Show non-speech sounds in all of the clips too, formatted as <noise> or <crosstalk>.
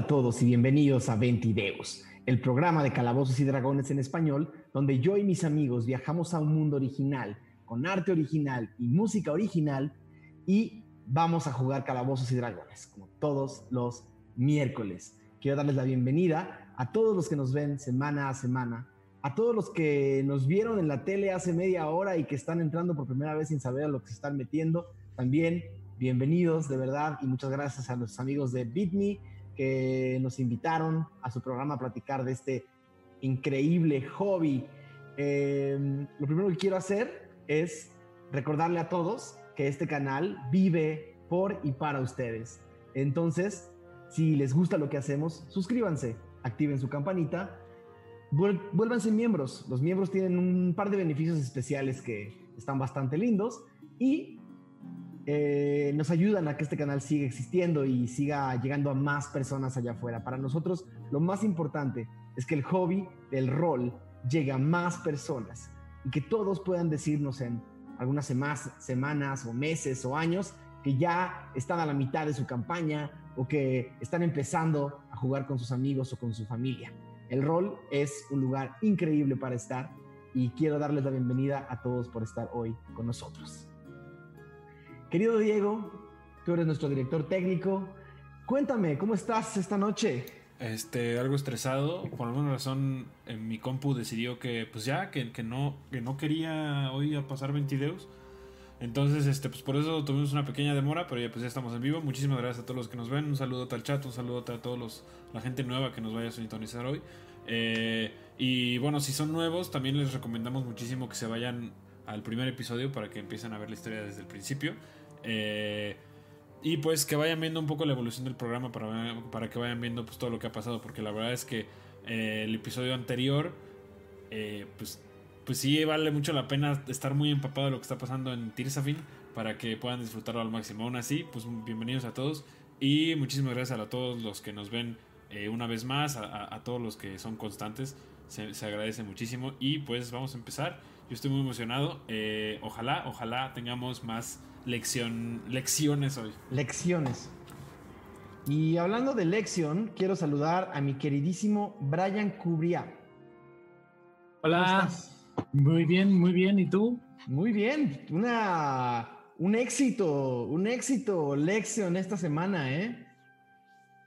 A todos y bienvenidos a Ventideos, el programa de calabozos y dragones en español, donde yo y mis amigos viajamos a un mundo original, con arte original y música original, y vamos a jugar calabozos y dragones, como todos los miércoles. Quiero darles la bienvenida a todos los que nos ven semana a semana, a todos los que nos vieron en la tele hace media hora y que están entrando por primera vez sin saber a lo que se están metiendo. También bienvenidos, de verdad, y muchas gracias a los amigos de BitMe que nos invitaron a su programa a platicar de este increíble hobby. Eh, lo primero que quiero hacer es recordarle a todos que este canal vive por y para ustedes. Entonces, si les gusta lo que hacemos, suscríbanse, activen su campanita, vuélvanse miembros. Los miembros tienen un par de beneficios especiales que están bastante lindos y eh, nos ayudan a que este canal siga existiendo y siga llegando a más personas allá afuera. Para nosotros, lo más importante es que el hobby del rol llegue a más personas y que todos puedan decirnos en algunas semanas o meses o años que ya están a la mitad de su campaña o que están empezando a jugar con sus amigos o con su familia. El rol es un lugar increíble para estar y quiero darles la bienvenida a todos por estar hoy con nosotros. Querido Diego, tú eres nuestro director técnico. Cuéntame, ¿cómo estás esta noche? Este, algo estresado. Por alguna razón, en mi compu decidió que, pues ya, que, no, que no quería hoy a pasar 20 videos. Entonces, este, pues por eso tuvimos una pequeña demora, pero ya pues ya estamos en vivo. Muchísimas gracias a todos los que nos ven. Un saludo al chat, un saludo a todos los, la gente nueva que nos vaya a sintonizar hoy. Eh, y bueno, si son nuevos, también les recomendamos muchísimo que se vayan al primer episodio para que empiecen a ver la historia desde el principio. Eh, y pues que vayan viendo un poco la evolución del programa para, para que vayan viendo pues todo lo que ha pasado. Porque la verdad es que eh, el episodio anterior, eh, pues, pues sí vale mucho la pena estar muy empapado de lo que está pasando en Tirsafin para que puedan disfrutarlo al máximo. Aún así, pues bienvenidos a todos y muchísimas gracias a todos los que nos ven una vez más, a, todos los que son constantes. Se, agradece muchísimo y pues vamos a empezar. Yo estoy muy emocionado. ojalá, ojalá tengamos más Lección, lecciones hoy. Lecciones. Y hablando de lección, quiero saludar a mi queridísimo Brian Cubria. Hola. Muy bien, muy bien. ¿Y tú? Muy bien. Una, un éxito, un éxito, lección esta semana, ¿eh?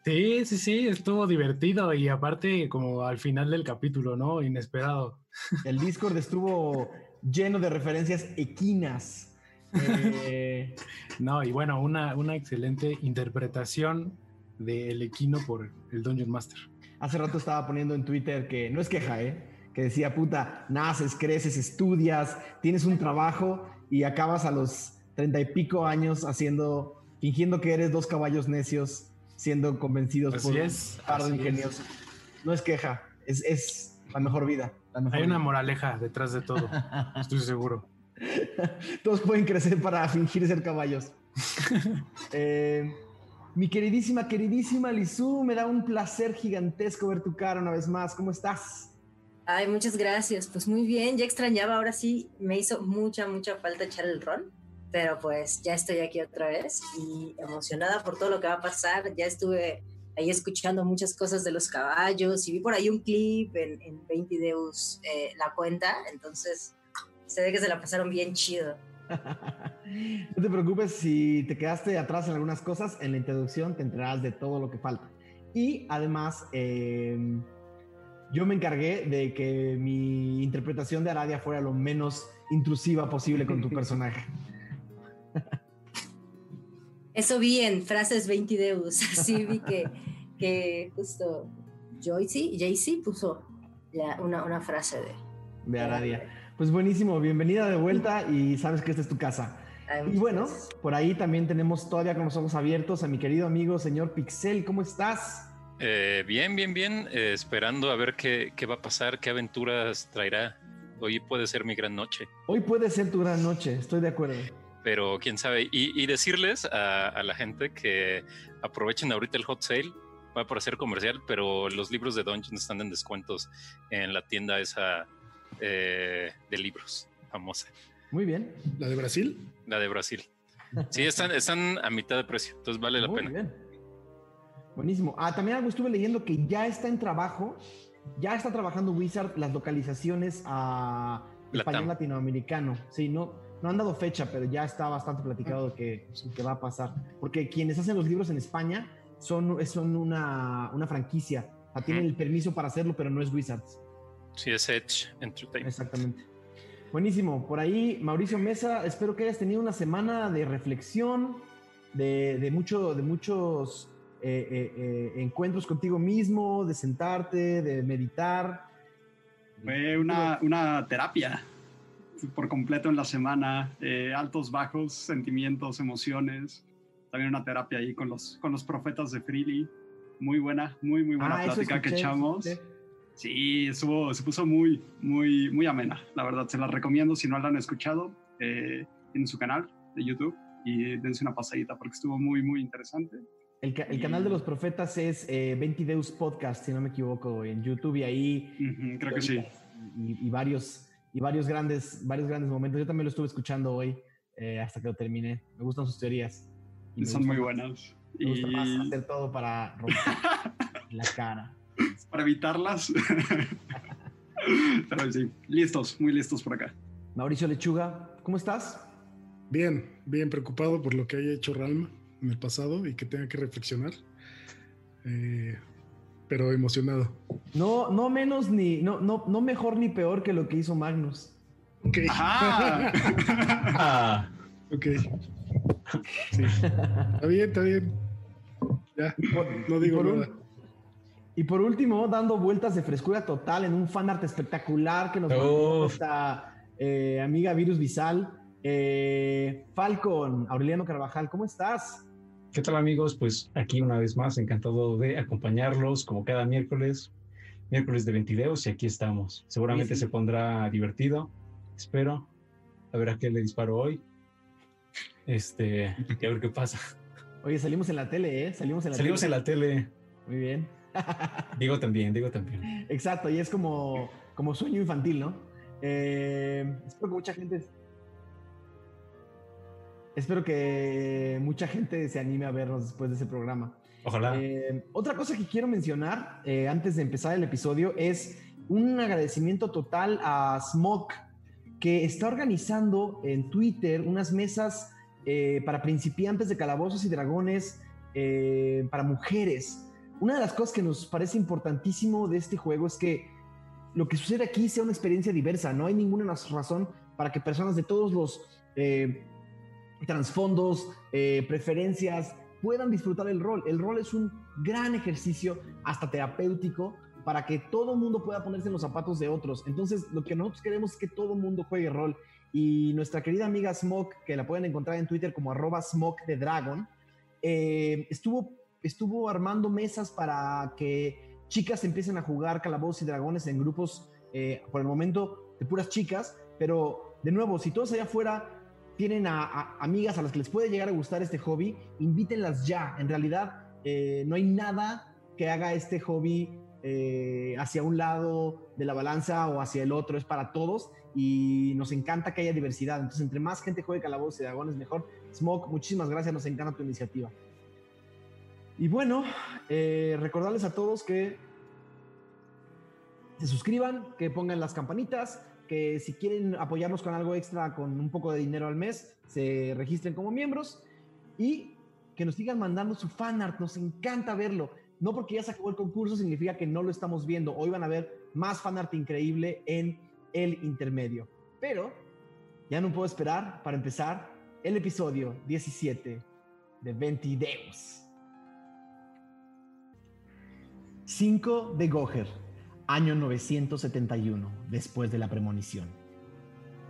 Sí, sí, sí, estuvo divertido y aparte como al final del capítulo, ¿no? Inesperado. El Discord estuvo lleno de referencias equinas eh, no, y bueno, una, una excelente interpretación del Equino por el Dungeon Master. Hace rato estaba poniendo en Twitter que no es queja, ¿eh? Que decía, puta, naces, creces, estudias, tienes un trabajo y acabas a los treinta y pico años haciendo, fingiendo que eres dos caballos necios, siendo convencidos por es, un par de ingeniosos. No es queja, es, es la mejor vida. Hay una moraleja detrás de todo, estoy seguro. <laughs> Todos pueden crecer para fingir ser caballos. <laughs> Eh, mi queridísima, queridísima Lizu, me da un placer gigantesco ver tu cara una vez más. ¿Cómo estás? Ay, muchas gracias. Pues muy bien, ya extrañaba, ahora sí, me hizo mucha, mucha falta echar el rol, pero pues ya estoy aquí otra vez y emocionada por todo lo que va a pasar. Ya estuve ahí escuchando muchas cosas de los caballos y vi por ahí un clip en, en 20 Deus eh, la cuenta, entonces se ve que se la pasaron bien chido. <laughs> no te preocupes si te quedaste atrás en algunas cosas, en la introducción te enterarás de todo lo que falta. Y además, em, yo me encargué de que mi interpretación de Aradia fuera lo menos intrusiva posible con tu <laughs> personaje. Eso vi en frases 20 deus. Sí vi que, que justo Joycey, Jaycee puso una, una, frase de, de Aradia. Pues buenísimo, bienvenida de vuelta y sabes que esta es tu casa. y bueno, por ahí también tenemos todavía con los ojos abiertos a mi querido amigo señor Pixel, ¿cómo estás? Eh, bien, bien, bien, eh, esperando a ver qué, qué va a pasar, qué aventuras traerá. Hoy puede ser mi gran noche. Hoy puede ser tu gran noche, estoy de acuerdo. Pero quién sabe, y, decirles a, a, la gente que aprovechen ahorita el hot sale, va a parecer comercial, pero los libros de Dungeon están en descuentos en la tienda esa eh, de libros, famosa. Muy bien. ¿La de Brasil? La de Brasil. Sí, están, están a mitad de precio, entonces vale la pena. Buenísimo. Ah, también algo estuve leyendo que ya está en trabajo, ya está trabajando Wizard las localizaciones a español latinoamericano. Sí, no, no han dado fecha, pero ya está bastante platicado que, que va a pasar. Porque quienes hacen los libros en España son, son una, una franquicia. tienen el permiso para hacerlo, pero no es Wizards. Sí, es Edge Entertainment. Exactamente. Buenísimo. Por ahí, Mauricio Mesa, espero que hayas tenido una semana de reflexión, de, de, mucho, de muchos eh, eh, eh, encuentros contigo mismo, de sentarte, de meditar. Fue una, una terapia por completo en la semana, altos, bajos, sentimientos, emociones. También una terapia ahí con los, con los profetas de Freely. Muy buena, muy, muy buena ah, plática que echamos. Sí, estuvo, se puso muy, muy, muy amena. La verdad, se la recomiendo si no la han escuchado eh, en su canal de YouTube y dense una pasadita porque estuvo muy, muy interesante. El, el canal de los profetas es eh, Ventideus Podcast, si no me equivoco, en YouTube y ahí. creo que sí. Y, varios, y varios, grandes, varios grandes momentos. Yo también lo estuve escuchando hoy eh, hasta que lo terminé. Me gustan sus teorías. Y son muy buenas. Me gusta más hacer todo para romper <laughs> la cara para evitarlas. <laughs> Pero sí, listos, muy listos por acá. Mauricio Lechuga, ¿cómo estás? Bien, bien preocupado por lo que haya hecho Ralma en el pasado y que tenga que reflexionar. Eh, pero emocionado. No, no menos ni, no, no, no mejor ni peor que lo que hizo Magnus. Ok. ah. <laughs> Ok. Sí. Está bien, está bien. Ya, no digo nada. Y por último, dando vueltas de frescura total en un fanart espectacular que nos mandó nuestra eh, amiga Virus Visal. Eh, Falcon, Aureliano Carvajal, ¿cómo estás? ¿Qué tal amigos? Pues aquí una vez más, encantado de acompañarlos como cada miércoles, miércoles de Ventideos y aquí estamos. Seguramente se pondrá divertido, espero. A ver a qué le disparo hoy. Este, y a ver qué pasa. Oye, salimos en la tele, ¿eh? Salimos en la salimos en la tele. Muy bien. Digo también, digo también. Exacto, y es como, como sueño infantil, ¿no? Eh, espero que mucha gente. Espero que mucha gente se anime a vernos después de ese programa. Ojalá. Eh, otra cosa que quiero mencionar eh, antes de empezar el episodio es un agradecimiento total a Smoke, que está organizando en Twitter unas mesas para principiantes de calabozos y dragones para mujeres. Una de las cosas que nos parece importantísimo de este juego es que lo que sucede aquí sea una experiencia diversa. No hay ninguna razón para que personas de todos los eh, trasfondos, eh, preferencias, puedan disfrutar el rol. El rol es un gran ejercicio, hasta terapéutico, para que todo mundo pueda ponerse en los zapatos de otros. Entonces, lo que nosotros queremos es que todo mundo juegue rol. Y nuestra querida amiga Smoke, que la pueden encontrar en Twitter como arroba Smoke de Dragon, eh, estuvo estuvo armando mesas para que chicas empiecen a jugar calabozos y dragones en grupos, eh, por el momento, de puras chicas, pero de nuevo, si todos allá afuera tienen a, amigas a las que les puede llegar a gustar este hobby, invítenlas ya. En realidad, eh, no hay nada que haga este hobby eh, hacia un lado de la balanza o hacia el otro, es para todos y nos encanta que haya diversidad. Entonces, entre más gente juegue calabozos y dragones, mejor. Smoke, muchísimas gracias, nos encanta tu iniciativa. Y bueno, eh, recordarles a todos que se suscriban, que pongan las campanitas, que si quieren apoyarnos con algo extra, con un poco de dinero al mes, se registren como miembros y que nos sigan mandando su fan art. Nos encanta verlo. No porque ya se acabó el concurso significa que no lo estamos viendo. Hoy van a ver más fan art increíble en el intermedio. Pero ya no puedo esperar para empezar el episodio 17 de Ventideos. 5 de Goher, año 971, después de la premonición.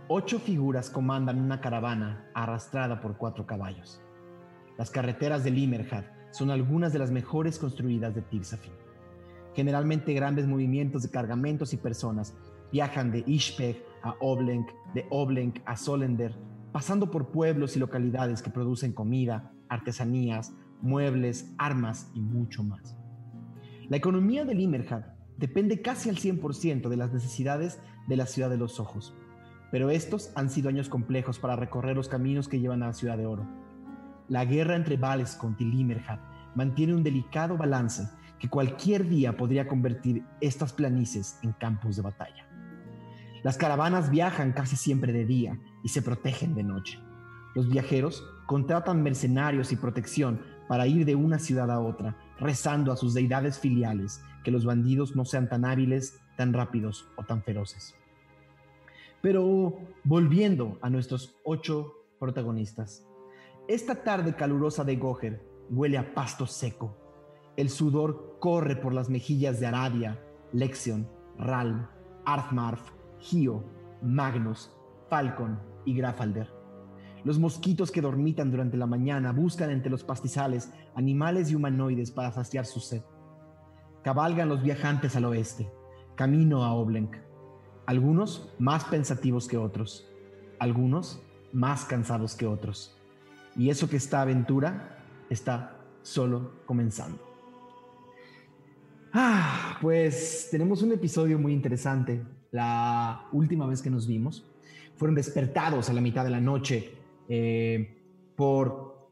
Ocho figuras comandan una caravana arrastrada por cuatro caballos. Las carreteras de Limerhad son algunas de las mejores construidas de Tirsafin. Generalmente grandes movimientos de cargamentos y personas viajan de Ishpeg a Oblenk, de Oblenk a Solender, pasando por pueblos y localidades que producen comida, artesanías, muebles, armas y mucho más. La economía de Limerhad depende casi al 100% de las necesidades de la Ciudad de los Ojos, pero estos han sido años complejos para recorrer los caminos que llevan a la Ciudad de Oro. La guerra entre Valescont y Limerhad mantiene un delicado balance que cualquier día podría convertir estas planicies en campos de batalla. Las caravanas viajan casi siempre de día y se protegen de noche. Los viajeros contratan mercenarios y protección para ir de una ciudad a otra, rezando a sus deidades filiales que los bandidos no sean tan hábiles, tan rápidos o tan feroces. Pero volviendo a nuestros ocho protagonistas, esta tarde calurosa de Goher huele a pasto seco. El sudor corre por las mejillas de Aradia, Lexion, Ralm, Arthmarf, Gio, Magnus, Falcon y Grafalder. Los mosquitos que dormitan durante la mañana buscan entre los pastizales animales y humanoides para saciar su sed. Cabalgan los viajantes al oeste, camino a Oblenk. Algunos más pensativos que otros, algunos más cansados que otros. Y eso que esta aventura está solo comenzando. Ah, pues tenemos un episodio muy interesante. La última vez que nos vimos, fueron despertados a la mitad de la noche eh, por,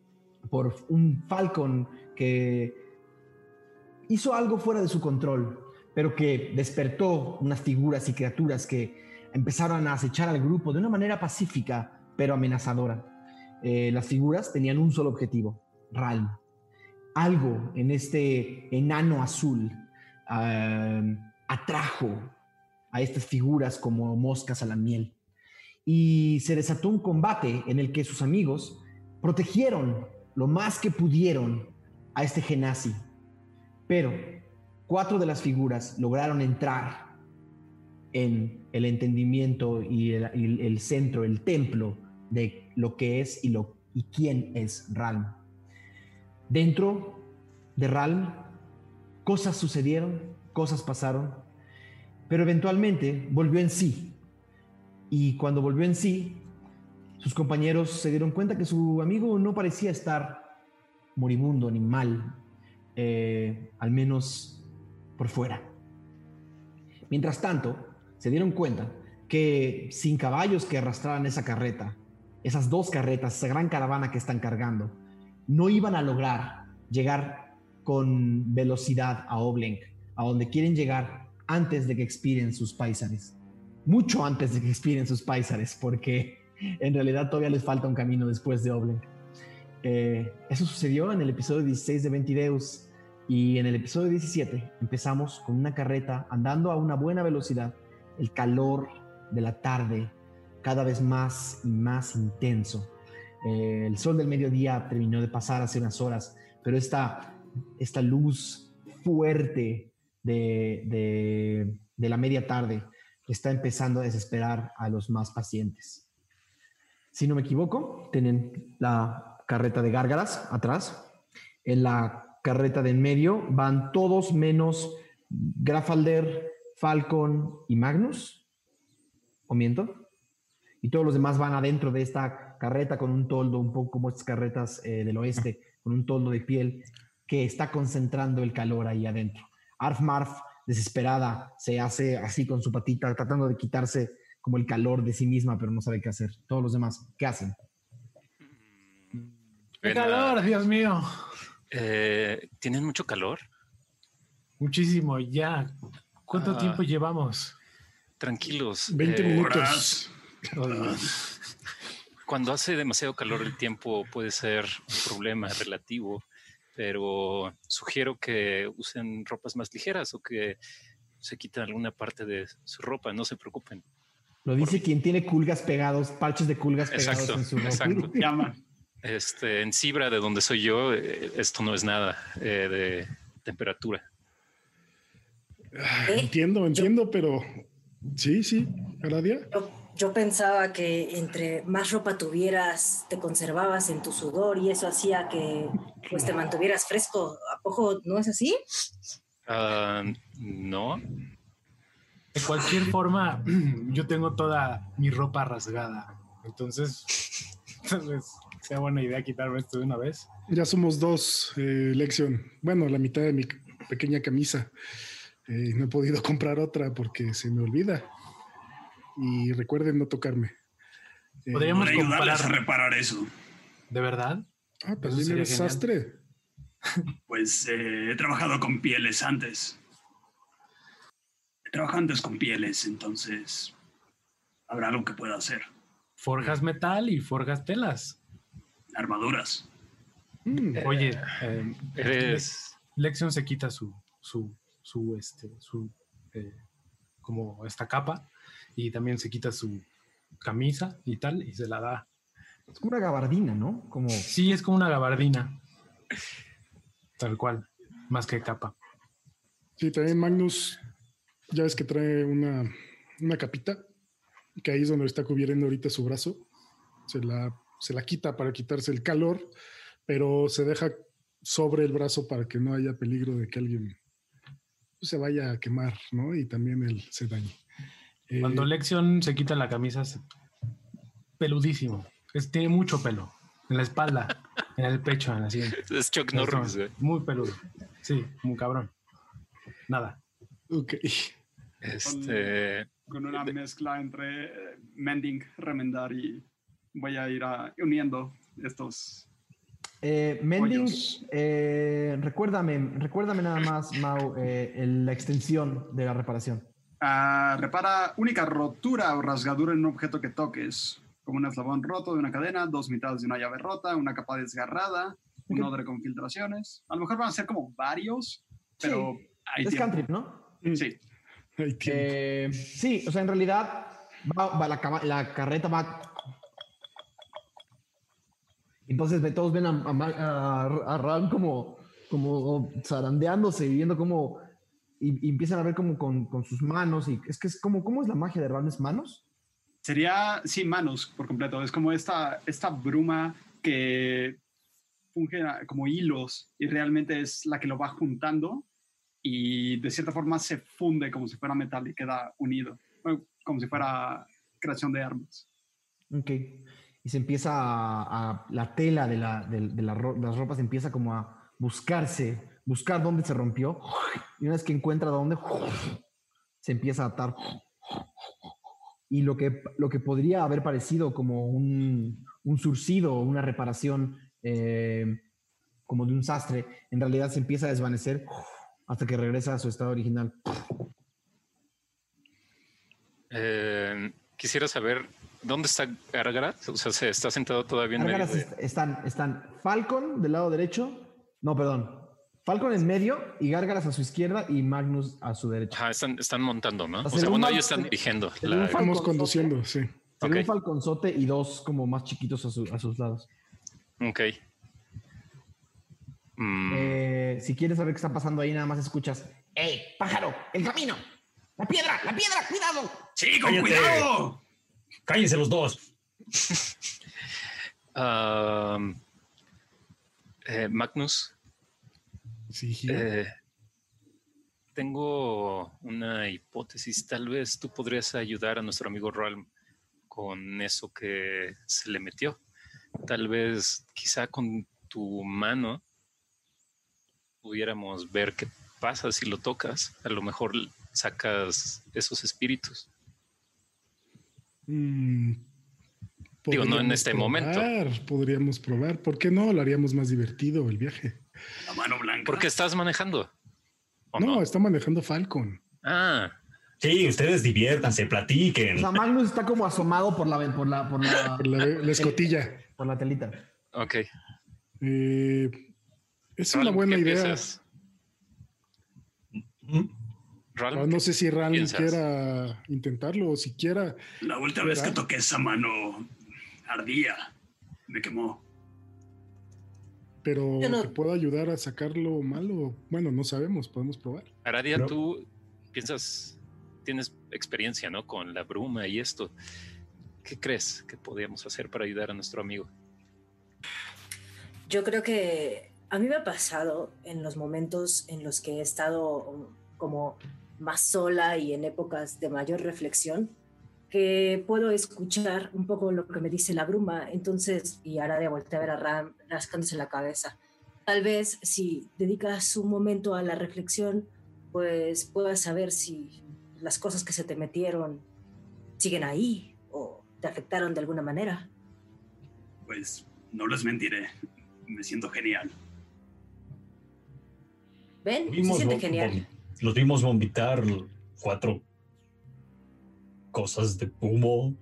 por un Falcon que hizo algo fuera de su control, pero que despertó unas figuras y criaturas que empezaron a acechar al grupo de una manera pacífica, pero amenazadora. Eh, las figuras tenían un solo objetivo, Ralm. Algo en este enano azul eh, atrajo a estas figuras como moscas a la miel y se desató un combate en el que sus amigos protegieron lo más que pudieron a este genasi. Pero cuatro de las figuras lograron entrar en el entendimiento y el, centro, el templo de lo que es y, lo, y quién es Ralm. Dentro de Ralm, cosas sucedieron, cosas pasaron, pero eventualmente volvió en sí y cuando volvió en sí, sus compañeros se dieron cuenta que su amigo no parecía estar moribundo ni mal, eh, al menos por fuera. Mientras tanto, se dieron cuenta que sin caballos que arrastraran esa carreta, esas dos carretas, esa gran caravana que están cargando, no iban a lograr llegar con velocidad a Oblenk, a donde quieren llegar antes de que expiren sus paisanes mucho antes de que expiren sus paisares, porque en realidad todavía les falta un camino después de Oblenk. Eh, eso sucedió en el episodio 16 de Ventideus y en el episodio 17 empezamos con una carreta andando a una buena velocidad, el calor de la tarde cada vez más y más intenso. Eh, el sol del mediodía terminó de pasar hace unas horas, pero esta, esta luz fuerte de, de, de la media tarde está empezando a desesperar a los más pacientes. Si no me equivoco, tienen la carreta de gárgaras atrás. En la carreta de en medio van todos menos Grafalder, Falcon y Magnus. ¿O miento? Y todos los demás van adentro de esta carreta con un toldo, un poco como estas carretas eh, del oeste, con un toldo de piel que está concentrando el calor ahí adentro. Arf Marf desesperada, se hace así con su patita, tratando de quitarse como el calor de sí misma, pero no sabe qué hacer. Todos los demás, ¿qué hacen? ¡Qué calor, Dios mío! Eh, ¿Tienen mucho calor? Muchísimo, ya. ¿Cuánto ah. tiempo llevamos? Tranquilos. 20 eh, minutos. Cuando hace demasiado calor el tiempo puede ser un problema relativo pero sugiero que usen ropas más ligeras o que se quiten alguna parte de su ropa, no se preocupen. Lo dice quien tiene culgas pegados, parches de culgas pegados en su ropa. Exacto. <laughs> Este, en Cibra, de donde soy yo, eh, esto no es nada eh, de temperatura. Entiendo, entiendo, pero sí, sí, Aradia. Yo pensaba que entre más ropa tuvieras, te conservabas en tu sudor y eso hacía que pues te mantuvieras fresco. ¿A poco no es así? Ah, no. De cualquier forma, <clears throat> yo tengo toda mi ropa rasgada. Entonces, <laughs> sea buena idea quitarme esto de una vez. Ya somos dos, eh, Lección. Bueno, la mitad de mi pequeña camisa. Eh, no he podido <laughs> comprar otra porque se me olvida y recuerden no tocarme. Eh, Podríamos ayudarles a reparar eso. ¿De verdad? Ah, pues es desastre. Pues eh, he trabajado con pieles antes. He trabajado antes con pieles, entonces habrá algo que pueda hacer. Forjas metal y forjas telas. Armaduras. Mm, Oye, eh, Eres. Lexion se quita su, su, su, este, su, eh, como esta capa y también se quita su camisa y tal y se la da. Es como una gabardina, ¿no? Como Sí, es como una gabardina. Tal cual, más que capa. Sí, también Magnus, ya ves que trae una, una capita, que ahí es donde está cubriendo ahorita su brazo. Se la, se la quita para quitarse el calor, pero se deja sobre el brazo para que no haya peligro de que alguien se vaya a quemar, ¿no? Y también él se dañe. Eh, Cuando Lexion se quita la camisa, es peludísimo. Es, tiene mucho pelo. En la espalda, <laughs> en el pecho, en la sien. Es Chuck Norris, güey. Muy peludo. Sí, muy cabrón. Nada. ok. Este. Con una mezcla entre eh, mending, remendar y voy a ir a- uniendo estos. Eh, Mending, eh, recuérdame, recuérdame nada más, Mau, eh, la extensión de la reparación. Ah, repara única rotura o rasgadura en un objeto que toques, como un eslabón roto de una cadena, dos mitades de una llave rota, una capa desgarrada, un Ok. odre con filtraciones. A lo mejor van a ser como varios, pero hay es cantrip, ¿no? Sí. Eh, sí, o sea, en realidad va- va la, cama- la carreta va. Entonces todos ven a, a, Ma- a- a Ram como, como zarandeándose y viendo cómo. Y, y empiezan a ver como con, con sus manos. Y es que es como, ¿cómo es la magia de? ¿Es manos? sería, sí, manos por completo. Es como esta, esta bruma que funge como hilos y realmente es la que lo va juntando y de cierta forma se funde como si fuera metal y queda unido, como si fuera creación de armas. Ok. Y se empieza a, a- la tela de, la, de, de la ro- las ropas empieza como a buscarse, buscar dónde se rompió. Y una vez que encuentra dónde, se empieza a atar. Y lo que, lo que podría haber parecido como un, un surcido, una reparación eh, como de un sastre, en realidad se empieza a desvanecer hasta que regresa a su estado original. eh, quisiera saber dónde está Gargaras. O sea, se está sentado todavía en medio. De- est- están, están Falcon del lado derecho. No, perdón. Falcon en medio y Gárgaras a su izquierda y Magnus a su derecha. Ajá, están, están montando, ¿no? O O sea, bueno, ellos están dirigiendo. la- Estamos conduciendo, sí. Sería Ok. un falconzote y dos como más chiquitos a, su- a sus lados. Ok. Mm, Eh, si quieres saber qué está pasando ahí, nada más escuchas. ¡Ey, pájaro! ¡El camino! ¡La piedra! ¡La piedra! ¡Cuidado! Sí, con Cállate. cuidado. Cállense los dos. <laughs> um, eh, Magnus, Sí, eh, tengo una hipótesis. Tal vez tú podrías ayudar a nuestro amigo Ralm con eso que se le metió. Tal vez, quizá con tu mano, pudiéramos ver qué pasa si lo tocas. A lo mejor sacas esos espíritus. Mm, Digo, no en este momento. probar, Podríamos probar. ¿Por qué no? Lo haríamos más divertido el viaje. La mano blanca. ¿Por qué estás manejando? ¿O No, no? está manejando Falcon. Ah, Sí, ustedes diviértanse, O platiquen. sea, Magnus está como asomado por la, por la, por la, <laughs> Por la, la escotilla. por la telita. ok. Eh, es Ralm, una buena ¿qué idea. Mm, Ralm, Ah, no sé si piensas? quiera intentarlo o siquiera. La última vez que toqué esa mano ardía, me quemó. Pero Yo no- te puedo ayudar a sacarlo malo. Bueno, no sabemos, podemos probar. Aradia, Pero- tú piensas, tienes experiencia, ¿no? Con la bruma y esto. ¿Qué crees que podríamos hacer para ayudar a nuestro amigo? Yo creo que a mí me ha pasado en los momentos en los que he estado como más sola y en épocas de mayor reflexión, que puedo escuchar un poco lo que me dice la bruma. Entonces, y ahora de voltear a ver a Ram rascándose la cabeza. Tal vez si dedicas un momento a la reflexión, pues puedas saber si las cosas que se te metieron siguen ahí o te afectaron de alguna manera. Pues no les mentiré, me siento genial. ¿Ven? Se Vimos siente vom- genial. los vimos vomitar cuatro cosas de humo.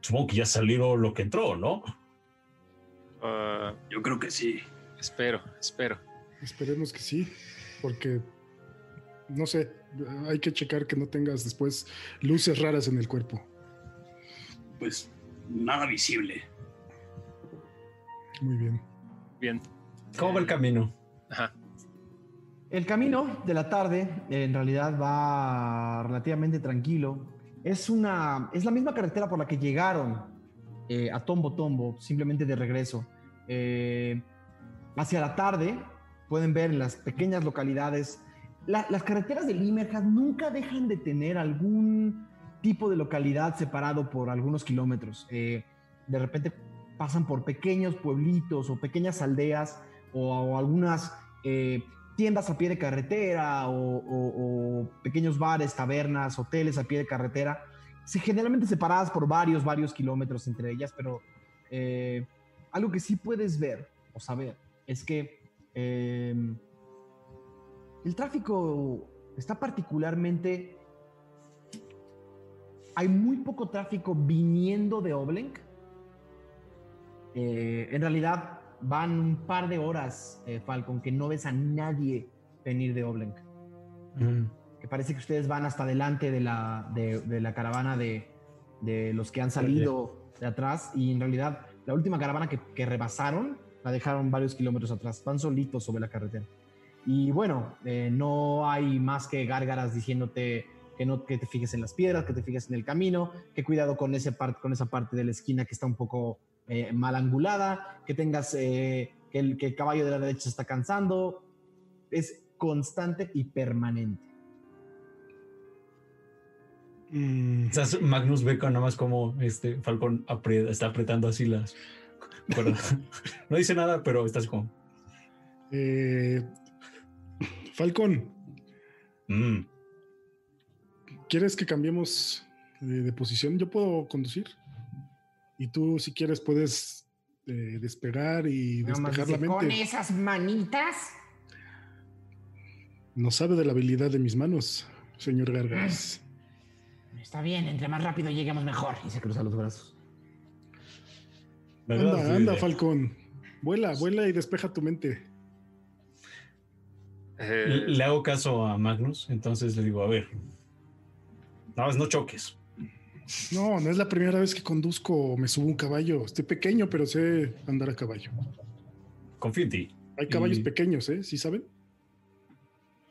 Supongo que ya salió lo que entró, ¿no? Ah, Yo creo que sí. espero, espero. Esperemos que sí, porque no sé, hay que checar que no tengas después luces raras en el cuerpo. Pues nada visible. Muy bien. Bien. ¿Cómo va el camino? Ajá. El camino de la tarde eh, en realidad va relativamente tranquilo. Es, una, es la misma carretera por la que llegaron eh, a Tombo Tombo, simplemente de regreso. Eh, hacia la tarde pueden ver en las pequeñas localidades, la- las carreteras de Limerhad nunca dejan de tener algún tipo de localidad separado por algunos kilómetros. Eh, de repente pasan por pequeños pueblitos o pequeñas aldeas o, algunas tiendas a pie de carretera o, pequeños bares, tabernas, hoteles a pie de carretera, generalmente separadas por varios, varios kilómetros entre ellas, pero eh, algo que sí puedes ver o saber es que eh, el tráfico está particularmente... Hay muy poco tráfico viniendo de Oblenk. Eh, en realidad van un par de horas, eh, Falcon, que no ves a nadie venir de Oblenk. Mm, Que parece que ustedes van hasta delante de la, de, de la caravana de, de los que han salido de atrás y en realidad la última caravana que, que rebasaron la dejaron varios kilómetros atrás. Van solitos sobre la carretera. Y bueno, eh, no hay más que gárgaras diciéndote que no que te fijes en las piedras, que te fijes en el camino, que cuidado con, ese par- con esa parte de la esquina que está un poco eh, mal angulada, que tengas eh, que, el, que el caballo de la derecha se está cansando. Es constante y permanente. Mm, Magnus ve nada más como este Falcón está apretando así las <laughs> no dice nada, pero está así como. eh, Falcón, Mm, ¿quieres que cambiemos de, de posición? Yo puedo conducir. Y tú, si quieres, puedes eh, despegar y despejar la dice, Con mente. esas manitas. No sabe de la habilidad de mis manos, señor Gargas. Está bien, entre más rápido lleguemos mejor. Y se cruza los brazos. ¿verdad? Anda, anda, Falcón. Vuela, vuela y despeja tu mente. Eh, Le hago caso a Magnus, entonces le digo, a ver, Nada más no choques. No, no es la primera vez que conduzco o me subo a un caballo. Estoy pequeño, pero sé andar a caballo. Confío en ti. Hay caballos Y- pequeños, ¿eh? ¿Sí saben?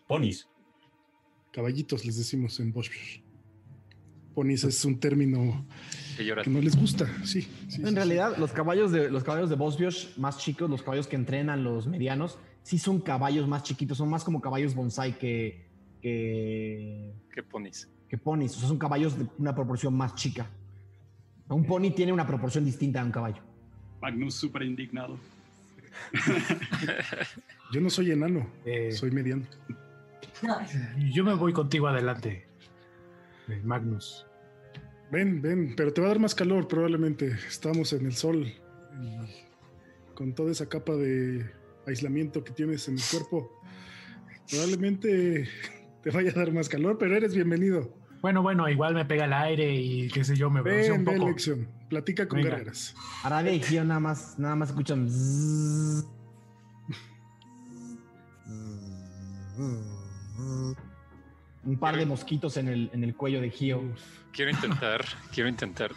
Ponis. Caballitos les decimos en Bosch. Ponis es un término que que no les gusta, sí. En sí. realidad, los caballos de los caballos de Bosbiosh más chicos, los caballos que entrenan los medianos, sí son caballos más chiquitos, son más como caballos bonsai que, que, ¿Qué ponis? Que ponis. O sea, son caballos de una proporción más chica. Un pony tiene una proporción distinta a un caballo. Magnus súper indignado. <laughs> Yo no soy enano, Eh, soy mediano. <laughs> yo me voy contigo adelante, eh, Magnus. Ven, ven, pero te va a dar más calor probablemente. Estamos en el sol y con toda esa capa de aislamiento que tienes en el cuerpo. Probablemente te vaya a dar más calor, pero eres bienvenido. Bueno, bueno, igual me pega el aire y qué sé yo, me Ven, un ven, poco. lección. Platica con Venga. Gargaras. Aradia y Gio nada más, nada más escuchan. Un par de mosquitos en el, en el cuello de Gio. Quiero intentar, quiero intentar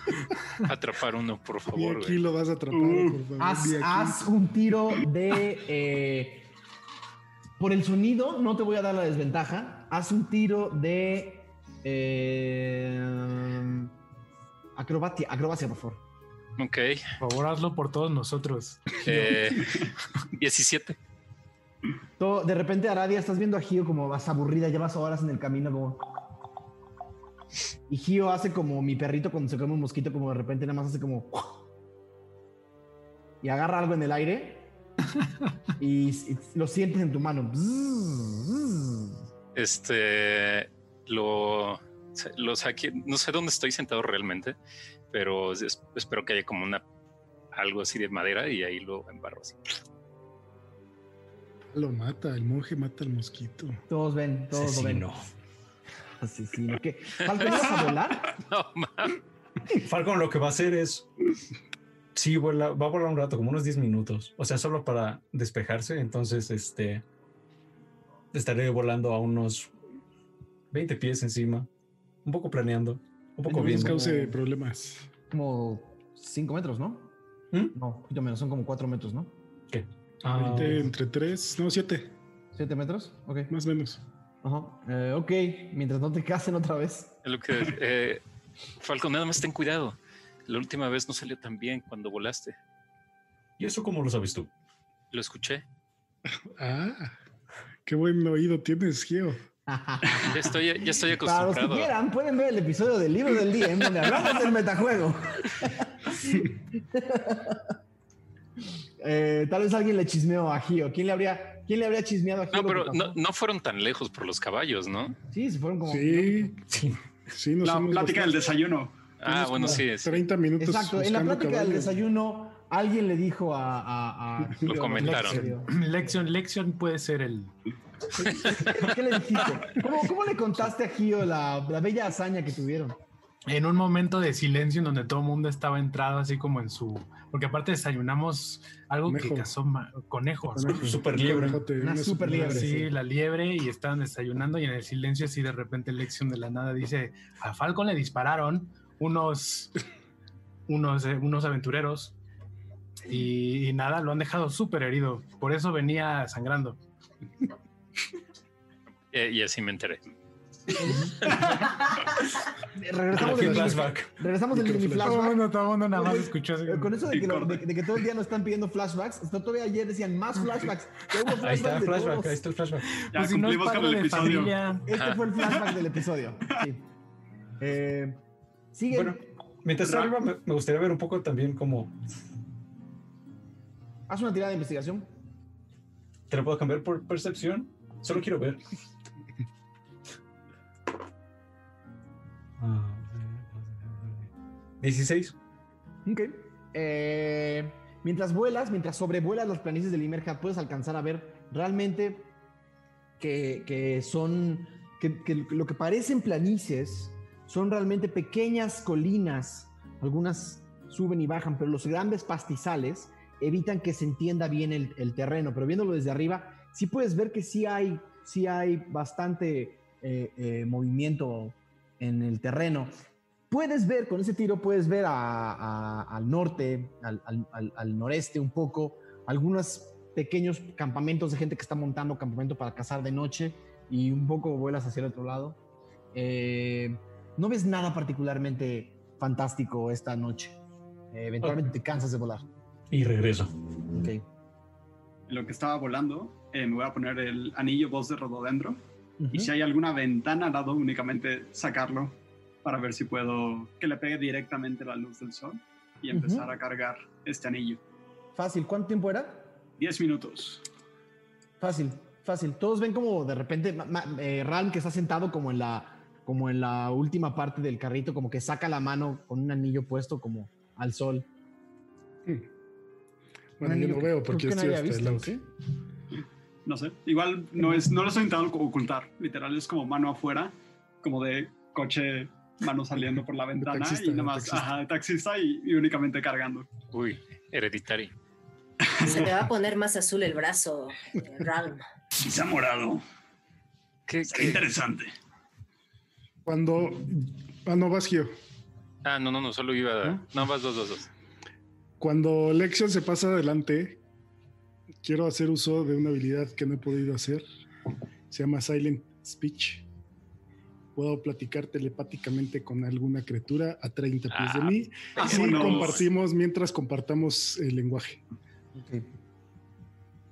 atrapar uno, por Y favor. aquí güey. lo vas a atrapar, por favor. Aquí. haz un tiro de. eh, por el sonido, no te voy a dar la desventaja. Haz un tiro de. Eh, acrobacia, acrobacia, por favor. Ok. Por favor, hazlo por todos nosotros. eh, <laughs> 17. Todo- de repente, Aradia, estás viendo a Gio como vas aburrida, llevas horas en el camino, como. Y Gio hace como mi perrito cuando se come un mosquito, como de repente nada más hace como. Y agarra algo en el aire. <laughs> y, y lo sientes en tu mano. Este lo, lo saqué. No sé dónde estoy sentado realmente, pero es- espero que haya como una algo así de madera y ahí lo embarro así. Lo mata, el monje mata al mosquito. Todos ven, todos lo ven. Asesino. <laughs> ¿Qué? ¿Falcon ibas a <laughs> volar? No, ma. Falcon lo que va a hacer es. Sí, vuela- va a volar un rato, como unos 10 minutos. O sea, solo para despejarse. Entonces, este. Estaré volando a unos 20 pies encima. Un poco planeando. Un poco viendo. cause problemas. Como 5 metros, ¿no? ¿Mm? No, un poquito menos, son como 4 metros, ¿no? ¿Qué? Ah, Entre, entre tres, no, siete, ¿7 metros? Ok. más o menos. Ajá. Eh, ok, mientras no te casen otra vez. Lo que. Eh, Falcon, nada más ten cuidado. La última vez no salió tan bien cuando volaste. ¿Y eso cómo lo sabes tú? Lo escuché. <laughs> Ah, qué buen oído tienes, Gio. <laughs> Ya estoy, ya estoy Para los que acostumbrado. quieran, pueden ver el episodio del libro del DM donde hablamos del metajuego. <laughs> Eh, tal vez alguien le chismeó a Gio. ¿Quién le habría, quién le habría chismeado a Gio? No, pero no, no fueron tan lejos por los caballos, ¿no? Sí, se fueron como. Sí, Sí. sí, nos La plática del desayuno. Ah, bueno, sí. sí. 30 minutos. Exacto, en la plática del desayuno, alguien le dijo a. a, a Lo comentaron. Lección, lección puede ser el. ¿Qué le dijiste? ¿Cómo, cómo le contaste a Gio la, la bella hazaña que tuvieron? En un momento de silencio en donde todo el mundo estaba entrado así como en su. Porque aparte desayunamos algo Conejo. que cazó ma- conejos. Conejo, Super liebre. Una super liebre. Sí, sí. la liebre y estaban desayunando y en el silencio así de repente Lexion de la nada dice, a Falcon le dispararon unos, unos, eh, unos aventureros y, y nada, lo han dejado súper herido. Por eso venía sangrando. Eh, y así me enteré. <laughs> Regresamos del Flashback. Regresamos del mini Todo el flashback. mundo, todo mundo nada más escuchó así. Eh, Con eso de que, lo- de, de que todo el día nos están pidiendo flashbacks, hasta todavía ayer decían más flashbacks. Ahí está flashbacks el de flashback, todos. ahí está el flashback. Ya Pues si no es cumplimos con el episodio. familia. Este fue el flashback del episodio. Sí. <laughs> Eh, sigue. Bueno, mientras está arriba, me, me gustaría ver un poco también cómo. Haz una tirada de investigación. ¿Te lo puedo cambiar por percepción? Solo quiero ver. Ah, 16. Ok. Eh, mientras vuelas, mientras sobrevuelas las planicies del Imerja, puedes alcanzar a ver realmente que, que son. Que, que lo que parecen planicies son realmente pequeñas colinas. Algunas suben y bajan, pero los grandes pastizales evitan que se entienda bien el, el terreno. Pero viéndolo desde arriba, sí puedes ver que sí hay, sí hay bastante eh, eh, movimiento en el terreno. Puedes ver, con ese tiro, puedes ver a- a- al norte, al, al- al- al noreste un poco, algunos pequeños campamentos de gente que está montando campamento para cazar de noche y un poco vuelas hacia el otro lado. Eh, no ves nada particularmente fantástico esta noche. Eventualmente te cansas de volar. Y regreso. Ok. En lo que estaba volando, eh, me voy a poner el anillo voz de rododendro. Y si hay alguna ventana al lado, únicamente sacarlo para ver si puedo que le pegue directamente la luz del sol y empezar Ujú. a cargar este anillo. Fácil. ¿Cuánto tiempo era? 10 minutos. Fácil, fácil. Todos ven como de repente eh, Ralm que está sentado como en la como en la última parte del carrito, como que saca la mano con un anillo puesto como al sol. Bueno, yo no veo porque que estoy hasta ha visto, adelante. ¿sí? No sé. Igual no es, no lo estoy intentando ocultar. Literal es como mano afuera, como de coche, mano saliendo por la ventana taxista, y nada más, taxista. ajá, taxista y, y únicamente cargando. Uy, hereditario. <laughs> Se le va a poner más azul el brazo, eh, Ralm. Quizá morado. ¿Qué, interesante. Cuando. Ah, no, vas, Gio. Ah, no, no, no, solo iba. ¿No? No, vas dos, dos, dos. Cuando Lexion se pasa adelante, quiero hacer uso de una habilidad que no he podido hacer. Se llama Silent Speech. Puedo platicar telepáticamente con alguna criatura a 30 pies de Ah, mí. Y vámonos. compartimos mientras compartamos el lenguaje. Ok.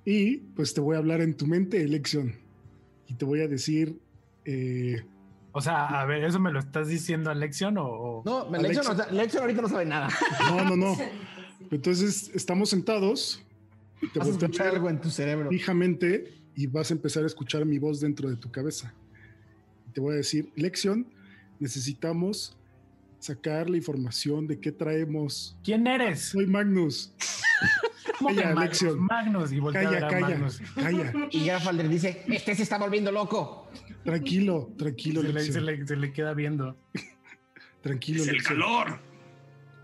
Y pues te voy a hablar en tu mente, Lexion. Y te voy a decir. eh, O sea, a ver, ¿eso me lo estás diciendo a Lexion o...? o- No, Lexion, no- Lexion ahorita no sabe nada. no, no, no. <laughs> Entonces estamos sentados. Te Vas a escuchar algo en tu cerebro. fijamente y vas a empezar a escuchar mi voz dentro de tu cabeza. Te voy a decir, Lexion, necesitamos sacar la información de qué traemos. ¿Quién eres? Soy Magnus. <laughs> ¿Cómo que Calla, Magnus? Y voltea a ver Calla, a calla, Magnus. calla. Y Grafalder dice, este se está volviendo loco. Tranquilo, tranquilo, Se le, se le- se le queda viendo. <laughs> Tranquilo, Es el calor.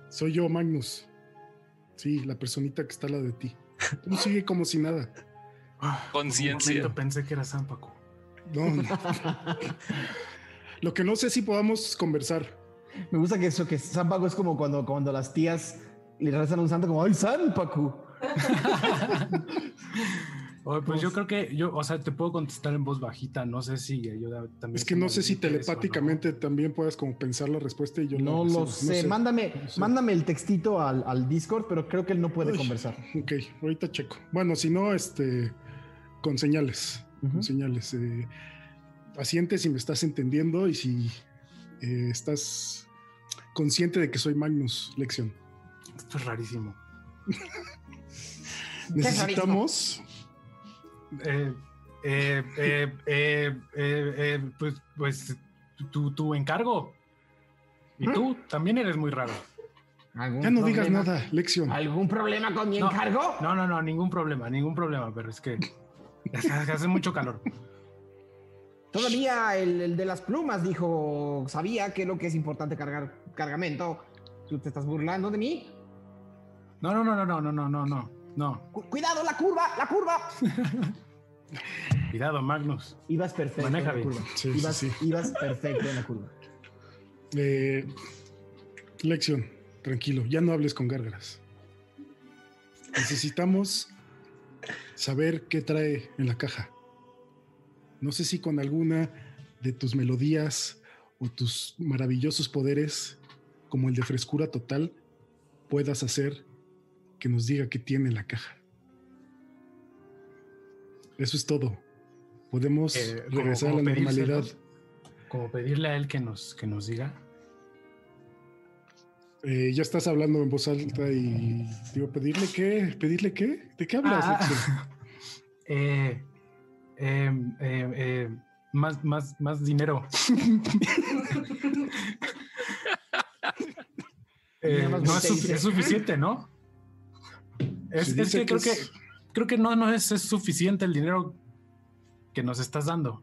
Soy yo, Magnus. Sí, la personita que está lado de ti. Tú sigue como si nada. Ah, Conciencia. pensé que era San Paco. No, no. Lo que no sé si podamos conversar. Me gusta que eso, que San Paco es como cuando, cuando las tías le rezan a un santo como, ¡ay, San Paco! <laughs> Oye, pues yo creo que yo, o sea, te puedo contestar en voz bajita. No sé si ayuda también. Es que no sé si telepáticamente también puedas como pensar la respuesta y yo No lo sé. Mándame, no sé. mándame el textito al, al Discord, pero creo que él no puede Uy. conversar. Ok, ahorita checo. Bueno, si no, este, con señales. Ujú. Con señales. eh, paciente si me estás entendiendo y si eh, estás consciente de que soy Magnus Lección. Esto es rarísimo. <laughs> Necesitamos. Eh, eh, eh, eh, eh, eh, pues, pues tu, tu encargo. Y tú también eres muy raro. ¿Algún Ya no digas problema? nada, Lección. ¿Algún problema con mi No. encargo? No, no, no, ningún problema, ningún problema, pero es que hace mucho calor. Todavía el, el de las plumas dijo, sabía que lo que es importante cargar cargamento. ¿Tú te estás burlando de mí? No, no, no, no, no, no, no, no, no, no. Cu- cuidado, la curva, la curva. <laughs> Cuidado, Magnus. Ibas perfecto Maneja en la curva. Sí, sí, ibas, sí. ibas perfecto en la curva. Eh, Lección, tranquilo, ya no hables con gárgaras. Necesitamos saber qué trae en la caja. No sé si con alguna de tus melodías o tus maravillosos poderes, como el de frescura total, puedas hacer que nos diga qué tiene en la caja. Eso es todo. Podemos Eh, ¿cómo- regresar a la normalidad. Como pedirle a él que nos, que nos diga. Eh, ya estás hablando en voz alta y digo, ¿pedirle qué? ¿Pedirle qué? ¿De qué hablas? Ah? <laughs> Eh, eh, eh, eh, más, más, más dinero. <laughs> Eh, no es, es suficiente, ¿no? Es, Si es que creo que creo que no, no es, es suficiente el dinero que nos estás dando.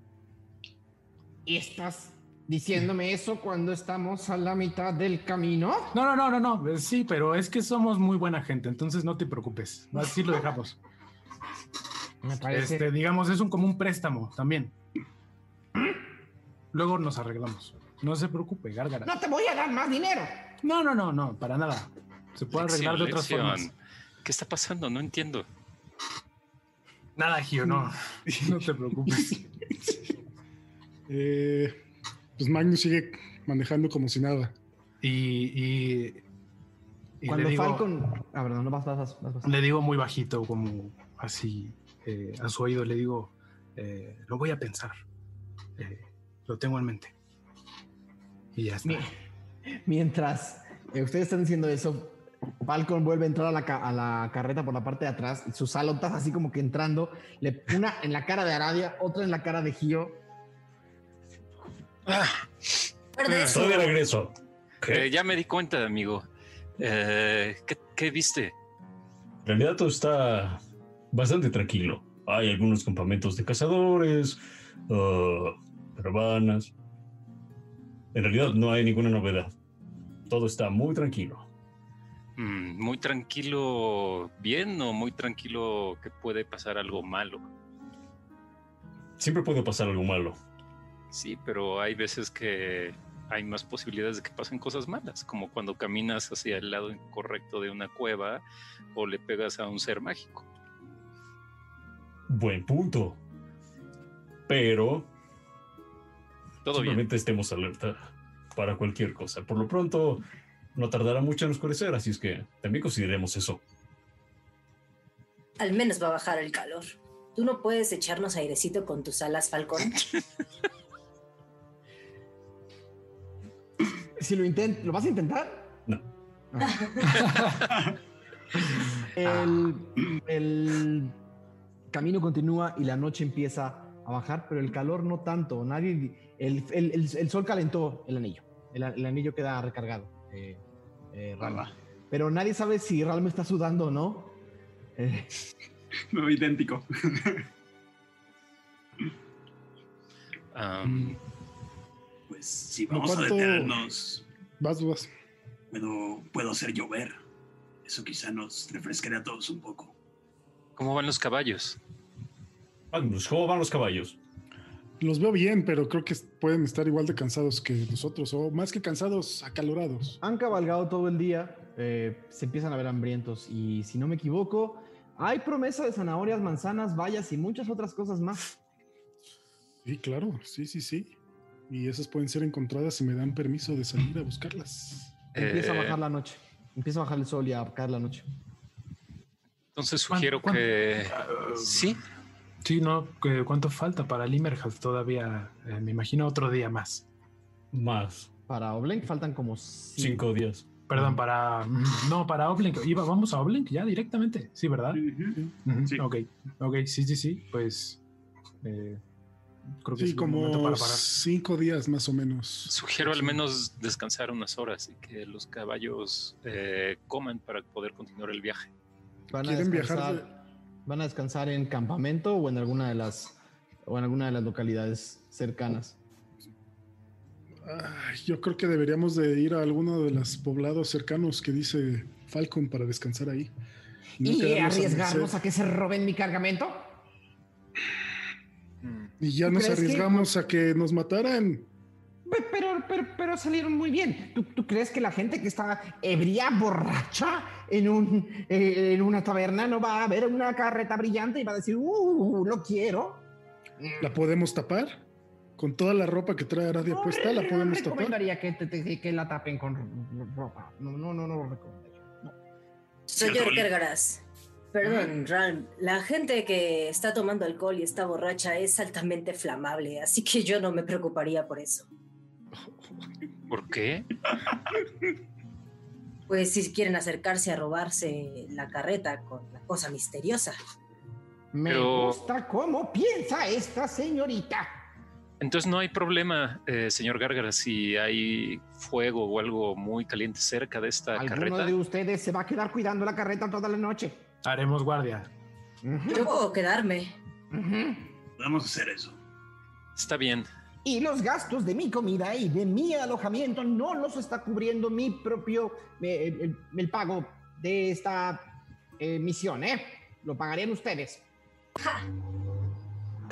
¿Y estás diciéndome eso cuando estamos a la mitad del camino? No, no, no, no, no. eh, Sí, pero es que somos muy buena gente, entonces no te preocupes. Así lo dejamos. Me parece. Este, digamos, es un como un préstamo también. Luego nos arreglamos. No se preocupe, Gárgara. No te voy a dar más dinero. No, no, no, no, para nada. Se puede arreglar de otras Lección, formas. ¿Qué está pasando? No entiendo. Nada, Gio, no. <laughs> No te preocupes. <laughs> Eh, pues Magnus sigue manejando como si nada. Y, y, y Cuando le, digo, Falcon. Ah, perdón, no vas, vas, vas, le digo muy bajito, como así, eh, a su oído, le digo, eh, lo voy a pensar. Eh, lo tengo en mente. Y ya está. Mi- Mientras eh, ustedes están diciendo eso, Falcon vuelve a entrar a la, ca- a la carreta por la parte de atrás, y sus alotas así como que entrando, le, una en la cara de Aradia, otra en la cara de Gio. Eso. Estoy de regreso. Eh, ya me di cuenta, amigo. Eh, ¿qué, qué viste? En realidad todo está bastante tranquilo. Hay algunos campamentos de cazadores, ah, caravanas. En realidad no hay ninguna novedad. Todo está muy tranquilo. Mm, ¿Muy tranquilo bien o muy tranquilo que puede pasar algo malo? Siempre puede pasar algo malo. Sí, pero hay veces que hay más posibilidades de que pasen cosas malas, como cuando caminas hacia el lado incorrecto de una cueva o le pegas a un ser mágico. Buen punto. Pero Todo bien. simplemente estemos alerta para cualquier cosa. Por lo pronto, no tardará mucho en oscurecer, así es que también consideremos eso. Al menos va a bajar el calor. ¿Tú no puedes echarnos airecito con tus alas, Falcón? <laughs> Si lo intent ¿lo vas a intentar? No. Ah. <laughs> el, el camino continúa y la noche empieza a bajar, pero el calor no tanto. Nadie, el, el- el- el sol calentó el anillo. el, el anillo queda recargado. Eh, eh. Pero nadie sabe si Ral me está sudando o no. Eh, Me veo idéntico. <laughs> Mm, Pues si ¿Cómo vamos a detenernos, Vas, vas. puedo, puedo hacer llover. Eso quizá nos refrescaría a todos un poco. ¿Cómo van los caballos? Magnus, ¿cómo van los caballos? Los veo bien, pero creo que pueden estar igual de cansados que nosotros, o más que cansados, acalorados. han cabalgado todo el día, eh, se empiezan a ver hambrientos y si no me equivoco, hay promesa de zanahorias, manzanas, bayas y muchas otras cosas más. Sí, claro, sí, sí, sí. Y esas pueden ser encontradas si me dan permiso de salir a buscarlas. Empieza a Eh, bajar la noche, empieza a bajar el sol y a caer la noche. Entonces ¿Cuán- sugiero que... Sí, Sí, no, ¿cuánto falta para Limerhalf todavía? Eh, me imagino otro día más. Más. Para Oblenk faltan como cinco. Cinco días. Perdón, para. No, para Oblink. Iba, vamos a Oblink ya directamente. Sí, ¿verdad? Sí. Ok, ok, sí, sí, sí. Pues. eh, creo que Sí, es como para parar. cinco días más o menos. sugiero al menos descansar unas horas y que los caballos eh, coman para poder continuar el viaje. Van a, ¿Quieren viajar van a descansar en campamento o en alguna de las o en alguna de las localidades cercanas. Yo creo que deberíamos de ir a alguno de los poblados cercanos que dice Falcon para descansar ahí. No ¿Y a arriesgarnos a que se roben mi cargamento? Y ya ¿Tú nos que- arriesgamos a que nos mataran. Pe- Pero, pero, pero salieron muy bien. ¿Tú, tú crees que la gente que está ebria, borracha, en, un, eh, en una taberna no va a ver una carreta brillante y va a decir, ¡uh, lo quiero! ¿La podemos tapar? Con toda la ropa que trae Aradia No, puesta, ¿la no podemos tapar? recomendaría que, te- te- que la tapen con ro- ropa. No, no, no, no lo recomendaría. No. Señor. Kergaras, perdón, Ram, la gente que está tomando alcohol y está borracha es altamente flamable, así que yo no me preocuparía por eso. ¿Por qué? Pues si quieren acercarse a robarse la carreta con la cosa misteriosa. Me Pero- gusta cómo piensa esta señorita. Entonces no hay problema, eh, señor Gárgara, si hay fuego o algo muy caliente cerca de esta Alguno carreta. de ustedes se va a quedar cuidando la carreta toda la noche. Haremos guardia. Yo puedo quedarme. ujú. Podemos hacer eso. Está bien. Y los gastos de mi comida y de mi alojamiento no los está cubriendo mi propio, eh, el, el pago de esta eh, misión, ¿eh? Lo pagarían ustedes. <laughs>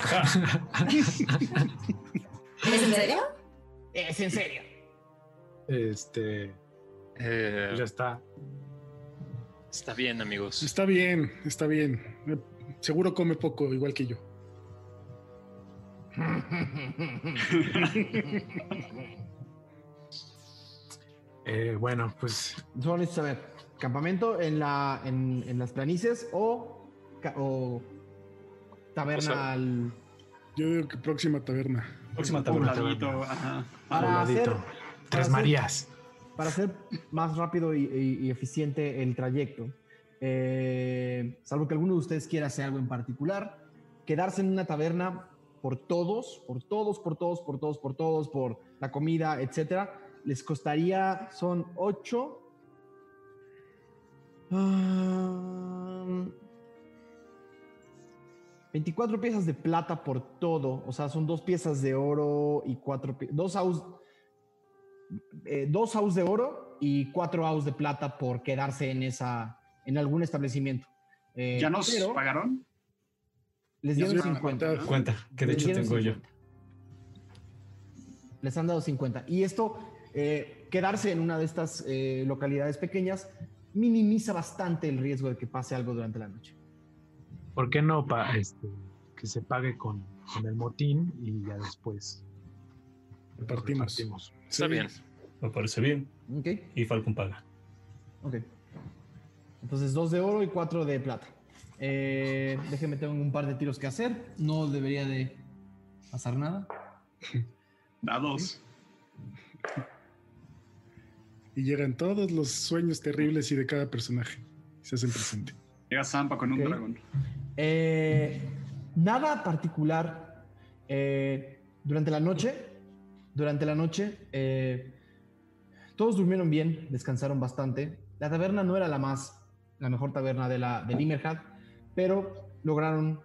¿Es en serio? Es en serio. Este. Eh, Ya está. está bien, amigos. Está bien, está bien. Seguro come poco, igual que yo. <laughs> Eh, bueno, pues. Solo necesito saber, ¿campamento en, la, en, en las planicies o, o taberna O sea, al- Yo digo que próxima taberna. Próxima taberna. Pobladito, ajá. para hacer, para Tres hacer- Marías. para hacer más rápido y, y- y eficiente el trayecto, eh, salvo que alguno de ustedes quiera hacer algo en particular, quedarse en una taberna por todos, por todos, por todos, por todos, por todos, por la comida, etcétera, les costaría, son 8. 24 piezas de plata por todo, o sea, son dos piezas de oro y cuatro, dos aus, eh, dos aus de oro y cuatro aus de plata por quedarse en esa, en algún establecimiento. Eh, ¿Ya nos pero pagaron? Les dieron nos 50. pagaron? Cuenta, que de Les hecho tengo yo. 50. Les han dado 50. Y esto, eh, quedarse en una de estas eh, localidades pequeñas, minimiza bastante el riesgo de que pase algo durante la noche. ¿Por qué no pa, este, que se pague con, con el motín y ya después Repartimos. repartimos? Está Sí. bien. Me parece bien. ¿Ok? Y Falcon paga. Ok. Entonces, dos de oro y cuatro de plata. Eh, déjenme, tengo un par de tiros que hacer. No debería de pasar nada. Dados. Y llegan todos los sueños terribles y de cada personaje. Se hacen presente. Llega Zampa con un dragón. Eh, nada particular. Eh, durante la noche, durante la noche, eh, todos durmieron bien, descansaron bastante. La taberna no era la más, la mejor taberna de la de Limerhat, pero lograron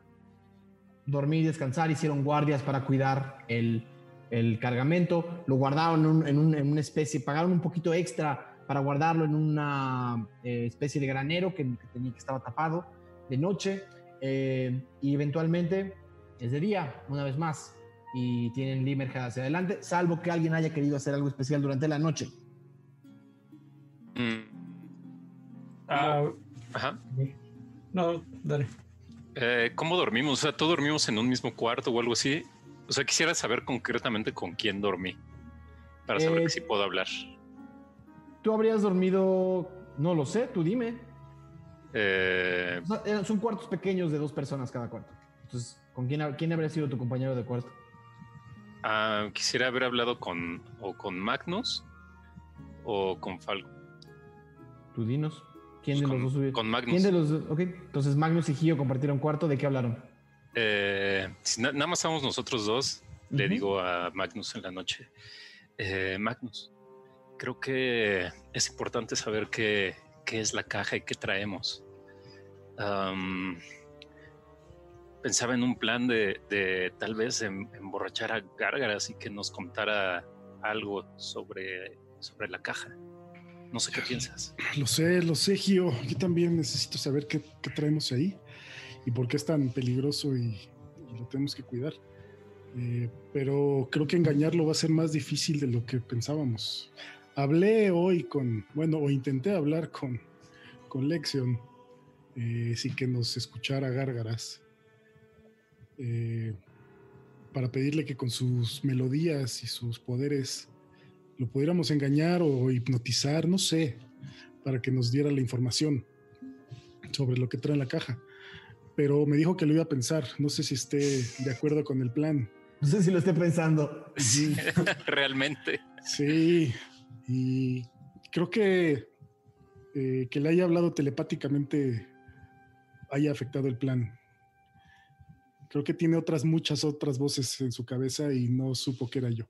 dormir y descansar, hicieron guardias para cuidar el, el cargamento, lo guardaron en, un- en un- en una especie, pagaron un poquito extra para guardarlo en una eh, especie de granero que, que tenía que estaba tapado de noche eh, y eventualmente es de día una vez más y tienen Limerhead hacia adelante, salvo que alguien haya querido hacer algo especial durante la noche. Mm, Ah, Ajá. No, dale. Eh, ¿Cómo dormimos? O sea, ¿todos dormimos en un mismo cuarto o algo así? O sea, quisiera saber concretamente con quién dormí. Para saber Eh, que sí puedo hablar. Tú habrías dormido, no lo sé, tú dime. Eh, O sea, eran- son cuartos pequeños de dos personas cada cuarto. Entonces, ¿con quién, quién habría sido tu compañero de cuarto? ah, quisiera haber hablado con o con Magnus o con Falco. Tú dinos. ¿Quién de Pues los con- dos hubiera- con Magnus. ¿Quién de los dos? Ok, entonces Magnus y Gio compartieron cuarto. ¿De qué hablaron? Eh, si na- nada más estamos nosotros dos, le digo a Magnus en la noche, eh, Magnus, creo que es importante saber qué, qué es la caja y qué traemos. Pensaba en un plan de, de tal vez em- emborrachar a Gárgaras y que nos contara algo sobre, sobre la caja. No sé qué piensas. <clears throat> Lo sé, lo sé, Gio. Yo también necesito saber qué, qué traemos ahí y por qué es tan peligroso y, y lo tenemos que cuidar. Eh, pero creo que engañarlo va a ser más difícil de lo que pensábamos. Hablé hoy con, bueno, o intenté hablar con, con Lexion, eh, sí que nos escuchara Gárgaras, eh, para pedirle que con sus melodías y sus poderes lo pudiéramos engañar o hipnotizar, no sé, para que nos diera la información sobre lo que trae en la caja. Pero me dijo que lo iba a pensar. No sé si esté de acuerdo con el plan. No sé si lo esté pensando. Sí, <laughs> Realmente. sí. Y creo que eh, que le haya hablado telepáticamente haya afectado el plan. Creo que tiene otras, muchas otras voces en su cabeza y no supo que era yo.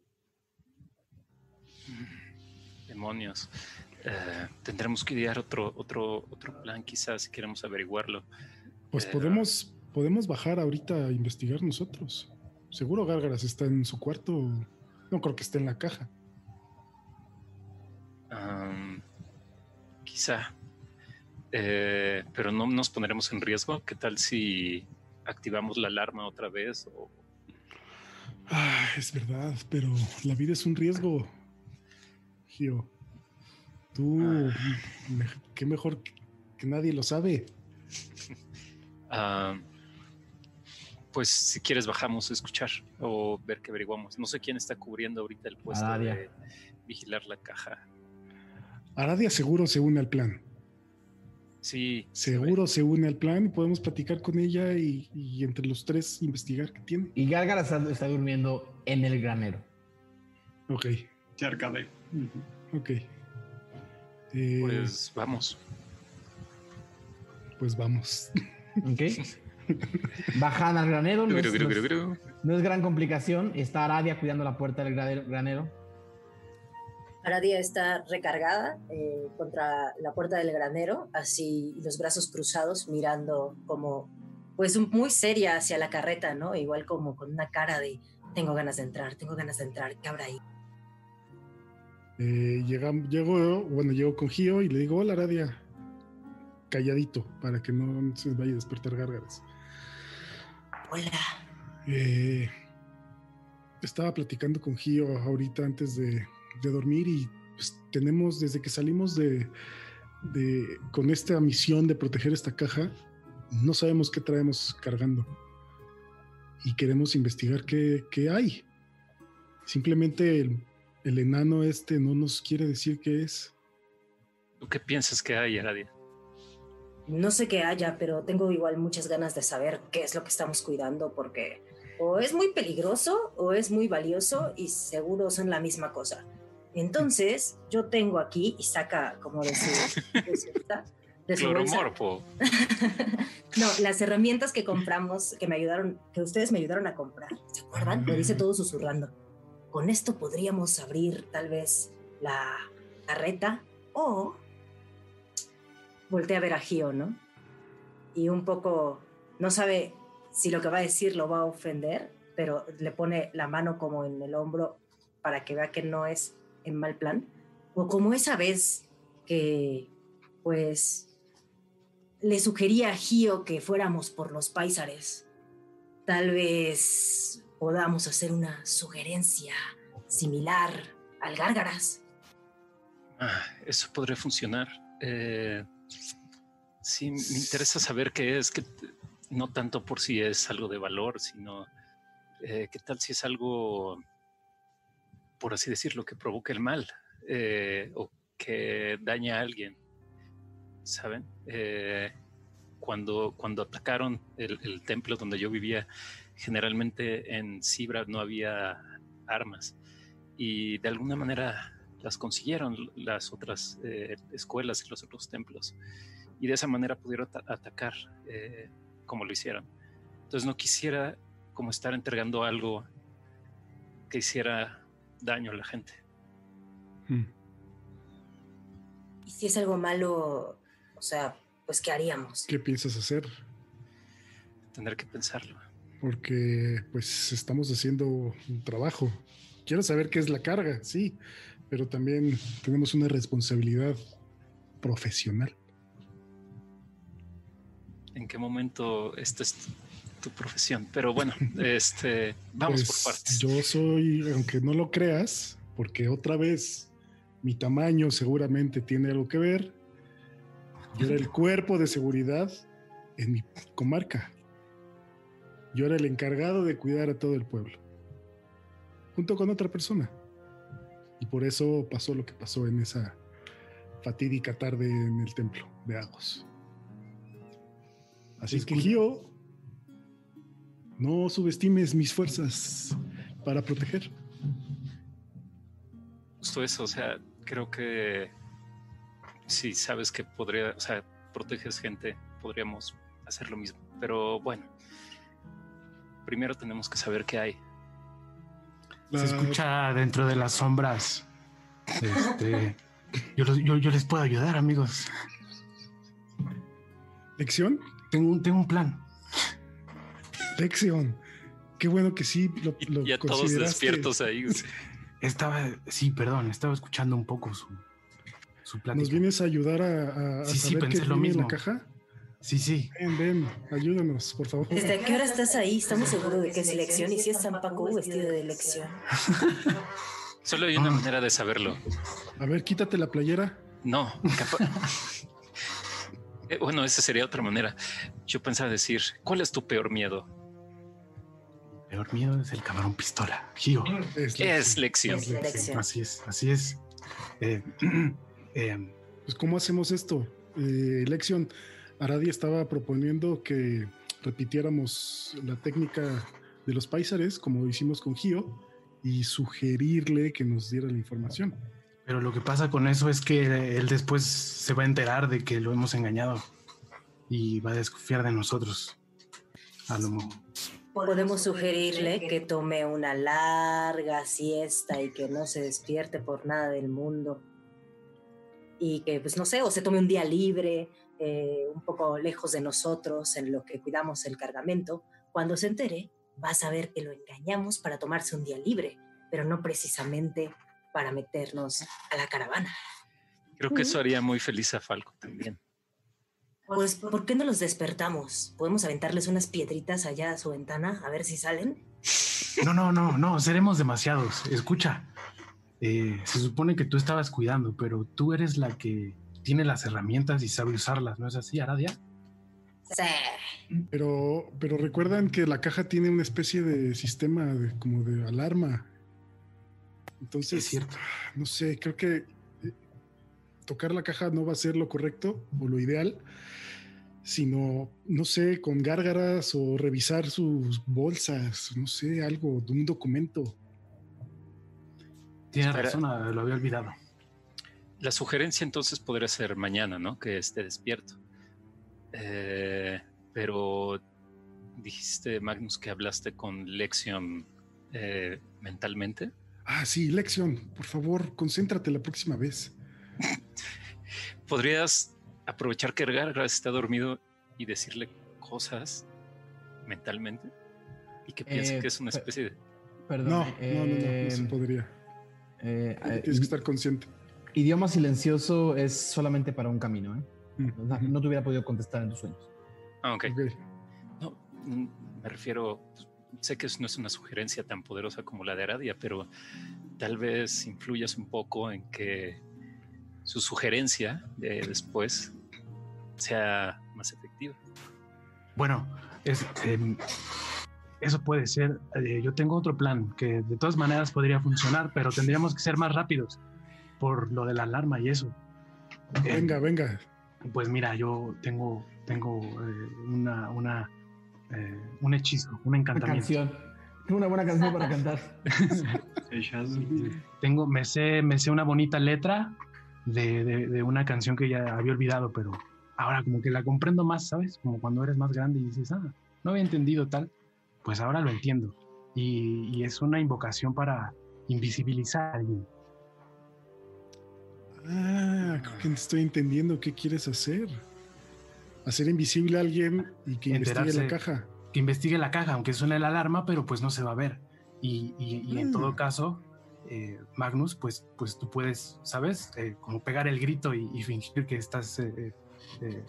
Demonios. Eh, tendremos que idear otro, otro, otro plan, quizás, si queremos averiguarlo. Pues Eh, podemos, podemos bajar ahorita a investigar nosotros. Seguro Gárgaras está en su cuarto. No creo que esté en la caja. Quizá. Eh, pero no nos pondremos en riesgo. ¿Qué tal si activamos la alarma otra vez? O, Ah, es verdad, pero la vida es un riesgo. Gio, tú, me- qué mejor que, nadie lo sabe. am, <laughs> pues si quieres bajamos a escuchar o ver qué averiguamos. No sé quién está cubriendo ahorita el puesto Aradia. de vigilar la caja. Aradia seguro se une al plan. Sí. Seguro se une al plan y podemos platicar con ella y, y entre los tres investigar qué tiene. Y Gárgara está, está durmiendo en el granero. Ok, cerca de. Ok. Eh, pues, Pues vamos. vamos. ¿Ok? <laughs> Bajan al granero. No es, no no gran complicación. Está Aradia cuidando la puerta del granero-. Aradia está recargada eh, contra la puerta del granero, así los brazos cruzados, mirando como, pues un- muy seria hacia la carreta, ¿no? Igual como con una cara de, tengo ganas de entrar, tengo ganas de entrar, ¿qué habrá ahí? Eh, llego, bueno, llego con Gio y le digo, hola Aradia. Calladito, para que no se vaya a despertar gárgaras. Hola. Eh, estaba platicando con Gio ahorita antes de, de dormir y pues, tenemos, desde que salimos de, de- con esta misión de proteger esta caja, no sabemos qué traemos cargando. Y queremos investigar qué, qué hay. Simplemente el, el enano este no nos quiere decir qué es. ¿Tú qué piensas que hay, Aradia? No sé qué haya, pero tengo igual muchas ganas de saber qué es lo que estamos cuidando, porque o es muy peligroso o es muy valioso y seguro son la misma cosa. Entonces, yo tengo aquí y saca como de su, de su, de su bolsa. Cloromorfo. <laughs> No, las herramientas que compramos, que me ayudaron, que ustedes me ayudaron a comprar, ¿se acuerdan? Lo dice todo susurrando. Con esto podríamos abrir tal vez la, carreta o voltea a ver a Gio, ¿no? Y un poco no sabe si lo que va a decir lo va a ofender, pero le pone la mano como en el hombro para que vea que no es en mal plan. O como esa vez que, pues, le sugería a Gio que fuéramos por los paisares. Tal vez podamos hacer una sugerencia similar al Gárgaras. Ah, eso podría funcionar. Eh, sí, me interesa saber qué es, que no tanto por si es algo de valor, sino eh, qué tal si es algo, por así decirlo, que provoque el mal eh, o que daña a alguien. ¿Saben? Eh, cuando, cuando atacaron el templo donde yo vivía, generalmente en Sibra no había armas y de alguna manera las consiguieron las otras eh, escuelas y los otros templos y de esa manera pudieron ata- atacar eh, como lo hicieron. Entonces no quisiera como estar entregando algo que hiciera daño a la gente. Mm. Y si es algo malo, o sea, pues ¿qué haríamos? ¿Qué piensas hacer? Tener que pensarlo. Porque pues estamos haciendo un trabajo. Quiero saber qué es la carga, sí, pero también tenemos una responsabilidad profesional. ¿En qué momento esta es tu profesión? Pero bueno, <laughs> este, vamos Pues, por partes. Yo soy, aunque no lo creas, porque otra vez mi tamaño seguramente tiene algo que ver. Yo era el cuerpo de seguridad en mi comarca. Yo era el encargado de cuidar a todo el pueblo, junto con otra persona. Y por eso pasó lo que pasó en esa fatídica tarde en el templo de Agos. Así es que yo no subestimes mis fuerzas para proteger. Justo eso, o sea, creo que si sabes que podría, o sea, proteges gente, podríamos hacer lo mismo. Pero bueno, primero tenemos que saber qué hay. Se escucha dentro de las sombras. Este, <laughs> yo, los- yo- yo les puedo ayudar, amigos. ¿Lección? Tengo un, tengo un plan. Lección. Qué bueno que sí lo, lo ya todos despiertos ahí. Estaba, sí, perdón, estaba escuchando un poco su, su plática. ¿Nos vienes a ayudar a, a- a Sí, sí, saber qué pensé lo viene en la mismo. caja? Sí, sí. Ven, ven, ayúdanos, por favor. ¿Desde qué hora estás ahí? Estamos seguros de que es elección y si es San Paco vestido de elección. <laughs> Solo hay una Ah. manera de saberlo. A ver, quítate la playera. No, <laughs> Eh, bueno, esa sería otra manera. Yo pensaba decir, ¿cuál es tu peor miedo? Peor miedo es el camarón pistola. Gio. Es Es lección. Es. Así es, así es. Eh, <clears throat> eh, Pues, ¿cómo hacemos esto? Eh, Lección, Aradi estaba proponiendo que repitiéramos la técnica de los paisares, como hicimos con Gio, y sugerirle que nos diera la información. pero lo que pasa con eso es que él después se va a enterar de que lo hemos engañado y va a desconfiar de nosotros. A lo mo- Podemos sugerirle que tome una larga siesta y que no se despierte por nada del mundo. Y que, pues no sé, o se tome un día libre, eh, un poco lejos de nosotros, en lo que cuidamos el cargamento. Cuando se entere, va a saber que lo engañamos para tomarse un día libre, pero no precisamente para meternos a la caravana. Creo que eso haría muy feliz a Falco también. Pues, ¿por qué no los despertamos? ¿Podemos aventarles unas piedritas allá a su ventana a ver si salen? No, no, no, no, seremos demasiados. Escucha, eh, se supone que tú estabas cuidando, pero tú eres la que tiene las herramientas y sabe usarlas, ¿no es así, Aradia? Sí. Pero, pero recuerdan que la caja tiene una especie de sistema de- como de alarma. Entonces, Es cierto. no sé, creo que eh, tocar la caja no va a ser lo correcto o lo ideal, sino, no sé, con gárgaras o revisar sus bolsas, no sé, algo de un documento. Espera. razón, lo había olvidado. La sugerencia entonces podría ser mañana, ¿no? Que esté despierto. Eh, pero dijiste, Magnus, que hablaste con Lexion eh, mentalmente. Ah, sí, Lección, por favor, concéntrate la próxima vez. <laughs> podrías aprovechar que Gargas está dormido y decirle cosas mentalmente y que piense Eh, que es una pe- especie de... Perdón. No, no, no, no, no se podría. eh, eh, Tienes que estar consciente. Idioma silencioso es solamente para un camino, ¿eh? Mm, no te hubiera podido contestar en tus sueños. Ah, ok. No, mm, me refiero, pues, sé que eso no es una sugerencia tan poderosa como la de Aradia, pero tal vez influyas un poco en que su sugerencia de después sea más efectiva. Bueno, es, em, eso puede ser. Eh, yo tengo otro plan que de todas maneras podría funcionar, pero tendríamos que ser más rápidos por lo de la alarma y eso. Eh, Venga, venga. Pues mira, yo tengo, tengo eh, una, una, eh, un hechizo, un Una encantamiento. canción. Una buena canción para cantar. <laughs> Tengo, me sé, me sé una bonita letra de, de- de una canción que ya había olvidado, pero ahora como que la comprendo más, ¿sabes? Como cuando eres más grande y dices, ah, no había entendido tal, pues ahora lo entiendo. Y, y es una invocación para invisibilizar a alguien. Ah, creo que estoy entendiendo qué quieres hacer. Hacer invisible a alguien y que investigue la caja. Que investigue la caja, aunque suene la alarma, pero pues no se va a ver. Y, y- y en Mm. todo caso, eh, Magnus, pues, pues tú puedes, ¿sabes? Eh, como pegar el grito y, y fingir que estás, eh, eh,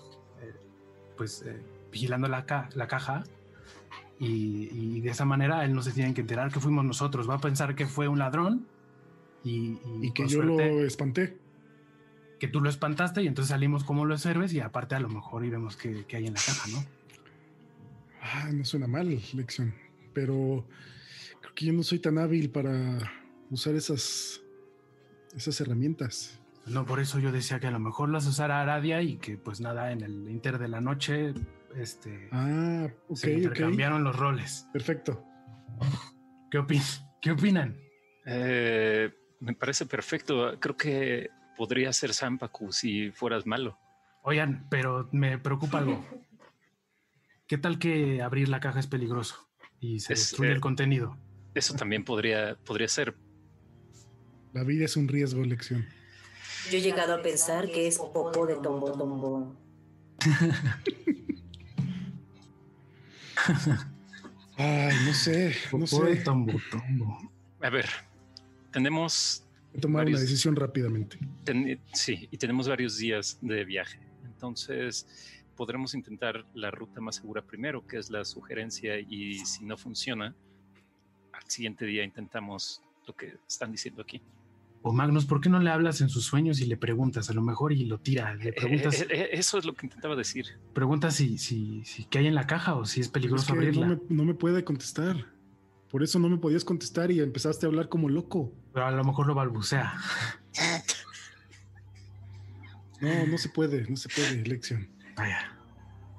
pues, vigilando la, ca- la caja. Y, y de esa manera él no se tiene que enterar que fuimos nosotros. Va a pensar que fue un ladrón y, Y que yo suerte, lo espanté. Que tú lo espantaste y entonces salimos como los héroes y aparte a lo mejor y vemos qué, qué hay en la caja, ¿no? Ah, no suena mal, lección. Pero creo que yo no soy tan hábil para usar esas, esas herramientas. No, por eso yo decía que a lo mejor las usara Aradia y que pues nada, en el inter de la noche, este, Ah, ok, se intercambiaron los roles. Perfecto. ¿Qué, opin- ¿Qué opinan? Eh, me parece perfecto. Creo que podría ser Sampaku si fueras malo. Oigan, pero me preocupa algo. ¿Qué tal que abrir la caja es peligroso y se Es, destruye eh, el contenido? Eso también podría, podría ser. La vida es un riesgo, lección. Yo he llegado a pensar que es popo de tombo tombo. Ay, no sé, no Popó de tombo, tombo. A ver, tenemos He tomado una decisión rápidamente. Ten- sí, y tenemos varios días de viaje. Entonces, podremos intentar la ruta más segura primero, que es la sugerencia, y si no funciona, al siguiente día intentamos lo que están diciendo aquí. O Magnus, ¿por qué no le hablas en sus sueños y le preguntas? A lo mejor y lo tira. Le Eh, preguntas, eh, eh, eso es lo que intentaba decir. preguntas si, si, si qué hay en la caja o si es Es peligroso que abrirla. no me, no me puede contestar. Por eso no me podías contestar y empezaste a hablar como loco. Pero a lo mejor lo balbucea. No, no se puede, no se puede, lección. Vaya,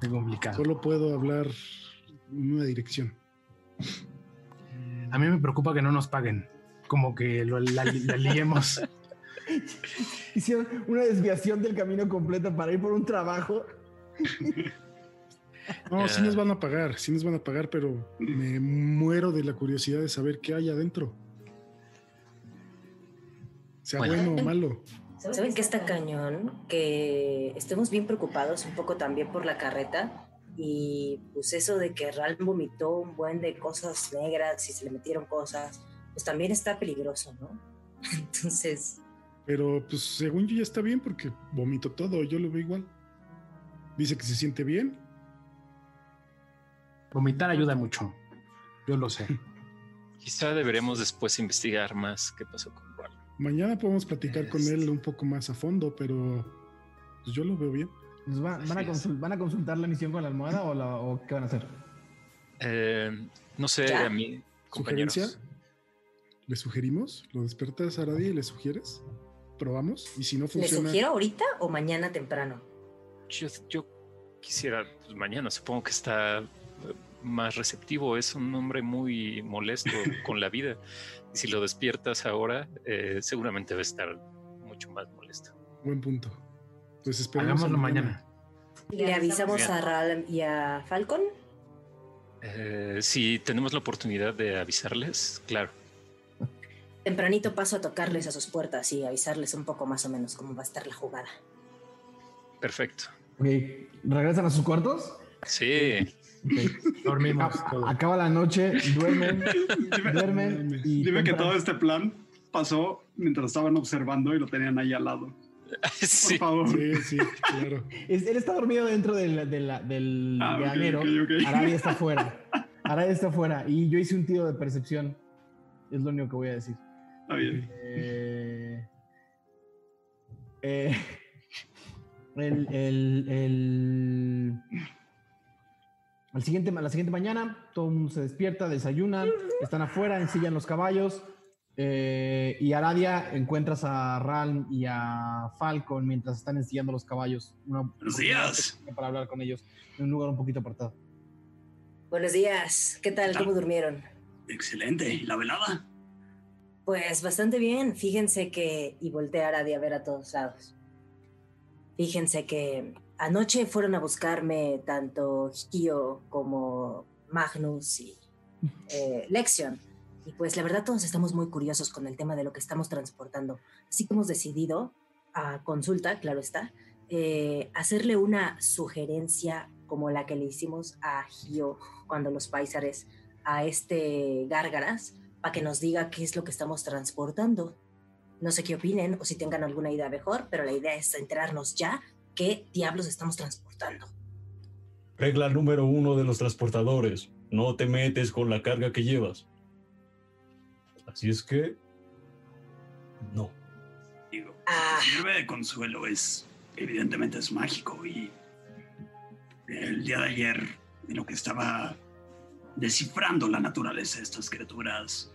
es complicado. Solo puedo hablar en una dirección. A mí me preocupa que no nos paguen. Como que lo, la, la liemos. <laughs> Hicieron una desviación del camino completo para ir por un trabajo. <laughs> No, sí nos van a pagar, sí nos van a pagar, pero me muero de la curiosidad de saber qué hay adentro. Sea Bueno. bueno, o malo. ¿Saben que está cañón? Que estemos bien preocupados un poco también por la carreta. Y pues eso de que Ral vomitó un buen de cosas negras y se le metieron cosas, pues también está peligroso, ¿no? <laughs> Entonces, Pero pues según yo ya está bien porque vomito todo, yo lo veo igual. Dice que se siente bien. Vomitar ayuda mucho. Yo lo sé. <laughs> Quizá deberemos después investigar más qué pasó con Ral. Mañana podemos platicar con él un poco más a fondo, pero pues, yo lo veo bien. Va- van, a Así es. consul- ¿Van a consultar la misión con la almohada o, la- o qué van a hacer? Eh, no sé, ¿Ya? a mí, compañeros. ¿Sugerencia? ¿Le sugerimos? ¿Lo despertas a Aradia y le sugieres? ¿Probamos? Y si no ¿le funciona, sugiero ahorita o mañana temprano? Yo, yo quisiera, pues, mañana supongo que está más receptivo, es un hombre muy molesto <laughs> con la vida. Y si lo despiertas ahora, eh, seguramente va a estar mucho más molesto. buen punto. Pues esperemos. a Hagámoslo mañana. ¿Le avisamos Bien. a Ral y a Falcon? Eh, si tenemos la oportunidad de avisarles, claro. Tempranito paso a tocarles a sus puertas y avisarles un poco más o menos cómo va a estar la jugada. Perfecto. Ok, ¿regresan a sus cuartos? Sí. Dormimos. Acaba, la noche, duermen, Dime, duermen y dime que todo este plan pasó mientras estaban observando y lo tenían ahí al lado. <laughs> Por favor. Sí, sí, claro. Es- él está dormido dentro del, del, del Ah, granero. Arabia está <laughs> afuera. Arabia está afuera. Y yo hice un tiro de percepción. Es lo único que voy a decir. Está bien. Eh, eh, <laughs> el, el, el, al siguiente, la siguiente mañana, todo el mundo se despierta, desayunan, están afuera, ensillan los caballos. eh, y Aradia encuentras a Ralm y a Falcon mientras están ensillando los caballos. Una Buenos días. Para hablar con ellos en un lugar un poquito apartado. Buenos días. ¿Qué tal? ¿Qué tal? ¿Cómo durmieron? Excelente. ¿Y la velada? Pues bastante bien. Fíjense que. Y volteé a Aradia a ver a todos lados. Fíjense que anoche fueron a buscarme tanto Hio como Magnus y eh, Lexion. Y pues la verdad todos estamos muy curiosos con el tema de lo que estamos transportando. Así que hemos decidido, a consulta, claro está, eh, hacerle una sugerencia como la que le hicimos a Gio cuando los paisares a este Gárgaras para que nos diga qué es lo que estamos transportando. No sé qué opinen o si tengan alguna idea mejor, pero la idea es enterarnos ya qué diablos estamos transportando. Regla número uno de los transportadores. No te metes con la carga que llevas. Así es que... No. Digo, Ah. si sirve de consuelo es, evidentemente es mágico y el día de ayer en lo que estaba descifrando la naturaleza de estas criaturas,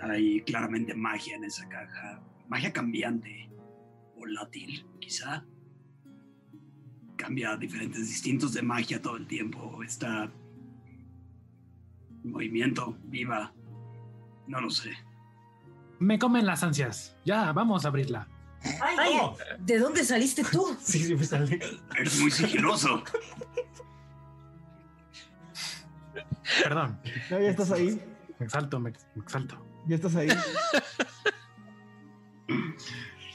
hay claramente magia en esa caja, magia cambiante, volátil quizá. Cambia diferentes distintos de magia todo el tiempo, está en movimiento, viva, no lo sé. Me comen las ansias. Ya, vamos a abrirla. ¡Ay! ¿De dónde saliste tú? <laughs> Sí, sí, me sale. Eres muy sigiloso. Perdón. No, ya estás ahí. Me exalto, me, me exalto. Ya estás ahí. <laughs>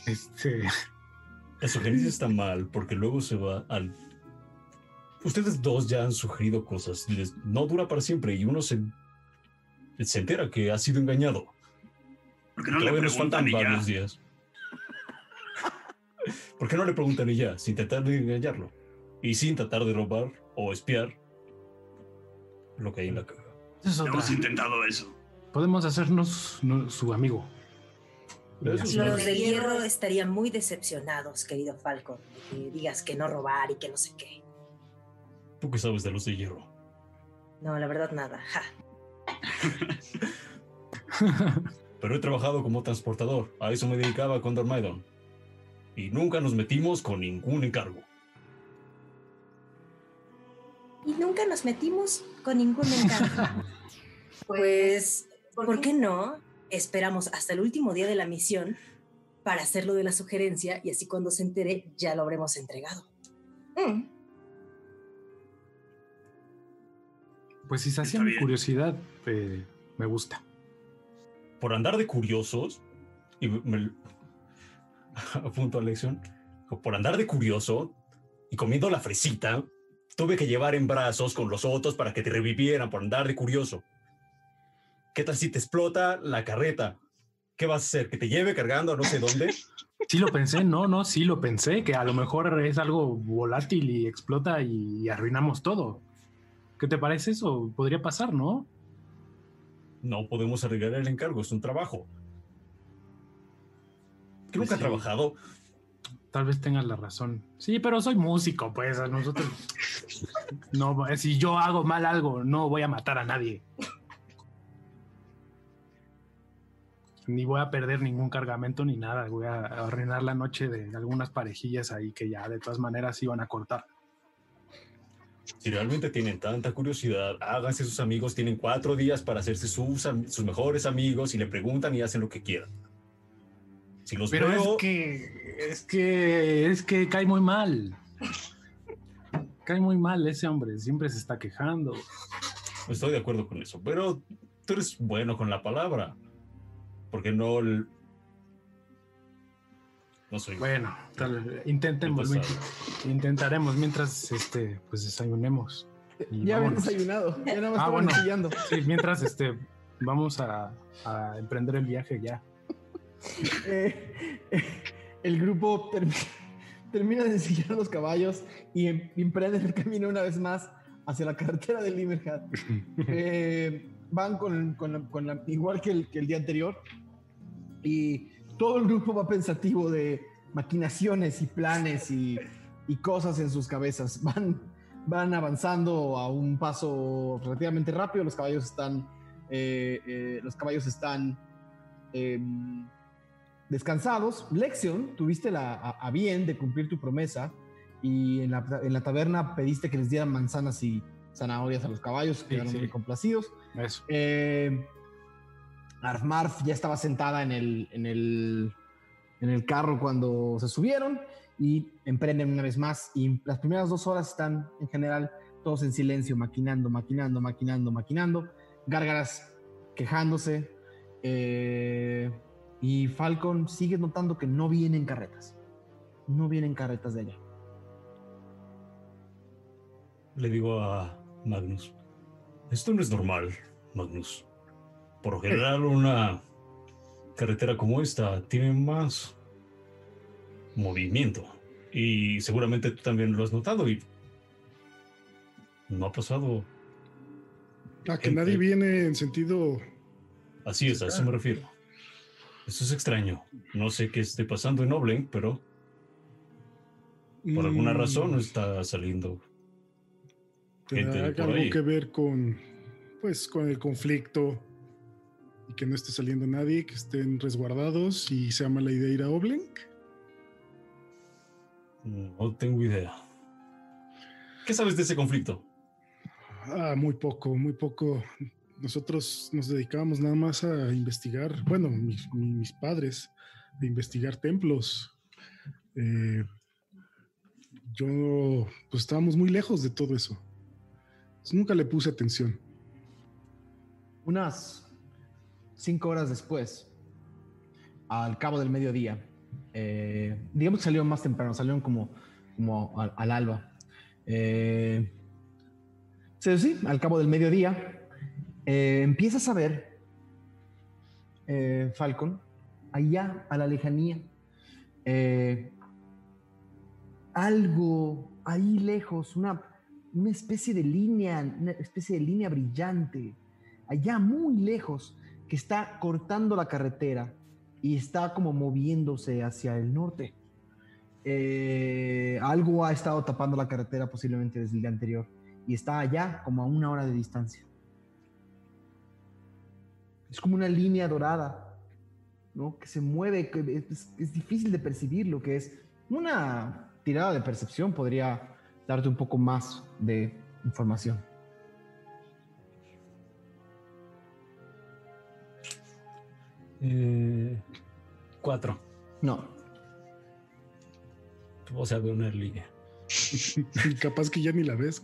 Este. La sugerencia está mal porque luego se va al... Ustedes dos ya han sugerido cosas. les- no dura para siempre y uno se, se entera que ha sido engañado. Porque no le nos preguntan faltan ya. varios días. ¿Por qué no le preguntan y ya, sin tratar de engañarlo? Y sin tratar de robar o espiar lo que hay en la caja. es. Hemos intentado eso. Podemos hacernos no, su amigo. Los del hierro estarían muy decepcionados, querido Falcon, de que digas que no robar y que no sé qué. ¿Tú qué sabes de los de hierro? No, la verdad nada. Ja. <laughs> Pero he trabajado como transportador. A eso me dedicaba con Dormaidon. Y nunca nos metimos con ningún encargo. Y nunca nos metimos con ningún encargo. <laughs> pues, ¿por qué no? Esperamos hasta el último día de la misión para hacerlo de la sugerencia y así cuando se entere ya lo habremos entregado. Mm. Pues si se hacía mi curiosidad, eh, me gusta. Por andar de curiosos, y me, me- <laughs> apunto a lección, por andar de curioso y comiendo la fresita, tuve que llevar en brazos con los otros para que te revivieran por andar de curioso. ¿Qué tal si te explota la carreta? ¿Qué vas a hacer? ¿Que te lleve cargando a no sé dónde? <laughs> Sí lo pensé, no, no, sí lo pensé, que a lo mejor es algo volátil y explota y arruinamos todo. ¿Qué te parece eso? Podría pasar, ¿no? No podemos arreglar el encargo, es un trabajo. Que nunca Pues ha sí. trabajado. Tal vez tengas la razón. Sí, pero soy músico, pues a nosotros. <laughs> No, si yo hago mal algo, no voy a matar a nadie. Ni voy a perder ningún cargamento ni nada. Voy a arruinar la noche de algunas parejillas ahí que ya de todas maneras iban a cortar. Si realmente tienen tanta curiosidad, háganse sus amigos. Tienen cuatro días para hacerse sus, sus mejores amigos y le preguntan y hacen lo que quieran. Si los Pero veo, es que, es que, es que cae muy mal. Cae muy mal ese hombre, siempre se está quejando. estoy de acuerdo con eso. Pero tú eres bueno con la palabra. ¿Por qué no, No soy. Bueno, tal- intentemos, Muy pesado. intentaremos mientras este, pues desayunemos. Y Ya habían vámonos. desayunado. Ya nada más Ah, bueno. chillando. Sí, mientras este, vamos a, a emprender el viaje ya. Eh, el grupo termi- termina de ensillar a los caballos y em- emprenden el camino una vez más hacia la carretera de Limerhead. <laughs> Eh, van con, con la- con la- igual que el, que el día anterior y todo el grupo va pensativo de maquinaciones y planes y, y cosas en sus cabezas. <laughs> Van, van avanzando a un paso relativamente rápido. Los caballos están, eh, eh, los caballos están em, descansados. Lexion, tuviste la, a, a bien de cumplir tu promesa y en la, en la taberna pediste que les dieran manzanas y zanahorias a los caballos, quedaron sí. muy complacidos. Eso. Eh, Arfmarf ya estaba sentada en el, en, el, en el carro cuando se subieron y emprenden una vez más. Y las primeras dos horas están en general todos en silencio, maquinando, maquinando, maquinando, maquinando. Gárgaras quejándose. eh, y Falcon sigue notando que no vienen carretas. No vienen carretas de allá. Le digo a Magnus. Esto no es normal, Magnus. Por lo general, una carretera como esta tiene más movimiento. Y seguramente tú también lo has notado y no ha pasado. A que Gente. nadie viene en sentido. Así es, a eso me refiero. Esto es extraño. No sé qué esté pasando en Oblen, pero por alguna mm, razón no está saliendo. ¿Tendrá algo ahí. que ver con, pues, con el conflicto y que no esté saliendo nadie, que estén resguardados y sea mala idea ir a Oblenk? No tengo idea. ¿Qué sabes de ese conflicto? Ah, muy poco, muy poco. Nosotros nos dedicábamos nada más a investigar, bueno, mis, mi- mis padres, a investigar templos. Eh, yo, pues estábamos muy lejos de todo eso. Entonces, nunca le puse atención. Unas cinco horas después, al cabo del mediodía, eh, digamos que salieron más temprano, salieron como, como al, al alba. Eh, sí, al cabo del mediodía, eh, empiezas a ver, eh, Falcon, allá a la lejanía, algo ahí lejos, una, una especie de línea, una especie de línea brillante, allá muy lejos, que está cortando la carretera y está como moviéndose hacia el norte. Eh, algo ha estado tapando la carretera posiblemente desde el día anterior y está allá como a una hora de distancia. Es como una línea dorada, ¿no? Que se mueve, que es, es difícil de percibir lo que es. Una tirada de percepción podría darte un poco más de información. Eh, cuatro. No, O sea, veo una línea. <laughs> Capaz que ya ni la ves.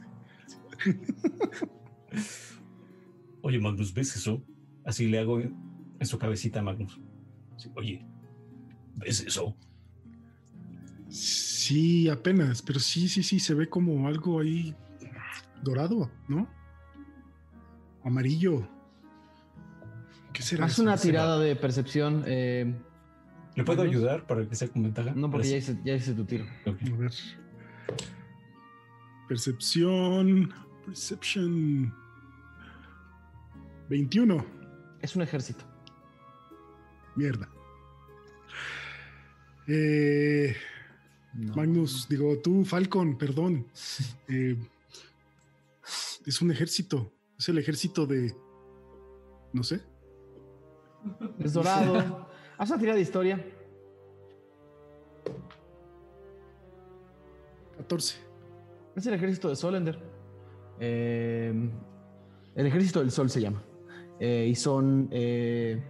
<laughs> Oye, Magnus, ¿ves eso? Así le hago en en su cabecita a Magnus. Sí, Oye, ¿ves eso? Sí, apenas, pero sí, sí, sí, se ve como algo ahí dorado, ¿no? Amarillo. ¿Qué será? haz eso? una tirada de percepción. eh, ¿Le puedo ayudar para que sea con ventaja? no, porque ya hice, ya hice tu tiro. Ok. A ver. Percepción. Perception. 21. Es un ejército. Mierda. Eh, No. Magnus, digo, tú, Falcon, perdón. <laughs> Eh, es un ejército. Es el ejército de. No sé. Es dorado. haz una tirada de historia. 14. Es el ejército de Solender. Eh, el ejército del sol se llama. Eh, y son, eh,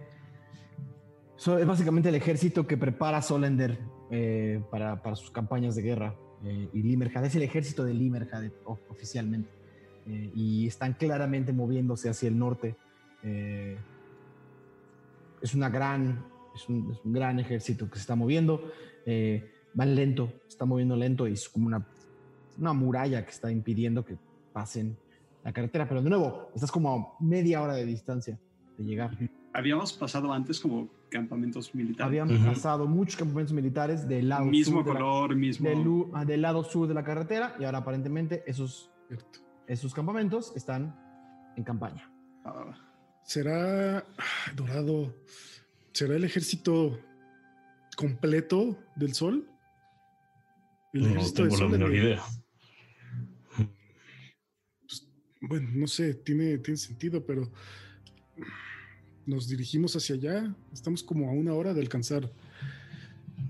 son- Es básicamente el ejército que prepara Solender para, para sus campañas de guerra. Y Limerhad es el ejército de Limerhad oficialmente. Y están claramente moviéndose hacia el norte. Es una gran es un, es un gran ejército que se está moviendo. Eh, van lento, se está moviendo lento y es como una, una muralla que está impidiendo que pasen la carretera. Pero de nuevo, estás como a media hora de distancia de llegar. Habíamos pasado antes como campamentos militares. Habían Ujú. pasado muchos campamentos militares del lado mismo sur de la- color, mismo. del, ah, del lado sur de la carretera y ahora aparentemente esos, Cierto. esos campamentos están en campaña. Ah, ¿Será dorado? ¿Será el ejército completo del sol? El No ejército del tengo la menor idea. Bueno, no sé, tiene, tiene sentido, pero nos dirigimos hacia allá. Estamos como a una hora de alcanzar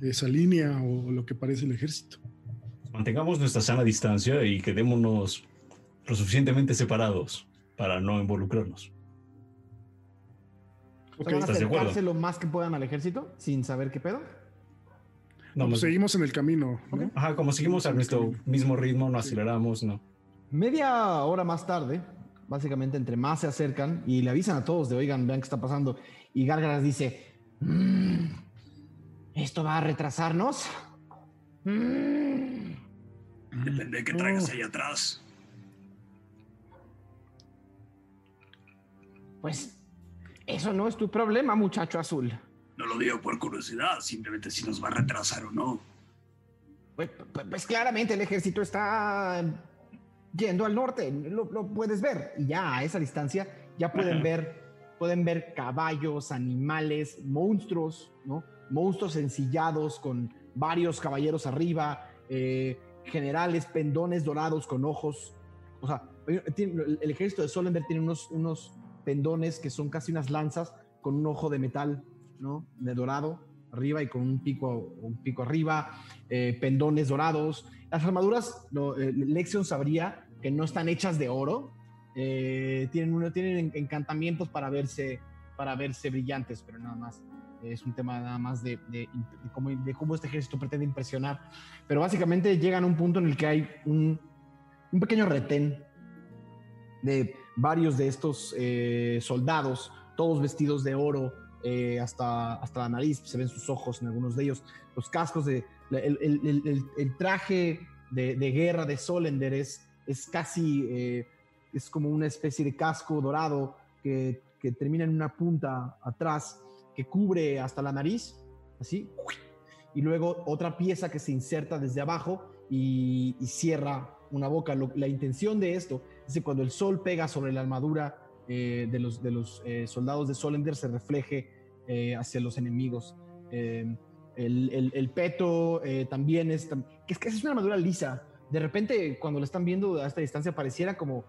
esa línea o lo que parece el ejército. Mantengamos nuestra sana distancia y quedémonos lo suficientemente separados para no involucrarnos. O van a acercarse lo más que puedan al ejército sin saber qué pedo. No, pues seguimos en el camino, ¿no? Ajá, como seguimos a nuestro mismo ritmo, no aceleramos, no. Media hora más tarde, básicamente entre más se acercan y le avisan a todos de, oigan, vean qué está pasando. Y Gárgaras dice, "Mm, ¿esto va a retrasarnos? Mm". Depende de qué traigas ahí atrás. Pues eso no es tu problema, muchacho azul. No lo digo por curiosidad, simplemente si nos va a retrasar o no. Pues, pues- pues claramente el ejército está yendo al norte, lo, lo puedes ver. Y ya a esa distancia ya pueden Ajá. ver, pueden ver caballos, animales, monstruos, ¿no? Monstruos ensillados con varios caballeros arriba, eh, generales, pendones dorados con ojos. O sea, el, ejército de Solender tiene unos, unos pendones que son casi unas lanzas con un ojo de metal, ¿no? De dorado arriba y con un pico, un pico arriba, eh, pendones dorados. Las armaduras, lo, eh, Lexion sabría que no están hechas de oro, eh, tienen, uno, tienen en- encantamientos para verse, para verse brillantes, pero nada más. Es un tema nada más de, de- de cómo, de cómo este ejército pretende impresionar. Pero básicamente llegan a un punto en el que hay un, un pequeño retén de varios de estos eh, soldados, todos vestidos de oro, eh, hasta, hasta la nariz, se ven sus ojos en algunos de ellos, los cascos de... El, traje de, guerra de Solender es, es casi... eh, es como una especie de casco dorado que, que termina en una punta atrás que cubre hasta la nariz, así, y luego otra pieza que se inserta desde abajo y, cierra una boca. La intención de esto cuando el sol pega sobre la armadura eh, de los, de los eh, soldados de Solender se refleje eh, hacia los enemigos. Eh, el, el- el peto eh, también es, es que es una armadura lisa. De repente, cuando lo están viendo a esta distancia, pareciera como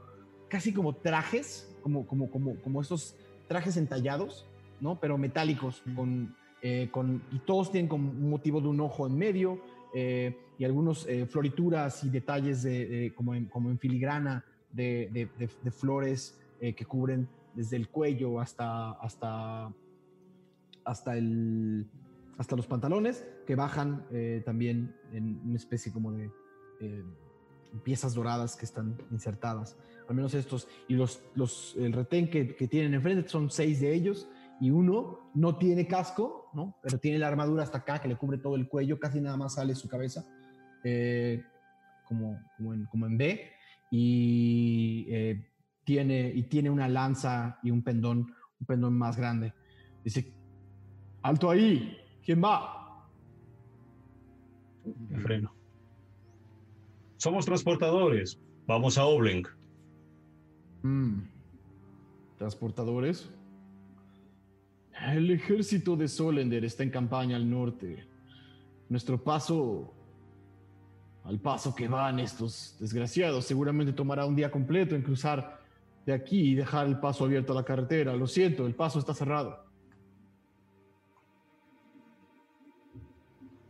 casi como trajes, como, como, como, como estos trajes entallados, ¿no? Pero metálicos, con, eh, con, y todos tienen como un motivo de un ojo en medio eh, y algunos florituras y detalles de, de- como, en, como en filigrana de, de- de- de flores eh, que cubren desde el cuello hasta, hasta, hasta, el, hasta los pantalones, que bajan eh, también en una especie como de eh, piezas doradas que están insertadas. Al menos estos. Y los, los, el retén que, que tienen enfrente son seis de ellos. Y uno no tiene casco, ¿no? Pero tiene la armadura hasta acá que le cubre todo el cuello, casi nada más sale su cabeza, eh, como, como, en, como en B. Y, eh, tiene, y tiene una lanza y un pendón, un pendón más grande. Dice, alto ahí, ¿quién va? Me freno. Somos transportadores. Vamos a Obleng. Mm. Transportadores. El ejército de Solender está en campaña al norte. Nuestro paso, al paso que van estos desgraciados, seguramente tomará un día completo en cruzar de aquí y dejar el paso abierto a la carretera. Lo siento, el paso está cerrado.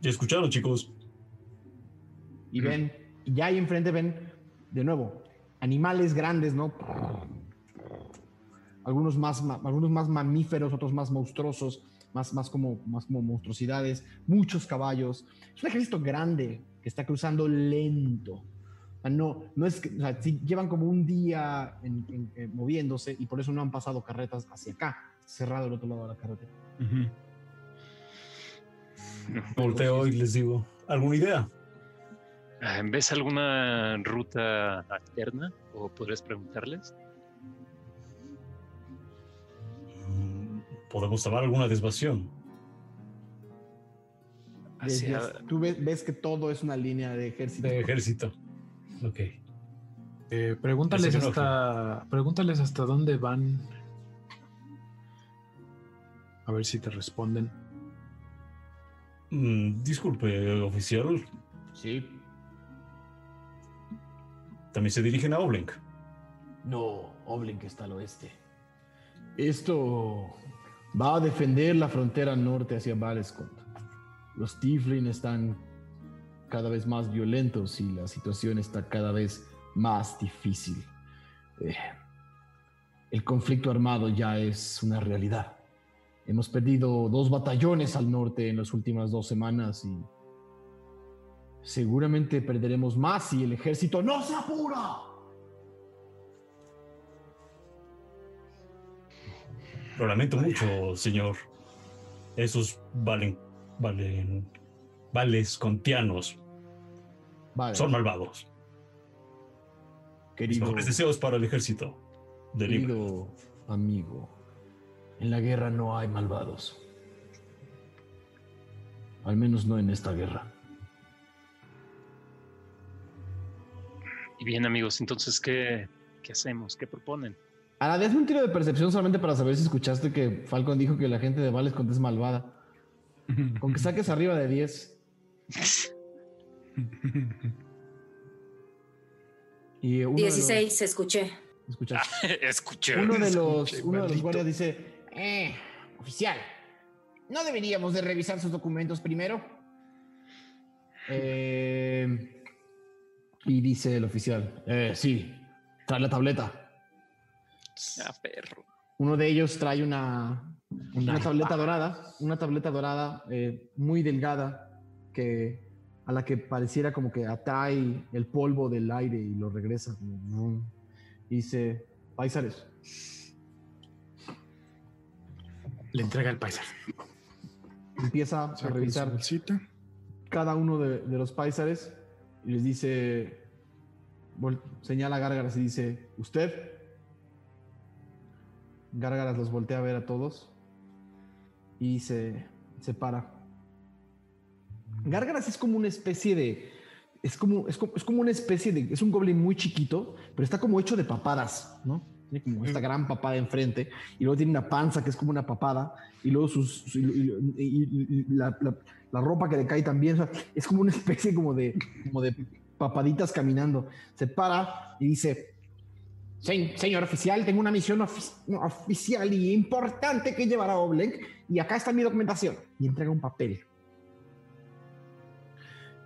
Ya escucharon, chicos. Y ven, ya ahí enfrente ven, de nuevo, animales grandes, ¿no? Algunos más, algunos más mamíferos, otros más monstruosos, más, más, como, más como monstruosidades, muchos caballos. Es un ejército grande que está cruzando lento. O sea, no, no es que, o sea, sí llevan como un día en- en- en moviéndose y por eso no han pasado carretas hacia acá, cerrado el otro lado de la carretera. Volteo y les digo, ¿alguna idea? Ah, ¿Ves alguna ruta alterna? ¿O podrías preguntarles? Mm, Podemos tomar alguna desviación. Hacia- Desde- Tú ves, ves que todo es una línea de ejército. De ejército. Ok. Eh, pregúntales hasta, pregúntales hasta dónde van. A ver si te responden. Mm, disculpe, oficial. Sí. También se dirigen a Oblink. No, Oblink está al oeste. Esto va a defender la frontera norte hacia Valescont. Los Tiflin están cada vez más violentos y la situación está cada vez más difícil. Eh, el conflicto armado ya es una realidad. Hemos perdido dos batallones al norte en las últimas dos semanas y seguramente perderemos más si el ejército no se apura. Lo lamento mucho, señor. Esos valen, valen, vales contianos Vale, son malvados. Querido, mejores deseos para el ejército. De querido amigo, en la guerra no hay malvados. Al menos no en esta guerra. Y bien, amigos, entonces, ¿qué, qué hacemos? ¿Qué proponen? Ahora, hazme un tiro de percepción solamente para saber si escuchaste que Falcon dijo que la gente de Valescont es malvada. <laughs> Con que saques arriba de 10. Y uno de los- 16, escuché. escuchaste. <laughs> Escuché. Uno de los, uno de los guardias dice, Eh, oficial, ¿no deberíamos de revisar sus documentos primero? eh, y dice el oficial, eh, sí, trae la tableta. Ah, perro. Uno de ellos trae una, una tableta dorada, una tableta dorada eh, muy delgada que a la que pareciera como que atrae el polvo del aire y lo regresa. Y dice, paisares, Le entrega el paisa. empieza a revisar cada uno de, de los paisares y les dice, señala a Gárgaras y dice, ¿usted? Gárgaras los voltea a ver a todos y se, se para. Gárgaras es como una especie de... Es como, es, como, es como una especie de... Es un goblin muy chiquito, pero está como hecho de papadas, ¿no? Tiene como esta gran papada enfrente y luego tiene una panza que es como una papada y luego sus, su- y- y- y- y la, la- la ropa que le cae también, o sea, es como una <laughs> especie como de, como de papaditas caminando. Se para y dice, Se- señor oficial, tengo una misión ofi- oficial y importante que llevar a Oblek y acá está mi documentación. y entrega un papel.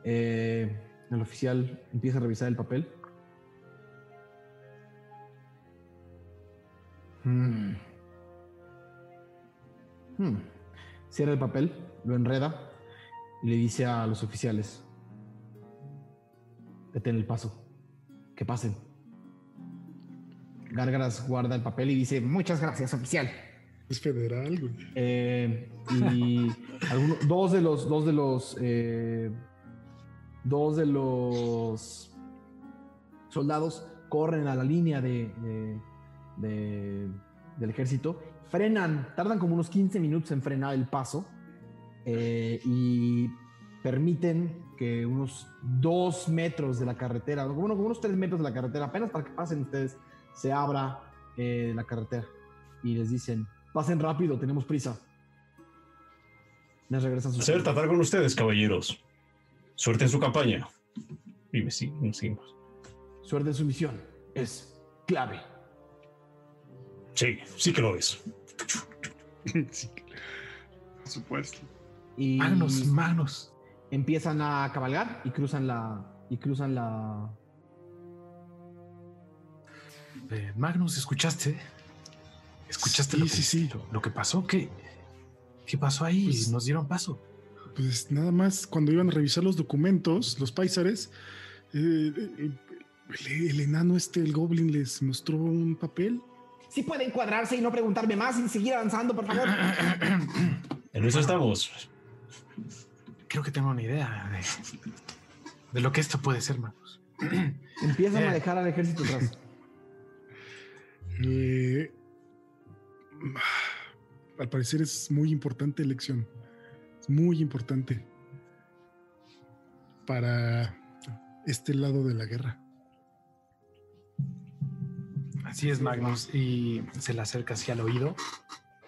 Eh, el oficial empieza a revisar el papel. Hmm. Hmm. Cierra el papel, lo enreda y le dice a los oficiales, detén el paso, que pasen. Gárgaras guarda el papel y dice, Muchas gracias, oficial. Es federal, güey. Eh, y <laughs> alguno- dos de los, dos de los, eh, dos de los soldados corren a la línea de, de- de- del ejército, frenan, tardan como unos 15 minutos en frenar el paso eh, y permiten que unos dos metros de la carretera, bueno, como unos tres metros de la carretera, apenas para que pasen ustedes, se abra eh, la carretera y les dicen, pasen rápido, tenemos prisa. Les regresan sus Placer tratar con ustedes, caballeros. Suerte en su campaña. Y me seguimos. Suerte en su misión. Es clave. Sí, sí que lo es. <laughs> Sí, por supuesto. Y Manos, manos. empiezan a cabalgar y cruzan la. Y cruzan la. Eh, Magnus, ¿escuchaste? ¿Escuchaste Sí, lo, que, sí, sí. Lo, lo que pasó? ¿Qué, ¿Qué pasó ahí? Pues- Nos dieron paso. Pues nada más cuando iban a revisar los documentos, los paisares, eh, eh, el, el enano este, el goblin, les mostró un papel. Si pueden cuadrarse y no preguntarme más y seguir avanzando, por favor. <coughs> En eso estamos. creo que tengo una idea de, de lo que esto puede ser, Magnus. Empiezan Eh. a dejar al ejército atrás. Eh, al parecer es muy importante elección. Es muy importante para este lado de la guerra. Así es, Magnus. Y se le acerca así al oído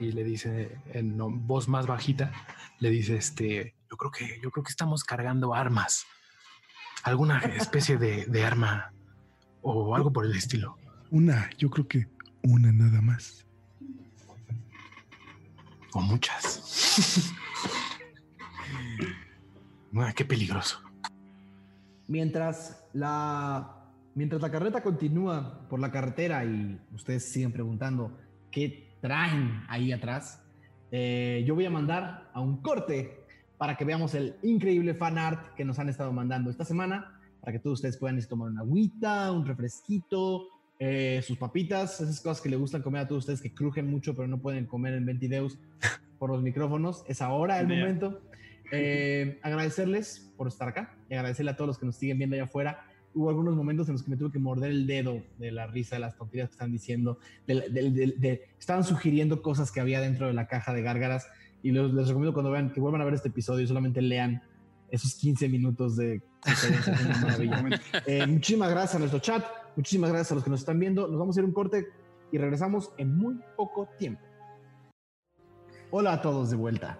y le dice en voz más bajita, le dice, este, yo creo que, yo creo que estamos cargando armas. Alguna especie de, de arma o algo por el estilo. Una, yo creo que una nada más. O muchas. <laughs> Ah, qué peligroso. Mientras la, mientras la carreta continúa por la carretera y ustedes siguen preguntando qué traen ahí atrás, eh, yo voy a mandar a un corte para que veamos el increíble fan art que nos han estado mandando esta semana, para que todos ustedes puedan tomar una agüita, un refresquito, eh, sus papitas, esas cosas que le gustan comer a todos ustedes que crujen mucho pero no pueden comer en Ventideus <laughs> por los micrófonos. Es ahora el momento. <laughs> Eh, agradecerles por estar acá y agradecerle a todos los que nos siguen viendo allá afuera. Hubo algunos momentos en los que me tuve que morder el dedo de la risa de las tonterías que están diciendo. de- estaban sugiriendo cosas que había dentro de la caja de gárgaras y los- les recomiendo cuando vean que vuelvan a ver este episodio y solamente lean esos 15 minutos de... <laughs> maravilla. Eh, muchísimas gracias a nuestro chat, muchísimas gracias a los que nos están viendo. Nos vamos a ir un corte y regresamos en muy poco tiempo. Hola a todos de vuelta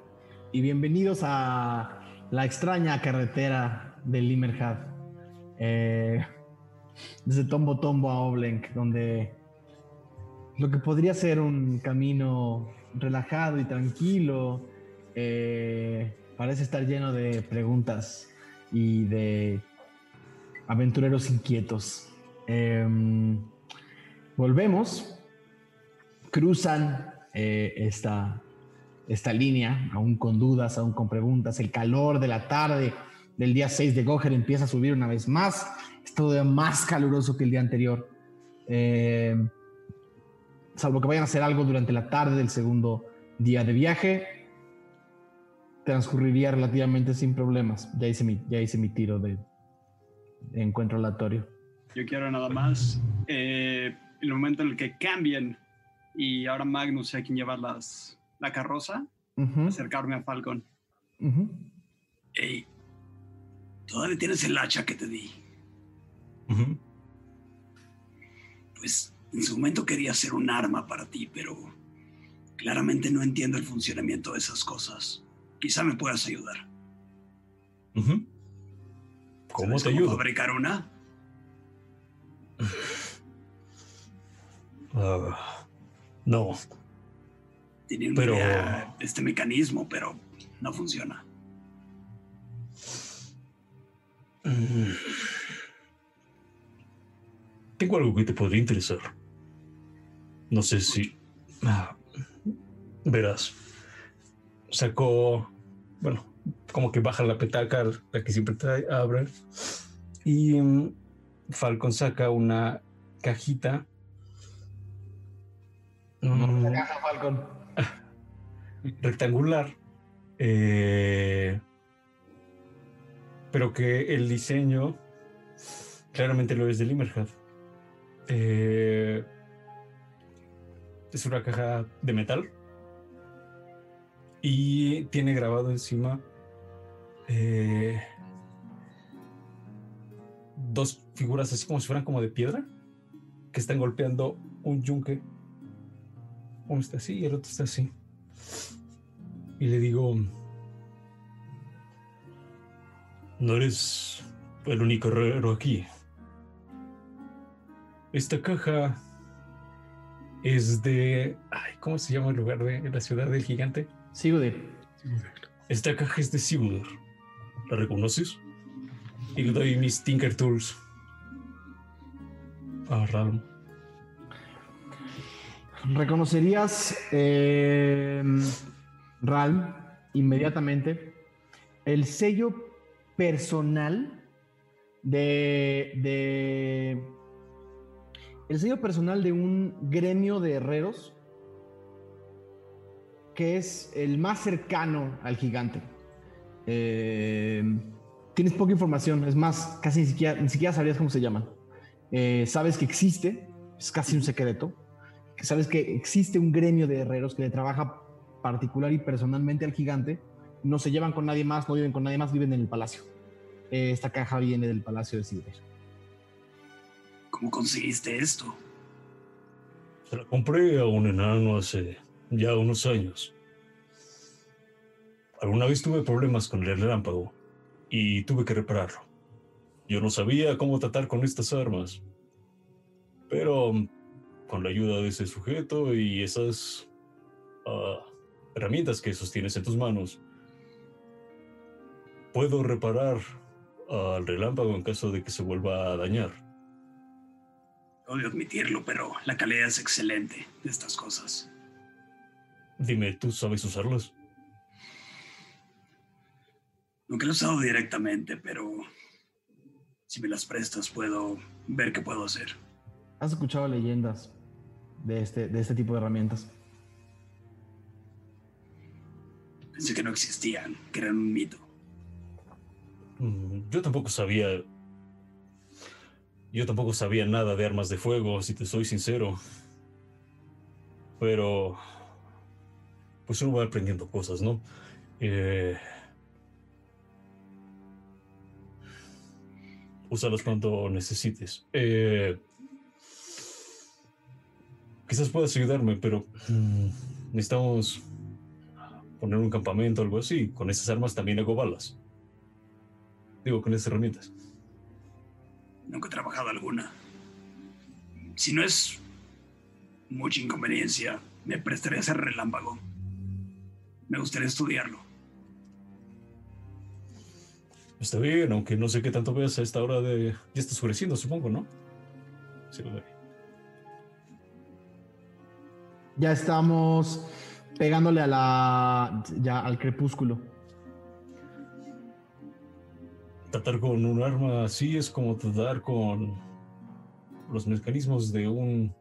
y bienvenidos a la extraña carretera de Limerhad. Eh, desde Tombo Tombo a Oblenk, donde lo que podría ser un camino relajado y tranquilo eh, parece estar lleno de preguntas y de aventureros inquietos. Em, volvemos, cruzan eh, esta, esta línea, aún con dudas, aún con preguntas. El calor de la tarde del día 6 de Goher empieza a subir una vez más. Es todavía más caluroso que el día anterior. Em, salvo que vayan a hacer algo durante la tarde del segundo día de viaje, transcurriría relativamente sin problemas. Ya hice mi, ya hice mi tiro de, de encuentro aleatorio. Yo quiero nada más eh, el momento en el que cambien y ahora Magnus sea quien lleva las, la carroza, acercarme a Falcon. ujú. Ey, todavía tienes el hacha que te di. Pues en su momento quería ser un arma para ti, pero claramente no entiendo el funcionamiento de esas cosas. Quizá me puedas ayudar. ¿Cómo ¿Sabes te ayudo? fabricar una? Ah, no, Tiene Pero- idea de este mecanismo, pero no funciona. Mm. Tengo algo que te podría interesar. No sé si... Ah, verás. Sacó... Bueno, como que baja la petaca, la que siempre trae, abre. Y mm, Falcon saca una cajita. mm, La caja, Falcon. <laughs> rectangular, eh, pero que el diseño claramente lo es de Limerhad. Eh, es una caja de metal y tiene grabado encima eh, dos figuras así como si fueran como de piedra que están golpeando un yunque. Uno está así y el otro está así. Y le digo, no eres el único herrero aquí. Esta caja es de... Ay, ¿Cómo se llama el lugar de la ciudad del gigante? Sigurdir. Esta caja es de Sigurd. ¿La reconoces? Y le doy mis Tinker Tools. Ah, raro. Reconocerías, eh, Ralm, inmediatamente el sello personal de, de- el sello personal de un gremio de herreros que es el más cercano al gigante. Eh, tienes poca información, es más, casi ni siquiera, ni siquiera sabrías cómo se llaman. Eh, sabes que existe, es casi un secreto, que sabes que existe un gremio de herreros que le trabaja particular y personalmente al gigante, no se llevan con nadie más, no viven con nadie más, viven en el palacio. Eh, esta caja viene del palacio de Silver. ¿Cómo conseguiste esto? Se la compré a un enano hace ya unos años. Alguna vez tuve problemas con el relámpago y tuve que repararlo. Yo no sabía cómo tratar con estas armas, pero con la ayuda de ese sujeto y esas ah, herramientas que sostienes en tus manos, puedo reparar al relámpago en caso de que se vuelva a dañar. Odio admitirlo, pero la calidad es excelente de estas cosas. Dime, ¿tú sabes usarlas? Nunca lo he usado directamente, pero si me las prestas puedo ver qué puedo hacer. ¿Has escuchado leyendas de este, de este tipo de herramientas? Pensé que no existían, que eran un mito. Mm, Yo tampoco sabía. Yo tampoco sabía nada de armas de fuego, si te soy sincero. Pero. Pues uno va aprendiendo cosas, ¿no? Eh, úsalas cuando necesites. Eh, quizás puedas ayudarme, pero mm, necesitamos poner un campamento o algo así. Con esas armas también hago balas. Digo, con esas herramientas. Nunca he trabajado alguna. Si no es mucha inconveniencia, me prestaré a hacer relámpago. Me gustaría estudiarlo. Está bien, aunque no sé qué tanto veas a esta hora de... Ya está oscureciendo, supongo, ¿no? Sí, lo veré. Ya estamos pegándole a la, ya al crepúsculo. Tratar con un arma así es como tratar con los mecanismos de un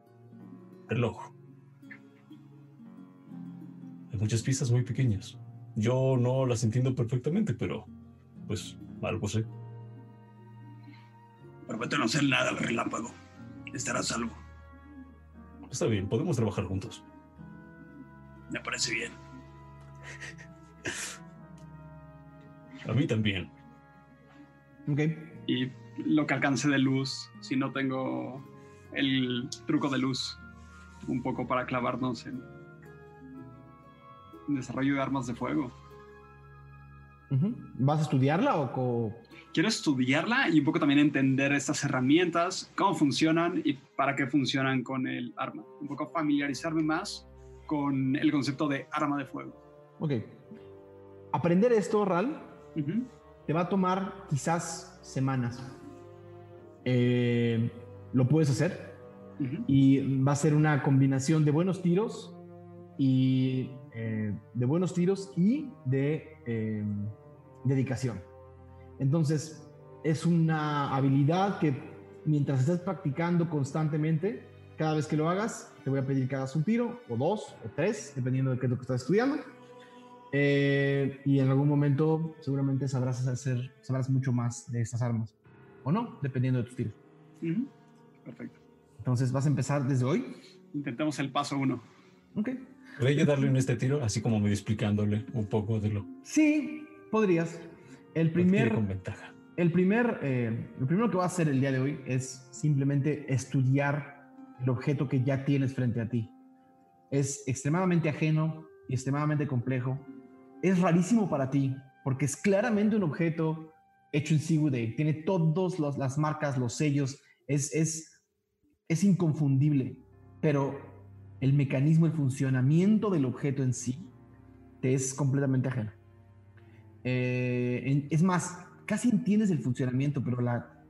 reloj. Hay muchas piezas muy pequeñas. Yo no las entiendo perfectamente, pero pues algo sé. Prometo no hacer nada al relámpago. Estará a salvo. Está bien, podemos trabajar juntos. Me parece bien. A mí también. Ok. Y lo que alcance de luz, si no tengo el truco de luz, un poco para clavarnos en desarrollo de armas de fuego. ¿Vas a estudiarla o co- Quiero estudiarla y un poco también entender estas herramientas, cómo funcionan y para qué funcionan con el arma. Un poco familiarizarme más con el concepto de arma de fuego. Ok. Aprender esto, Ral, Ujú. te va a tomar quizás semanas. Eh, lo puedes hacer Ujú. y va a ser una combinación de buenos tiros y eh, de buenos tiros y de eh, dedicación. Entonces, es una habilidad que mientras estés practicando constantemente, cada vez que lo hagas, te voy a pedir que hagas un tiro, o dos, o tres, dependiendo de qué es lo que estás estudiando. Eh, y en algún momento seguramente sabrás hacer, sabrás mucho más de estas armas. O no, dependiendo de tus tiros. Perfecto. Entonces, ¿vas a empezar desde hoy? Intentemos el paso uno. Ok. ¿Voy a darle en este tiro? Así como medio explicándole un poco de lo Sí, podrías. El primer, con ventaja. el primer, eh, lo primero que va a hacer el día de hoy es simplemente estudiar el objeto que ya tienes frente a ti. Es extremadamente ajeno y extremadamente complejo. Es rarísimo para ti porque es claramente un objeto hecho en Seawood. Tiene todas las marcas, los sellos. Es, es, es inconfundible, pero el mecanismo, el funcionamiento del objeto en sí te es completamente ajeno. Eh, en- es más, casi entiendes el funcionamiento, pero la,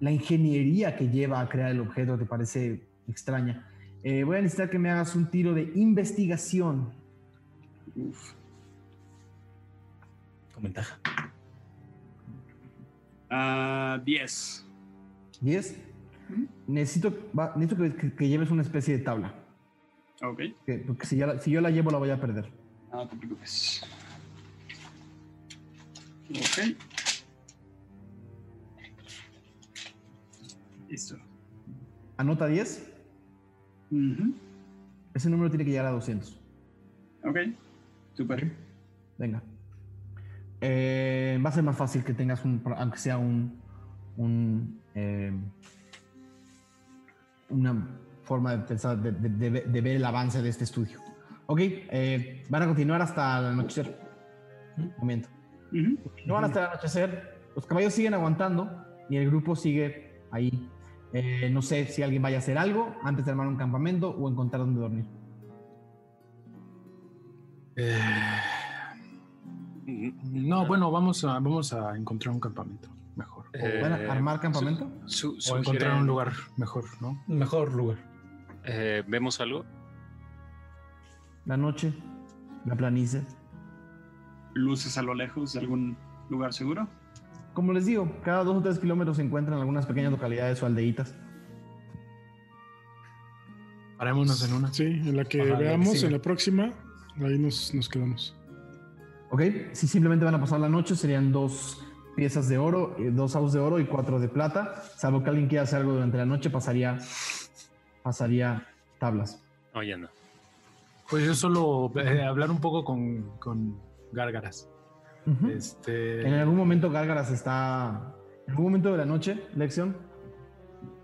la ingeniería que lleva a crear el objeto te parece extraña. Eh, voy a necesitar que me hagas un tiro de investigación. Uf. Con ventaja. Ah, 10. 10. Necesito, va- necesito que, que- que lleves una especie de tabla. Ok. que- porque si, ya la- si yo la llevo, la voy a perder. No te preocupes. Ok. Listo. Anota 10. Ujú. Ese número tiene que llegar a 200. Ok. Super. Venga. Eh, va a ser más fácil que tengas un, aunque sea un, un eh, una forma de pensar, de, de- de- de ver el avance de este estudio. Ok, eh, van a continuar hasta el anochecer. Un momento. No van hasta el anochecer. Los caballos siguen aguantando y el grupo sigue ahí. Eh, no sé si alguien vaya a hacer algo antes de armar un campamento o encontrar dónde dormir. Eh, no, bueno, vamos a, vamos a encontrar un campamento. Eh, ¿Van a armar campamento? su- O encontrar sugieren- un lugar mejor, ¿no? Mejor lugar. eh, ¿Vemos algo? La noche, la planicie. Luces a lo lejos de algún lugar seguro. Como les digo, cada dos o tres kilómetros se encuentran algunas pequeñas localidades o aldeitas. Parémonos en una. Sí, en la que Ajá, la que veamos, en la próxima, ahí nos, nos quedamos. ¿Ok? Si simplemente van a pasar la noche, serían dos piezas de oro, eh, dos aus de oro y cuatro de plata. Salvo que alguien quiera hacer algo durante la noche, pasaría, pasaría tablas. No, ya no. Pues yo solo eh, hablar un poco con, con Gárgaras. Este. En algún momento Gárgaras está. En algún momento de la noche, lección.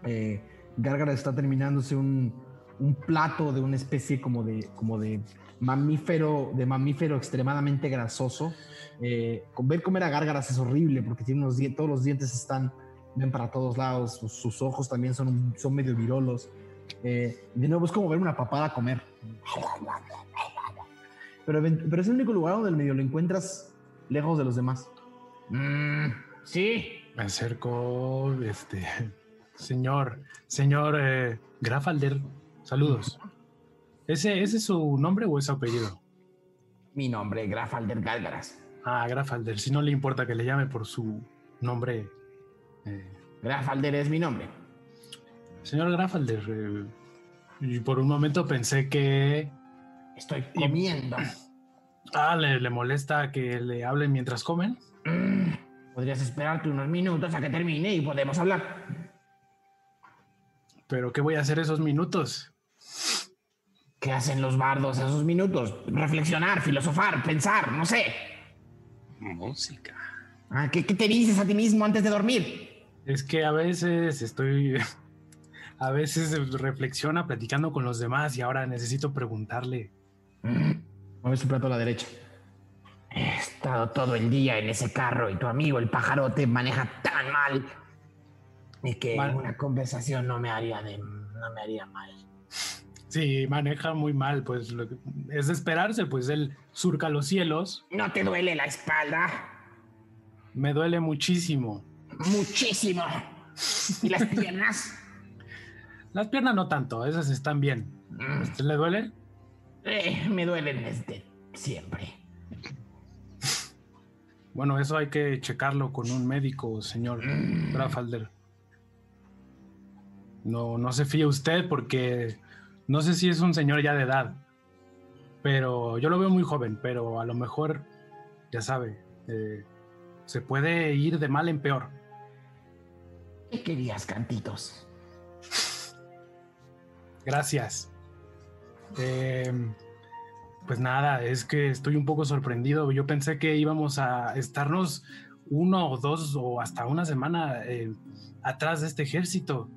Eh, Gárgaras está terminándose un, un plato de una especie como de, como de mamífero, de mamífero extremadamente grasoso. Eh, con ver comer a Gárgaras es horrible porque tiene unos todos los dientes están, ven para todos lados, sus, sus ojos también son, son medio virolos. Eh, de nuevo es como ver una papada comer. Pero, pero es el único lugar donde el medio lo encuentras lejos de los demás. Mm, sí. Me acerco, este. <laughs> Señor, señor eh, Grafalder, saludos. ¿Ese, ¿Ese es su nombre o es su apellido? Mi nombre Grafalder Gálgaras. Ah, Grafalder, si no le importa que le llame por su nombre. eh, Grafalder es mi nombre. señor Grafalder, eh, y por un momento pensé que. Estoy comiendo. Ah, ¿le, le molesta que le hablen mientras comen? Mm, Podrías esperarte unos minutos a que termine y podemos hablar. ¿Pero qué voy a hacer esos minutos? ¿Qué hacen los bardos esos minutos? Reflexionar, filosofar, pensar, no sé. Música. Ah, ¿qué, qué te dices a ti mismo antes de dormir? Es que a veces estoy. <laughs> A veces reflexiona platicando con los demás y ahora necesito preguntarle. Mm, Mueve su plato a la derecha. He estado todo el día en ese carro y tu amigo el pajarote maneja tan mal. Y que Mal. una conversación no me haría de, no me haría mal. Sí, maneja muy mal, pues lo que- es de esperarse, pues él surca los cielos. ¿No te duele la espalda? Me duele muchísimo. Muchísimo. ¿Y las piernas? Las piernas no tanto, esas están bien. Mm, ¿Usted le duele? eh, me duelen desde siempre. Bueno, eso hay que checarlo con un médico, señor Mm. Grafalder. No, no se fíe usted porque no sé si es un señor ya de edad. Pero yo lo veo muy joven, pero a lo mejor, ya sabe, eh, se puede ir de mal en peor. ¿Qué querías, cantitos? Gracias. Eh, pues nada, es que estoy un poco sorprendido. Yo pensé que íbamos a estarnos uno o dos o hasta una semana eh, atrás de este ejército.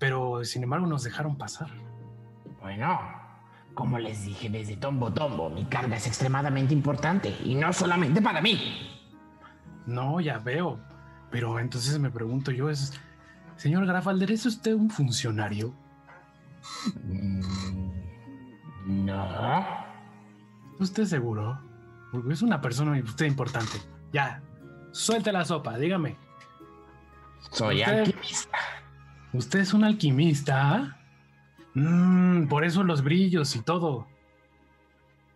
Pero sin embargo nos dejaron pasar. Bueno, como les dije desde Tombo Tombo, mi carga es extremadamente importante y no solamente para mí. No, ya veo. Pero entonces me pregunto yo, es, señor Grafalder, ¿es usted un funcionario? Mm, No. ¿Usted seguro? Porque es una persona usted importante. Ya, suelte la sopa, dígame. Soy Usted-. ¿Usted es un alquimista? Mm, por eso los brillos y todo.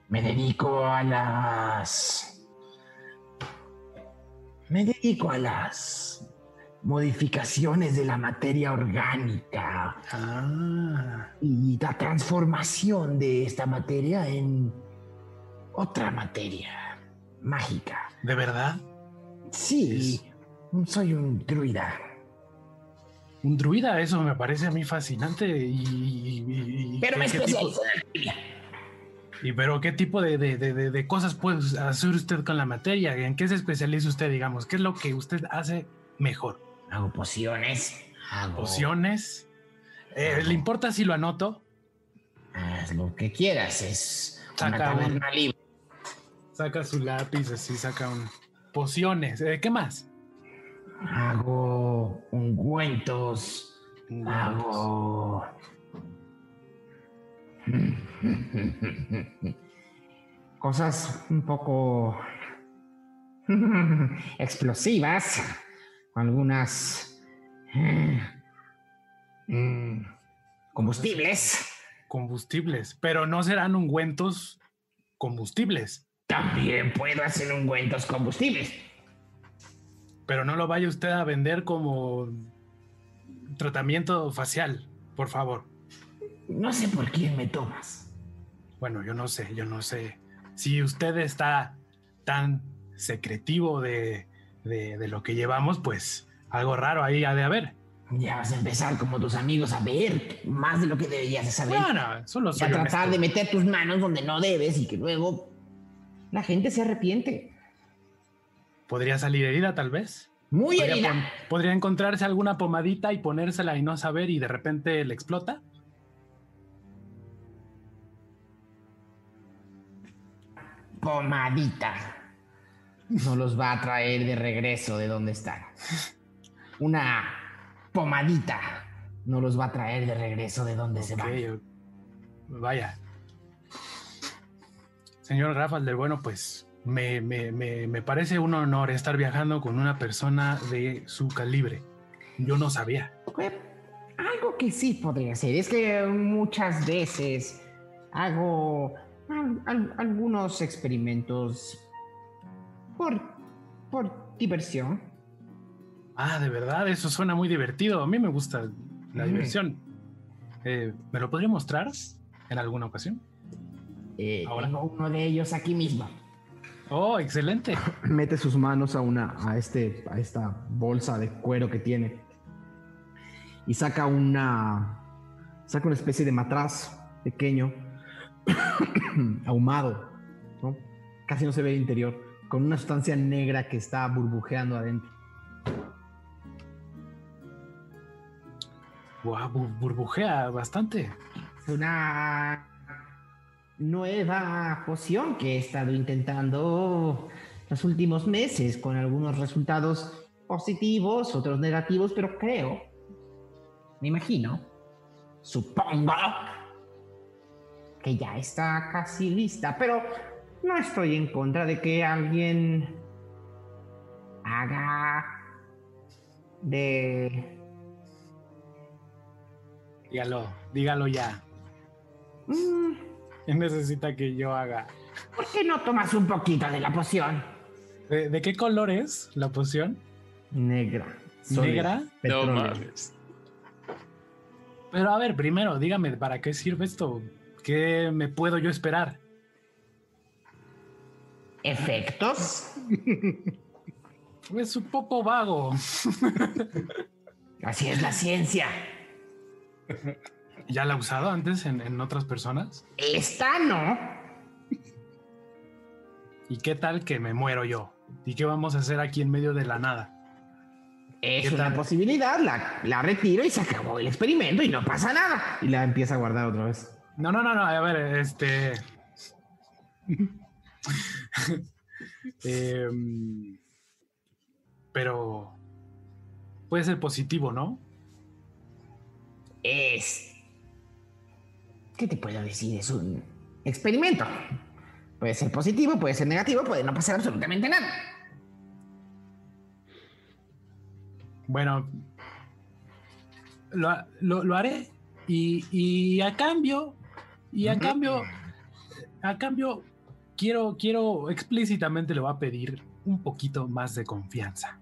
Me dedico a las... Me dedico a las modificaciones de la materia orgánica Ah, y la transformación de esta materia en otra materia. mágica. ¿De verdad? Sí, soy un druida. Un druida, eso me parece a mí fascinante y... y- y- Pero me ¿qué- qué tipo- especializo en alquimia. ¿Y pero qué tipo de, de- de- de- cosas puede hacer usted con la materia? ¿En qué se especializa usted, digamos? ¿Qué es lo que usted hace mejor? Hago pociones. Hago... ¿Pociones? Eh, ¿Le importa si lo anoto? Haz lo que quieras, es una Saca un- taberna libre. Saca su lápiz, así saca un... Pociones. Eh, ¿Qué más? Hago ungüentos. Hago. <laughs> Cosas un poco <laughs> explosivas. Algunas. mm, combustibles. Combustibles. Pero no serán ungüentos combustibles. También puedo hacer ungüentos combustibles. Pero no lo vaya usted a vender como tratamiento facial, por favor. No sé por quién me tomas. Bueno, yo no sé, yo no sé. Si usted está tan secretivo de, de- de lo que llevamos, pues algo raro ahí ha de haber. Ya vas a empezar como tus amigos a ver más de lo que deberías de saber. Bueno, solo y soy a tratar honesto. de meter tus manos donde no debes y que luego la gente se arrepiente. Podría salir herida, tal vez. Muy podría, herida. podría encontrarse alguna pomadita y ponérsela y no saber y de repente le explota. Pomadita. No los va a traer de regreso de donde están. Una pomadita no los va a traer de regreso de donde se van. Vaya. Señor Rafael del Bueno, pues me, me- me- me parece un honor estar viajando con una persona de su calibre. Yo no sabía. Algo que sí podría ser es que muchas veces hago al- al- algunos experimentos por, por diversión. Ah, de verdad, eso suena muy divertido. A mí me gusta la Mm. diversión. Eh, ¿Me lo podría mostrar en alguna ocasión? Eh, Ahora. Tengo uno de ellos aquí mismo. Oh, excelente. <clears throat> Mete sus manos a una a este a esta bolsa de cuero que tiene y saca una saca una especie de matraz pequeño <clears throat> ahumado, ¿no? Casi no se ve el interior, con una sustancia negra que está burbujeando adentro. Bu- burbujea bastante. Una nueva poción que he estado intentando los últimos meses con algunos resultados positivos, otros negativos, pero creo, me imagino, supongo que ya está casi lista, pero no estoy en contra de que alguien haga de... Dígalo, dígalo ya. Mm, <laughs> ¿Qué necesita que yo haga? ¿Por qué no tomas un poquito de la poción? ¿De, de qué color es la poción? Negra. ¿Negra? No mames. Pero a ver, primero, dígame, ¿para qué sirve esto? ¿Qué me puedo yo esperar? ¿Efectos? <laughs> Es un poco vago. <laughs> Así es la ciencia. ¿Ya la ha usado antes en, en otras personas? Esta no. ¿Y qué tal que me muero yo? ¿Y qué vamos a hacer aquí en medio de la nada? Es ¿Qué una tal? posibilidad, la, la retiro y se acabó el experimento y no pasa nada. Y la empieza a guardar otra vez. No, no, no, no, a ver, este... <laughs> Em, pero puede ser positivo, ¿no? Es... ¿Qué te puedo decir? Es un experimento. Puede ser positivo, puede ser negativo, puede no pasar absolutamente nada. Bueno, lo, lo- lo haré y, y a cambio, y a cambio, a cambio, quiero, quiero explícitamente le voy a pedir un poquito más de confianza.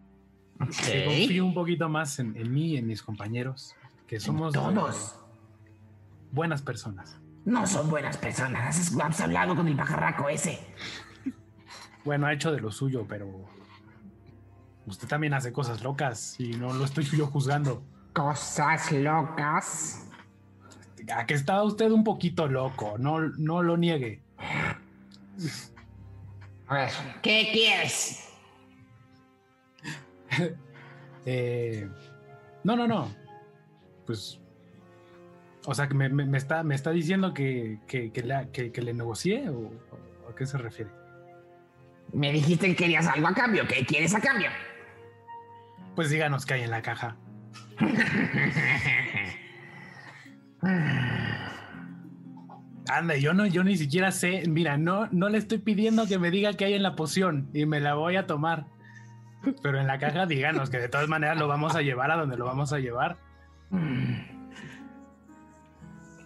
Que Ok. confíe un poquito más en, en mí en mis compañeros, que somos Todos. Buenas personas. No son buenas personas. Has, has hablado con el pajarraco ese. bueno, ha hecho de lo suyo, pero usted también hace cosas locas y no lo estoy yo juzgando. Cosas locas. A que está usted un poquito loco, no, no lo niegue. A ver, ¿qué quieres? <laughs> Eh, no, no, no. Pues. O sea, que me, me- me está, me está diciendo que, que, que la- que- que le negocié o, o a qué se refiere. Me dijiste que querías algo a cambio. ¿Qué quieres a cambio? Pues díganos qué hay en la caja. <laughs> Anda, yo no, yo ni siquiera sé. Mira, no, no le estoy pidiendo que me diga qué hay en la poción y me la voy a tomar. Pero en la caja díganos que de todas maneras lo vamos a llevar a donde lo vamos a llevar.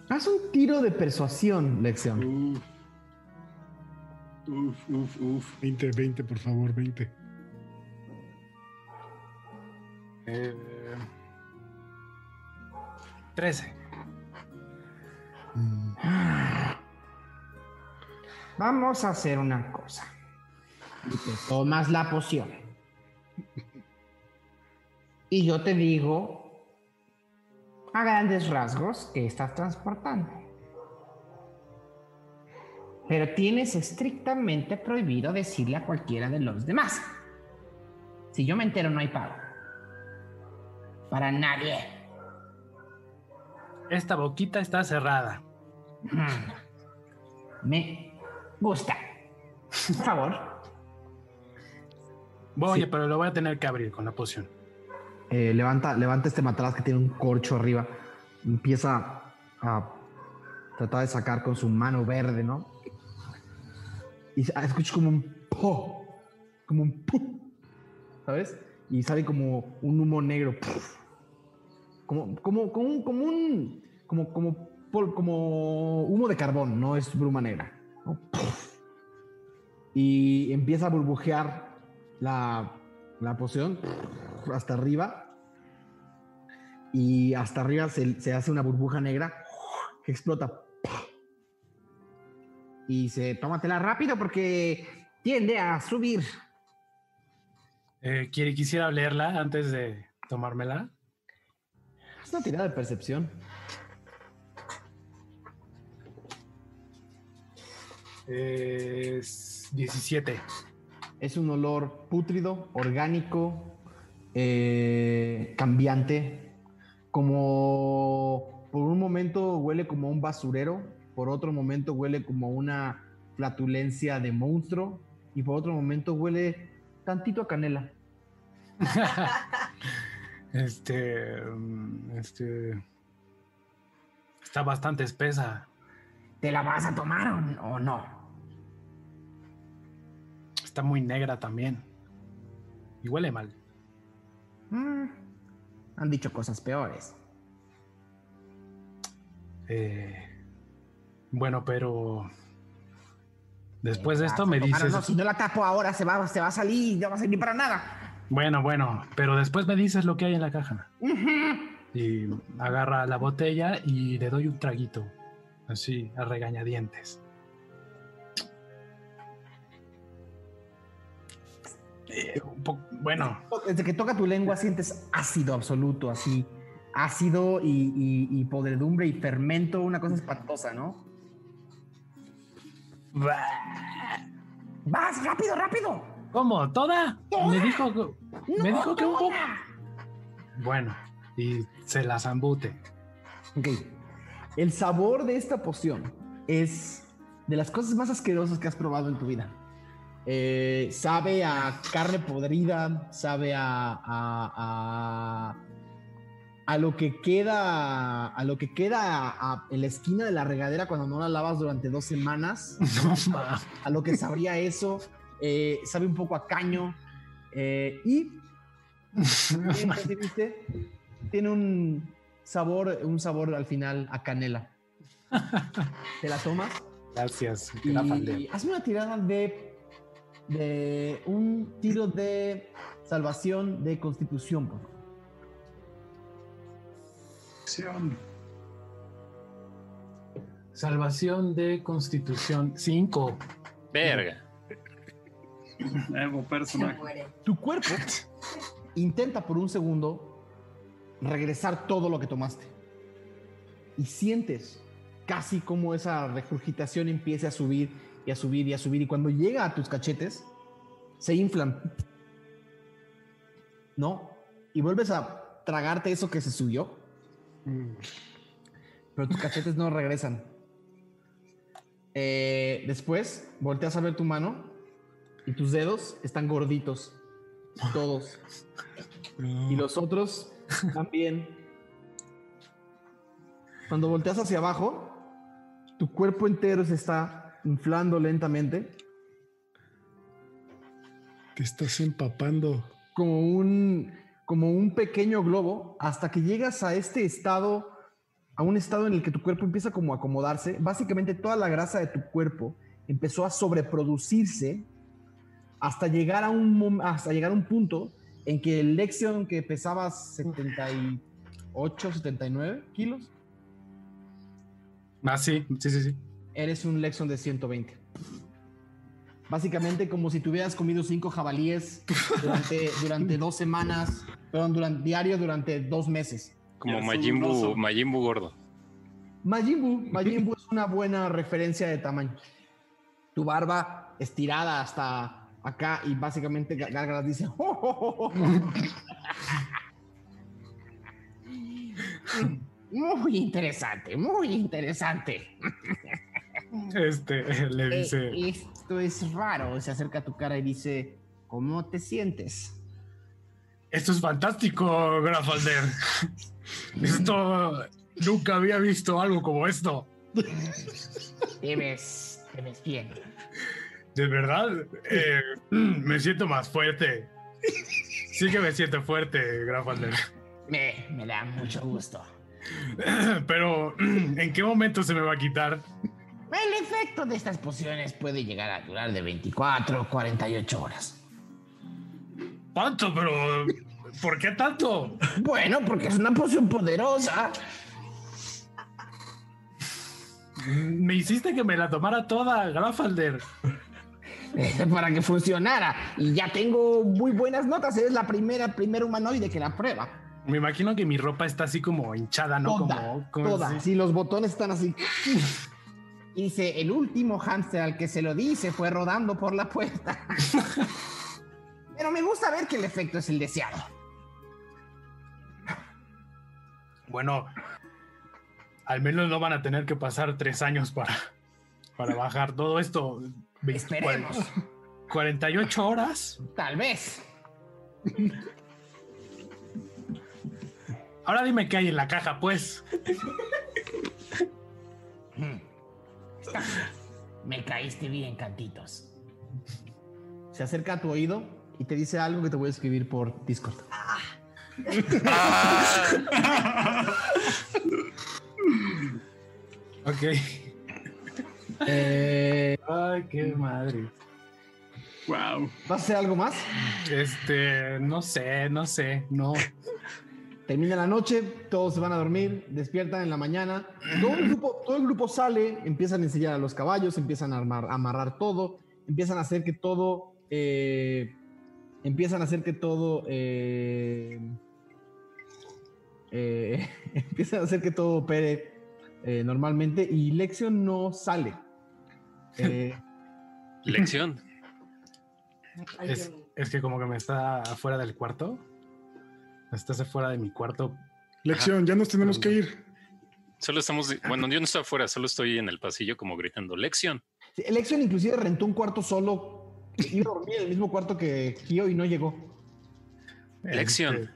Haz un tiro de persuasión, Lección. Uf. Uf, uf, uf. 20, 20, por favor, 20. Eh, 13. Vamos a hacer una cosa. Y te tomas la poción. Y yo te digo a grandes rasgos que estás transportando. Pero tienes estrictamente prohibido decirle a cualquiera de los demás. Si yo me entero, no hay pago. Para nadie. Esta boquita está cerrada. Me gusta. Por favor. Oye, Sí. pero lo voy a tener que abrir con la poción. Eh, levanta, levanta este matraz que tiene un corcho arriba. Empieza a tratar de sacar con su mano verde, ¿no? Y ah, escuchas como un po, como un pu, ¿sabes? Y sale como un humo negro. Como, como, como un, como un, como, como, como humo de carbón, no es bruma negra. Y empieza a burbujear la, la poción hasta arriba. Y hasta arriba se, se hace una burbuja negra que explota. Y dice, tómatela rápido porque tiende a subir. Eh, ¿quiere- quisiera leerla antes de tomármela. Es una tirada de percepción. Es 17. Es un olor pútrido, orgánico, eh, cambiante. Como por un momento huele como un basurero, por otro momento huele como una flatulencia de monstruo y por otro momento huele tantito a canela. <laughs> Este, mm, este, está bastante espesa. ¿Te la vas a tomar o no? Está muy negra también. Y huele mal. Mm, han dicho cosas peores. Eh, bueno, pero después de ¿Te esto me dices. no? si no la tapo ahora, se va, se va a salir, no va a salir para nada. Bueno, bueno, pero después me dices lo que hay en la caja. Y agarra la botella y le doy un traguito. Así, a regañadientes. Eh, un bueno, Desde que toca tu lengua sientes ácido absoluto, así. Ácido y, y- y podredumbre y fermento, una cosa espantosa, ¿no? ¡Vas, rápido, rápido! ¿cómo? ¿Toda? Me dijo, que- me No, dijo que un poco. Bueno, y se la zambute. Ok. El sabor de esta poción es de las cosas más asquerosas que has probado en tu vida. Eh, sabe a carne podrida, sabe a, a, a, a lo que queda, a lo que queda a- en la esquina de la regadera cuando no la lavas durante dos semanas. <laughs> No, a lo que sabría eso. eh, sabe un poco a caño. eh, y <laughs> tiene un sabor, un sabor al final a canela. <laughs> Te la tomas Gracias. y hazme una tirada de, de un tiro de salvación de constitución. por favor. Salvación de Constitución 5. Verga. <laughs> Evo personaje. Tu cuerpo intenta por un segundo regresar todo lo que tomaste. Y sientes casi como esa regurgitación empieza a subir y a subir y a subir. Y cuando llega a tus cachetes, se inflan. ¿No? Y vuelves a tragarte eso que se subió. Pero tus cachetes no regresan. Eh, después, volteas a ver tu mano y tus dedos están gorditos. Todos. Y los otros también. Cuando volteas hacia abajo, tu cuerpo entero se está inflando lentamente, Te estás empapando. como un, como un pequeño globo, hasta que llegas a este estado, a un estado en el que tu cuerpo empieza como a acomodarse. Básicamente toda la grasa de tu cuerpo empezó a sobreproducirse hasta llegar a un, hasta llegar a un punto en que el Lexion que pesaba 78, 79 kilos, Ah, sí, sí, sí, sí. Eres un Lexion de 120. Básicamente como si te hubieras comido cinco jabalíes durante, <laughs> durante dos semanas, perdón, durante, diario durante dos meses. Como. Majin Buu gordo. <laughs> Majin Buu es una buena referencia de tamaño. Tu barba estirada hasta acá y básicamente Gá- Gárgaras dice... "Oh, oh, oh, oh". <laughs> Muy interesante, muy interesante. <laughs> Este, <laughs> le Eh, dice, esto es raro. Se acerca a tu cara y dice, ¿cómo te sientes? esto es fantástico, Grafalder. <laughs> Esto, nunca había visto algo como esto. Te ves, te ves bien. De verdad, eh, me siento más fuerte. Sí que me siento fuerte, Grafalder. Me, me da mucho gusto. Pero, ¿en qué momento se me va a quitar? El efecto de estas pociones puede llegar a durar de 24 o 48 horas. ¿Tanto? Pero, ¿por qué tanto? Bueno, porque es una poción poderosa. Me hiciste que me la tomara toda, Grafalder. eh, Para que funcionara. Y ya tengo muy buenas notas. Eres la primera, primer humanoide que la prueba. Me imagino que mi ropa está así como hinchada, ¿no? Toda, como, como toda. Si los botones están así. Y dice, el último hámster al que se lo di se fue rodando por la puerta. <laughs> Pero me gusta ver que el efecto es el deseado. Bueno, al menos no van a tener que pasar tres años para, para bajar todo esto. Esperemos. cuar- 48 horas. Tal vez. Ahora dime qué hay en la caja, pues. <laughs> Me caíste bien, cantitos. Se acerca a tu oído y te dice algo que te voy a escribir por Discord. <laughs> Ok. Eh, Ay, qué madre. Wow. ¿Vas a hacer algo más? Este, no sé, no sé, no. Termina la noche, todos se van a dormir, despiertan en la mañana. Todo el grupo, todo el grupo sale, empiezan a ensillar a los caballos, empiezan a, armar, a amarrar todo, empiezan a hacer que todo, eh, empiezan a hacer que todo, eh, eh, <laughs> empiezan a hacer que todo opere eh, normalmente y Lexion no sale. Eh, Lección. Es, es que como que me está afuera del cuarto. Estás afuera de mi cuarto. Lección, ya nos tenemos que ir. Solo estamos. Bueno, yo no estoy afuera, solo estoy en el pasillo como gritando lección. sí, Lexion inclusive rentó un cuarto solo, iba a dormir en el mismo cuarto que Kyo y no llegó. Lección.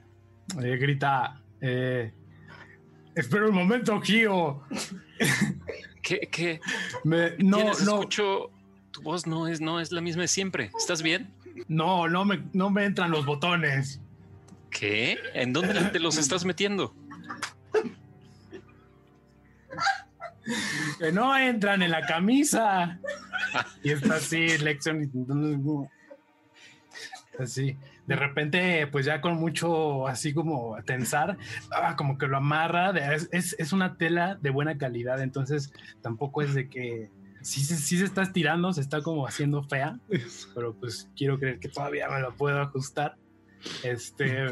Este, eh, grita. eh, Espera un momento, Kio. ¿Qué? ¿Qué? Me- no, ¿Tienes? no, Escucho. Tu voz no es, no es la misma de siempre. ¿Estás bien? no, no me, no me entran los botones. ¿Qué? ¿En dónde te los estás metiendo? Que no entran en la camisa. Y está así, intentando- Así. De repente, pues ya con mucho así como tensar, ah, como que lo amarra. es, es- una tela de buena calidad, entonces tampoco es de que sí, sí se está estirando, se está como haciendo fea, pero pues quiero creer que todavía me lo puedo ajustar. Este,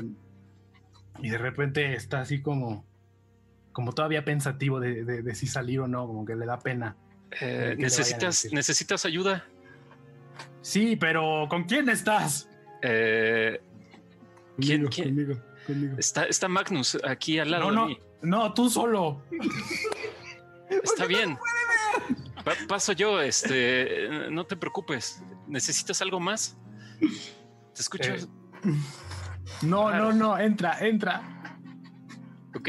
y de repente está así como, como todavía pensativo de, de- de si salir o no, como que le da pena. Eh, ¿Qué le vayan a ¿necesitas? ¿Necesitas ayuda? Sí, pero ¿con quién estás? Eh, ¿Quién- Conmigo, quién? conmigo, conmigo. está, está Magnus aquí al lado No, de no, mí. no, tú solo. Está bien. Pa- paso yo, este, eh, no te preocupes. ¿Necesitas algo más? ¿Te escucho? Eh, No, Claro. no, no, entra, entra. Ok,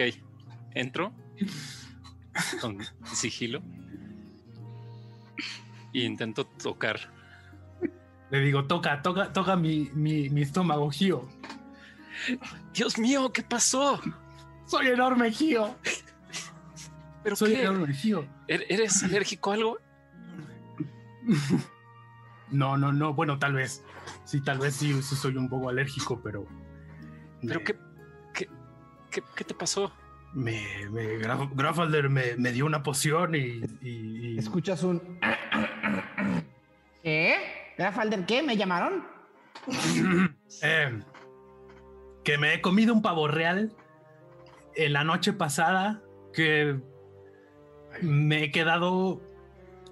entro con sigilo y intento tocar. Le digo, toca, toca, toca mi, mi, mi estómago, Gio. Dios mío, ¿qué pasó? Soy enorme, Gio. ¿Pero Soy qué? enorme, Gio. ¿Er- ¿Eres alérgico a algo? <laughs> No, no, no. Bueno, tal vez. Sí, tal vez sí, sí soy un poco alérgico, pero. ¿Pero me- qué, qué, qué, qué te pasó? Me, me, Graf- Grafalder me, me dio una poción y. y- y- Escuchas un. ¿Qué? ¿Grafalder qué? ¿Me llamaron? <laughs> Eh, que me he comido un pavo real en la noche pasada que me he quedado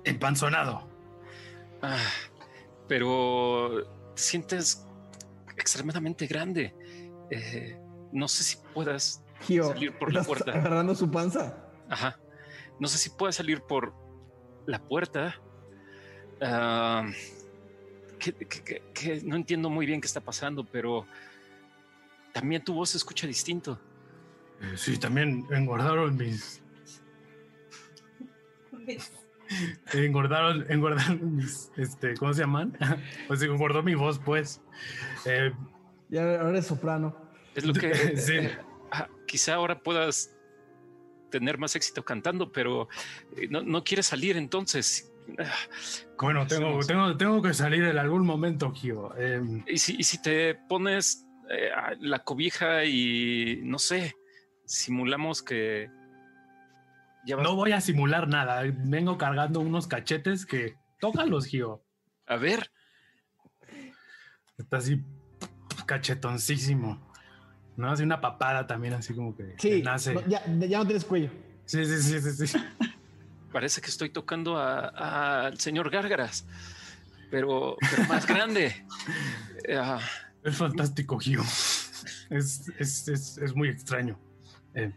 empanzonado. Ah, pero sientes extremadamente grande. Eh, no sé si puedas Gio, salir por la ¿estás puerta. agarrando su panza. Ajá. No sé si puedes salir por la puerta. Ah, que, que- que- que no entiendo muy bien qué está pasando, pero también tu voz se escucha distinto. Eh, Sí, también engordaron mis. <laughs> engordaron, engordaron mis. Este, ¿Cómo se llaman? <laughs> pues engordó mi voz, pues. Eh, Ya ahora eres soprano. Es lo que <laughs> Sí. eh, ah, quizá ahora puedas tener más éxito cantando, pero eh, no, no quieres salir entonces. Ah, bueno, tengo, tengo, tengo que salir en algún momento, Gio. Eh, Y si, y si te pones eh, la cobija y no sé, simulamos que no voy a simular nada. Vengo cargando unos cachetes que. Tócalos, Gio. a ver. Está así cachetoncísimo. No, hace una papada también, así como que Sí, nace. ya, ya no tienes cuello. Sí, sí, sí, sí, sí. Parece que estoy tocando a- al señor Gárgaras, pero, pero más grande. <laughs> Eh, ah, Es fantástico, Gio. Es, es, es, es muy extraño. Eh,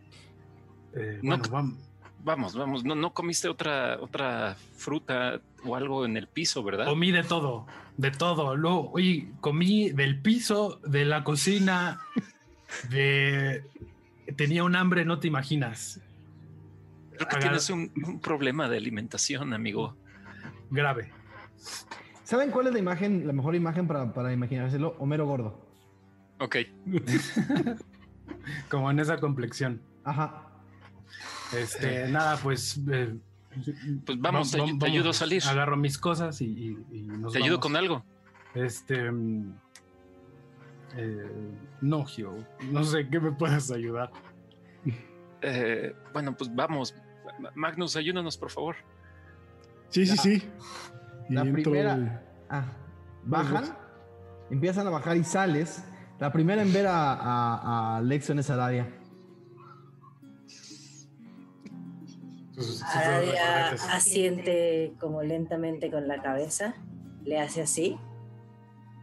eh, No bueno, c- vam- vamos, vamos, no, no comiste otra, otra fruta o algo en el piso, ¿verdad? comí de todo, de todo. Luego, oye, comí del piso, de la cocina, <laughs> de... Tenía un hambre, no te imaginas. Creo que agar- tienes un, un problema de alimentación, amigo. Grave. ¿Saben cuál es la imagen, la mejor imagen para, para imaginárselo? Homero gordo. Ok, <laughs> Como en esa complexión. Ajá. Este, nada, pues... eh, pues vamos, te, ayudo a salir. Agarro mis cosas y, y- y nos Te ayudo con algo. Este. mm, eh, no, Gio. No sé qué me puedes ayudar. Eh, bueno, pues vamos. Magnus, ayúdanos, por favor. Sí, sí, sí. La primera. Ah, bajan, empiezan a bajar y sales. La primera en ver a, a, a Lexion es Aradia. Asiente como lentamente con la cabeza, le hace así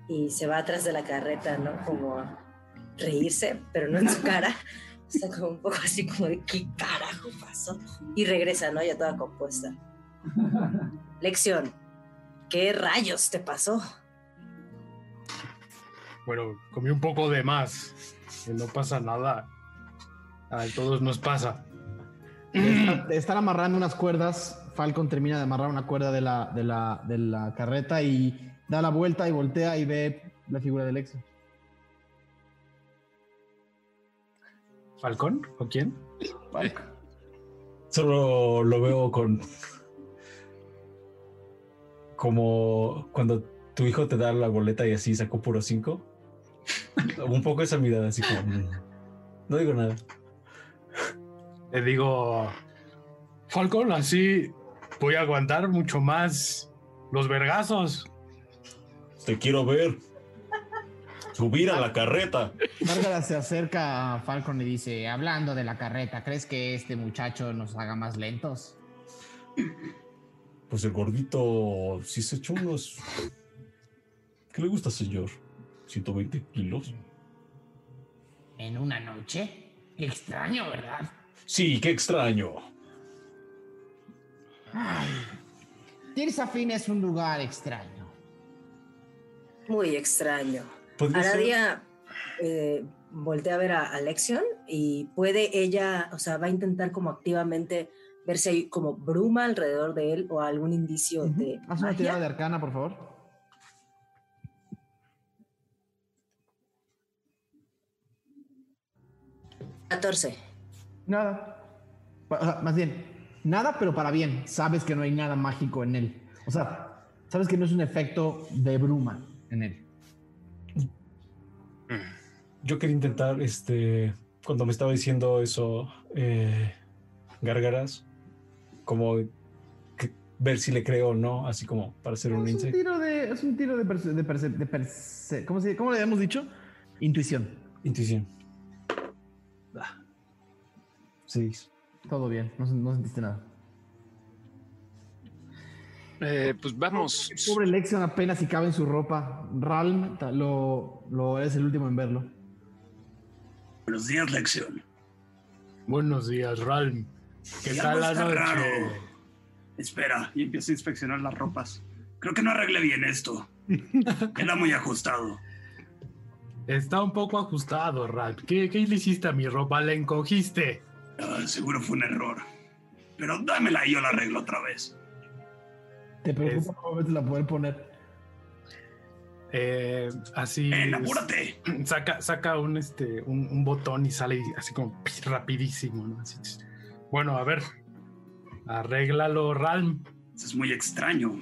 y se va atrás de la carreta, ¿no? Como a reírse, pero no en su cara. <laughs> Está como un poco así como de ¿qué carajo pasó? Y regresa, ¿no? Ya toda compuesta. Lección, ¿qué rayos te pasó? Bueno, comí un poco de más. No pasa nada. A todos nos pasa. Está- Están amarrando unas cuerdas. Falcon termina de amarrar una cuerda de la, de la, de la carreta y da la vuelta y voltea y ve la figura de Lexion. ¿Falcón? ¿O quién? Solo lo veo con. Como cuando tu hijo te da la boleta y así sacó puro 5. <laughs> Un poco esa mirada, así como. mm, No digo nada. Le digo. Falcón, así. voy a aguantar mucho más los vergazos. Te quiero ver. Subir a la carreta. Márgara se acerca a Falcon y dice, hablando de la carreta, ¿crees que este muchacho nos haga más lentos? Pues el gordito sí se echó unos. ¿Qué le gusta, señor? 120 kilos. ¿En una noche? Extraño, ¿verdad? Sí, qué extraño. Tirsafin es un lugar extraño. Muy extraño. Aradia eh, voltea a ver a Alexion y puede ella, o sea, va a intentar como activamente ver si hay como bruma alrededor de él o algún indicio de Haz una tirada de arcana, por favor. Catorce. Nada. O sea, más bien, nada, pero para bien. Sabes que no hay nada mágico en él. O sea, sabes que no es un efecto de bruma en él. Yo quería intentar, este, cuando me estaba diciendo eso, eh, Gárgaras, como que- ver si le creo o no, así como para hacer un Es un tiro de. Es un tiro de perce- de perce- de perce- ¿cómo, se, ¿Cómo le habíamos dicho? Intuición. Intuición. Seis. Todo bien, no, no sentiste nada. Eh, pues vamos. Pobre Lexion apenas si cabe en su ropa. Ralm lo, lo es el último en verlo. Buenos días, Lección. Buenos días, Ralm. ¿Qué Y tal la noche? raro. Espera, y empieza a inspeccionar las ropas. Creo que no arreglé bien esto. <laughs> Queda muy ajustado. Está un poco ajustado, Ralm. ¿Qué, ¿Qué le hiciste a mi ropa? ¿La encogiste? Seguro fue un error. Pero dámela y yo la arreglo otra vez. Te preocupa cómo la poder poner. Eh, así. ¡Ven, apúrate! <clears throat> Saca, saca un, este, un, un botón y sale así como rapidísimo, ¿no? Así, bueno, a ver. Arréglalo, Ralm. Eso es muy extraño.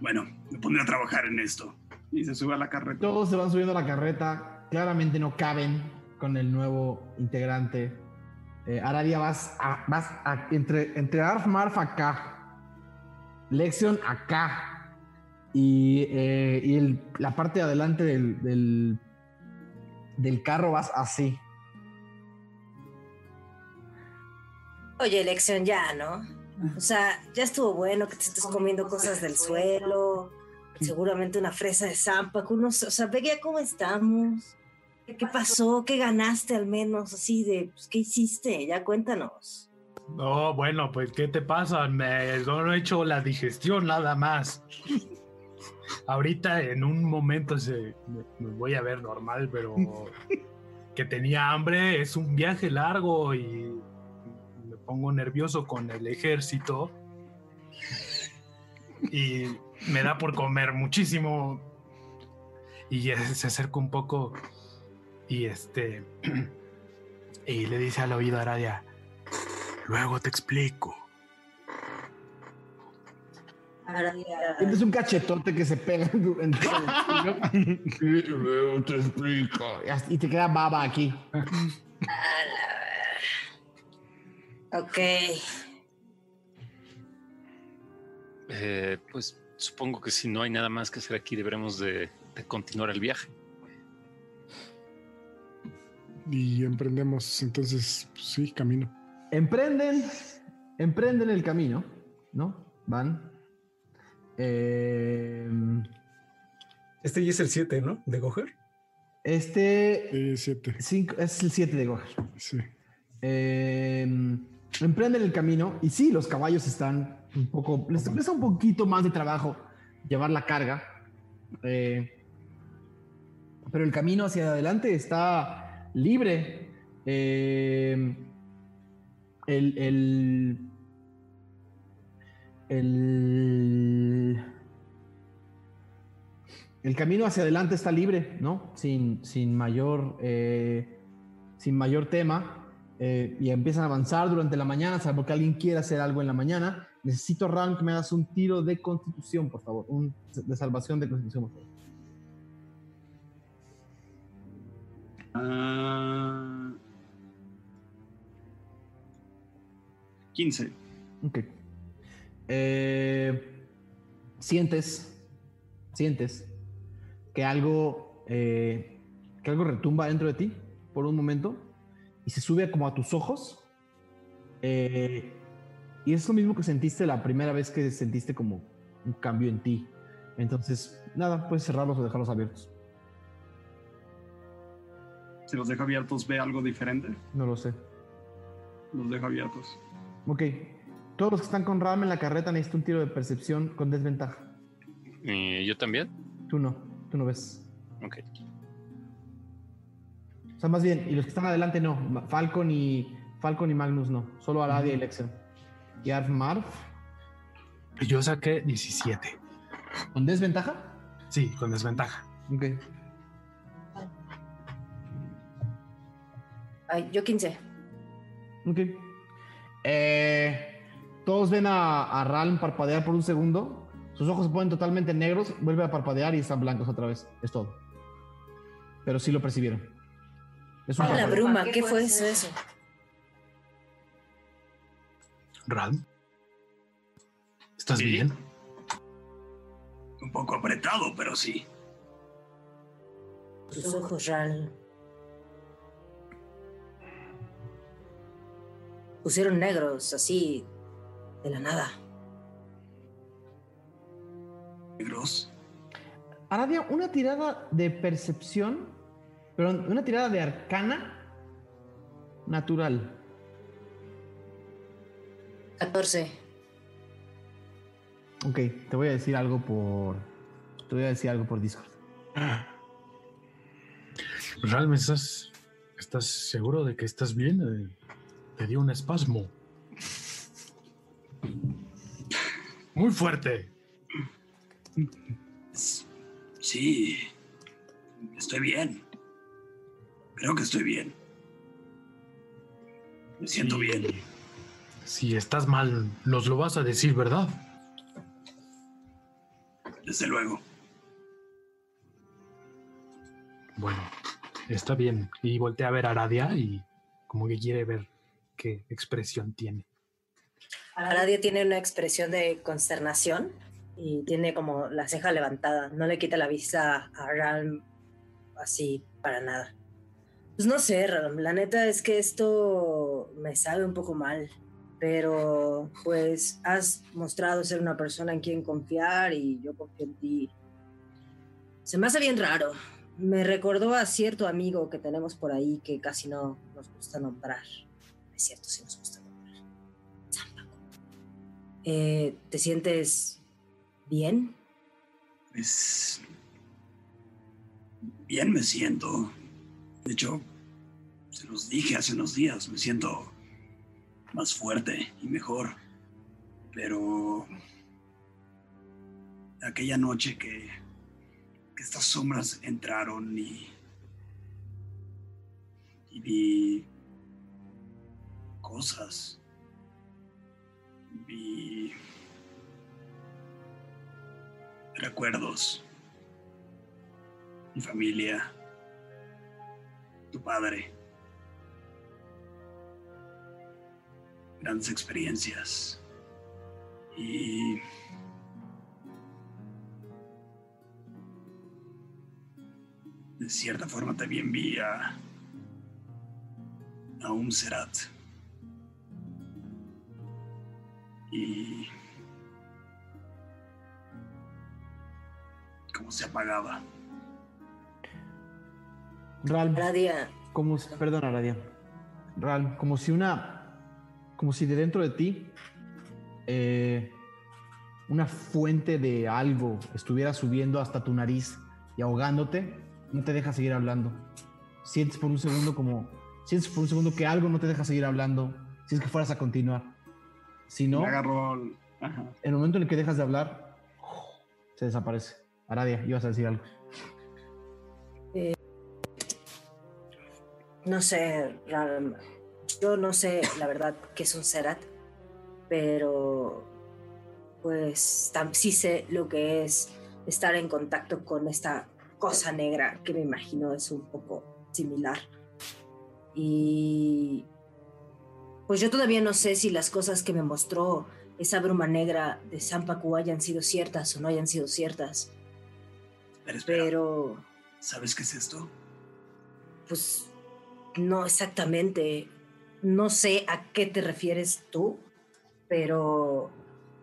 Bueno, me pondré a trabajar en esto. Y se sube a la carreta. Todos se van subiendo a la carreta. Claramente no caben con el nuevo integrante. Eh, vas, a- entre, entre Arf Marf acá. Lexion acá. Y, eh, la parte de adelante del, del, carro vas así. Oye, Lección, ya, ¿no? O sea, ya estuvo bueno que te estés comiendo cosas del suelo. Seguramente una fresa de Zampa. O sea, ve ya cómo estamos. ¿Qué pasó? ¿Qué ganaste al menos? Así de, pues, ¿qué hiciste? Ya cuéntanos. No, bueno, pues, ¿qué te pasa? Me no he hecho la digestión nada más. <laughs> Ahorita en un momento se, me, me voy a ver normal, pero <laughs> que tenía hambre es un viaje largo y me pongo nervioso con el ejército y me da por comer muchísimo y se acerca un poco y este <clears throat> y le dice al oído a Aradia Luego te explico. Es un cachetote que se pega en tu- <laughs> luego te explico. Y te queda baba aquí. Ok. Eh, pues supongo que si no hay nada más que hacer aquí, deberemos de, de continuar el viaje. Y emprendemos, entonces, pues, sí, camino. Emprenden, emprenden el camino, ¿no? Van. Eh, Este ya es el 7, ¿no? De Goher. este siete. cinco- es el 7 de Goher. Sí. Eh, emprenden el camino y sí, los caballos están un poco, les cuesta un poquito más de trabajo llevar la carga, eh, pero el camino hacia adelante está libre. Eh, el, el, el, el camino hacia adelante está libre, ¿no? Sin, sin mayor, eh, sin mayor tema. eh, y empiezan a avanzar durante la mañana, salvo que alguien quiera hacer algo en la mañana. Necesito, Ram, que me hagas un tiro de constitución, por favor. Un, de salvación de constitución, por favor. Ah, 15. Ok. eh, sientes, sientes que algo, eh, que algo retumba dentro de ti por un momento y se sube como a tus ojos. eh, y es lo mismo que sentiste la primera vez que sentiste como un cambio en ti. Entonces, nada, puedes cerrarlos o dejarlos abiertos. Si los dejo abiertos, ¿ve algo diferente? No lo sé. Los dejo abiertos. Ok. Todos los que están con Ram en la carreta necesitan un tiro de percepción con desventaja. ¿Y yo también? Tú no, tú no ves. Ok. O sea, más bien, y los que están adelante no. Falcon y Falcon y Magnus no. Solo Aradia y Lexion. Y Arf Marv. Y yo saqué 17. ¿Con desventaja? Sí, con desventaja. Ok. Ay, yo 15. Ok. Eh, todos ven a, a Ralm parpadear por un segundo. Sus ojos se ponen totalmente negros, vuelve a parpadear y están blancos otra vez. Es todo. Pero sí lo percibieron. Es un Ah, la bruma, ¿qué fue eso? Ral. ¿Estás Sí. bien? Un poco apretado, pero sí. Tus ojos, Ral. Pusieron negros, así, de la nada. Negros. Aradia, una tirada de percepción, pero una tirada de arcana natural. 14. Ok, te voy a decir algo por. Te voy a decir algo por Discord. Ral, ¿me estás, estás seguro de que estás bien? Te dio un espasmo. Muy fuerte. Sí. Estoy bien. Creo que estoy bien. Me siento bien. Si estás mal, nos lo vas a decir, ¿verdad? Desde luego. Bueno, está bien. Y voltea a ver a Aradia y como que quiere ver qué expresión tiene. Aradia tiene una expresión de consternación y tiene como la ceja levantada. No le quita la vista a Ralm así para nada. Pues no sé, Ralm. La neta es que esto me sabe un poco mal. Pero pues has mostrado ser una persona en quien confiar y yo confío en ti. Se me hace bien raro. Me recordó a cierto amigo que tenemos por ahí que casi no nos gusta nombrar. Es cierto, sí nos gusta nombrar. Eh, ¿Te sientes bien? Pues. Bien me siento. De hecho, se los dije hace unos días. Me siento más fuerte y mejor. Pero. Aquella noche que. que estas sombras entraron y. y vi. Cosas. Recuerdos. Mi familia. Tu padre. Grandes experiencias. Y... De cierta forma también vi a... a un Serat. Y... cómo se apagaba. Ralm, Aradia, como Aradia. Ralm, como si una. Como si de dentro de ti. eh, una fuente de algo estuviera subiendo hasta tu nariz y ahogándote, no te deja seguir hablando. Sientes por un segundo como. Sientes por un segundo que algo no te deja seguir hablando. Si es que fueras a continuar. Si no, agarró. el- Ajá. en el momento en el que dejas de hablar, se desaparece. Aradia, ibas a decir algo. no sé. Yo no sé, la verdad, qué es un Serat, pero pues sí sé lo que es estar en contacto con esta cosa negra que me imagino es un poco similar. Y pues yo todavía no sé si las cosas que me mostró esa bruma negra de Sampaku hayan sido ciertas o no hayan sido ciertas. Espera. Pero, ¿Sabes qué es esto? pues, no exactamente. No sé a qué te refieres tú, pero,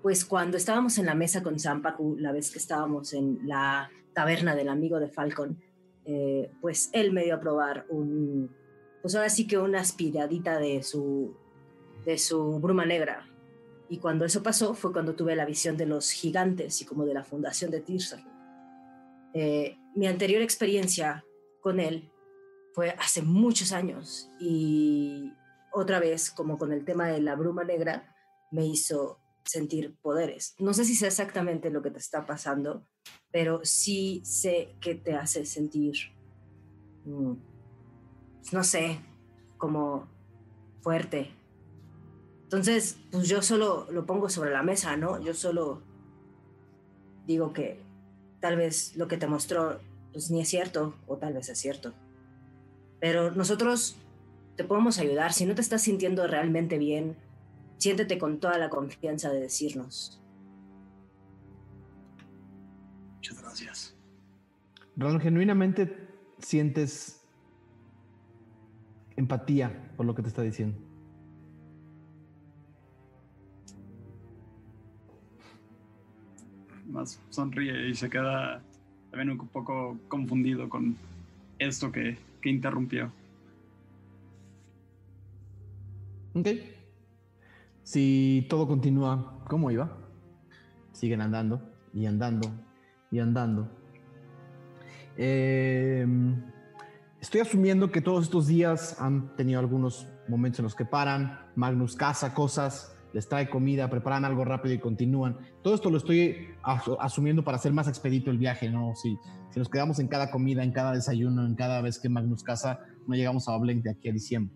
pues, cuando estábamos en la mesa con Sampaku, la vez que estábamos en la taberna del amigo de Falcon, eh, pues él me dio a probar un, pues ahora sí que una aspiradita de su, de su bruma negra. Y cuando eso pasó fue cuando tuve la visión de los gigantes y como de la fundación de Tirsa. Eh, mi anterior experiencia con él fue hace muchos años y otra vez, como con el tema de la bruma negra, me hizo sentir poderes. No sé si sé exactamente lo que te está pasando, pero sí sé que te hace sentir, mm, no sé, como fuerte. Entonces, pues yo solo lo pongo sobre la mesa, ¿no? Yo solo digo que tal vez lo que te mostró pues ni es cierto o tal vez es cierto. Pero nosotros te podemos ayudar. Si no te estás sintiendo realmente bien, siéntete con toda la confianza de decirnos. Muchas gracias. Ronald, genuinamente sientes empatía por lo que te está diciendo. Más sonríe y se queda también un poco confundido con esto que, que interrumpió. Ok. Si todo continúa como iba, siguen andando y andando y andando. Eh, estoy asumiendo que todos estos días han tenido algunos momentos en los que paran, Magnus caza cosas, les trae comida, preparan algo rápido y continúan. Todo esto lo estoy asu- asumiendo para hacer más expedito el viaje, ¿no? Si, si nos quedamos en cada comida, en cada desayuno, en cada vez que Magnus caza, no llegamos a Oblenk de aquí a diciembre.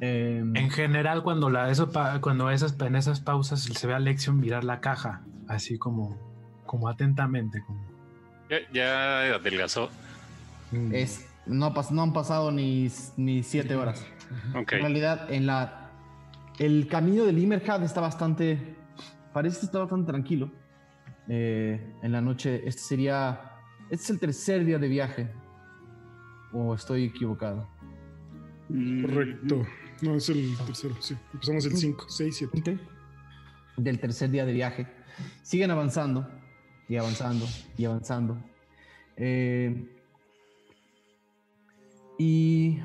Eh, En general, cuando, la, eso, cuando esas, en esas pausas se ve a Lexion mirar la caja, así como, como atentamente. Como, Ya, ya adelgazó. mm. es, no, no han pasado ni, ni siete horas. Ok. En realidad, en la, el camino del Limerhad está bastante, parece que está bastante tranquilo. Eh, en la noche, este sería, este es el tercer día de viaje. ¿O estoy equivocado? Mm, Correcto. No, es el tercero, sí. Empezamos el 5, 6, 7. Del tercer día de viaje. Siguen avanzando y avanzando y avanzando. Eh, y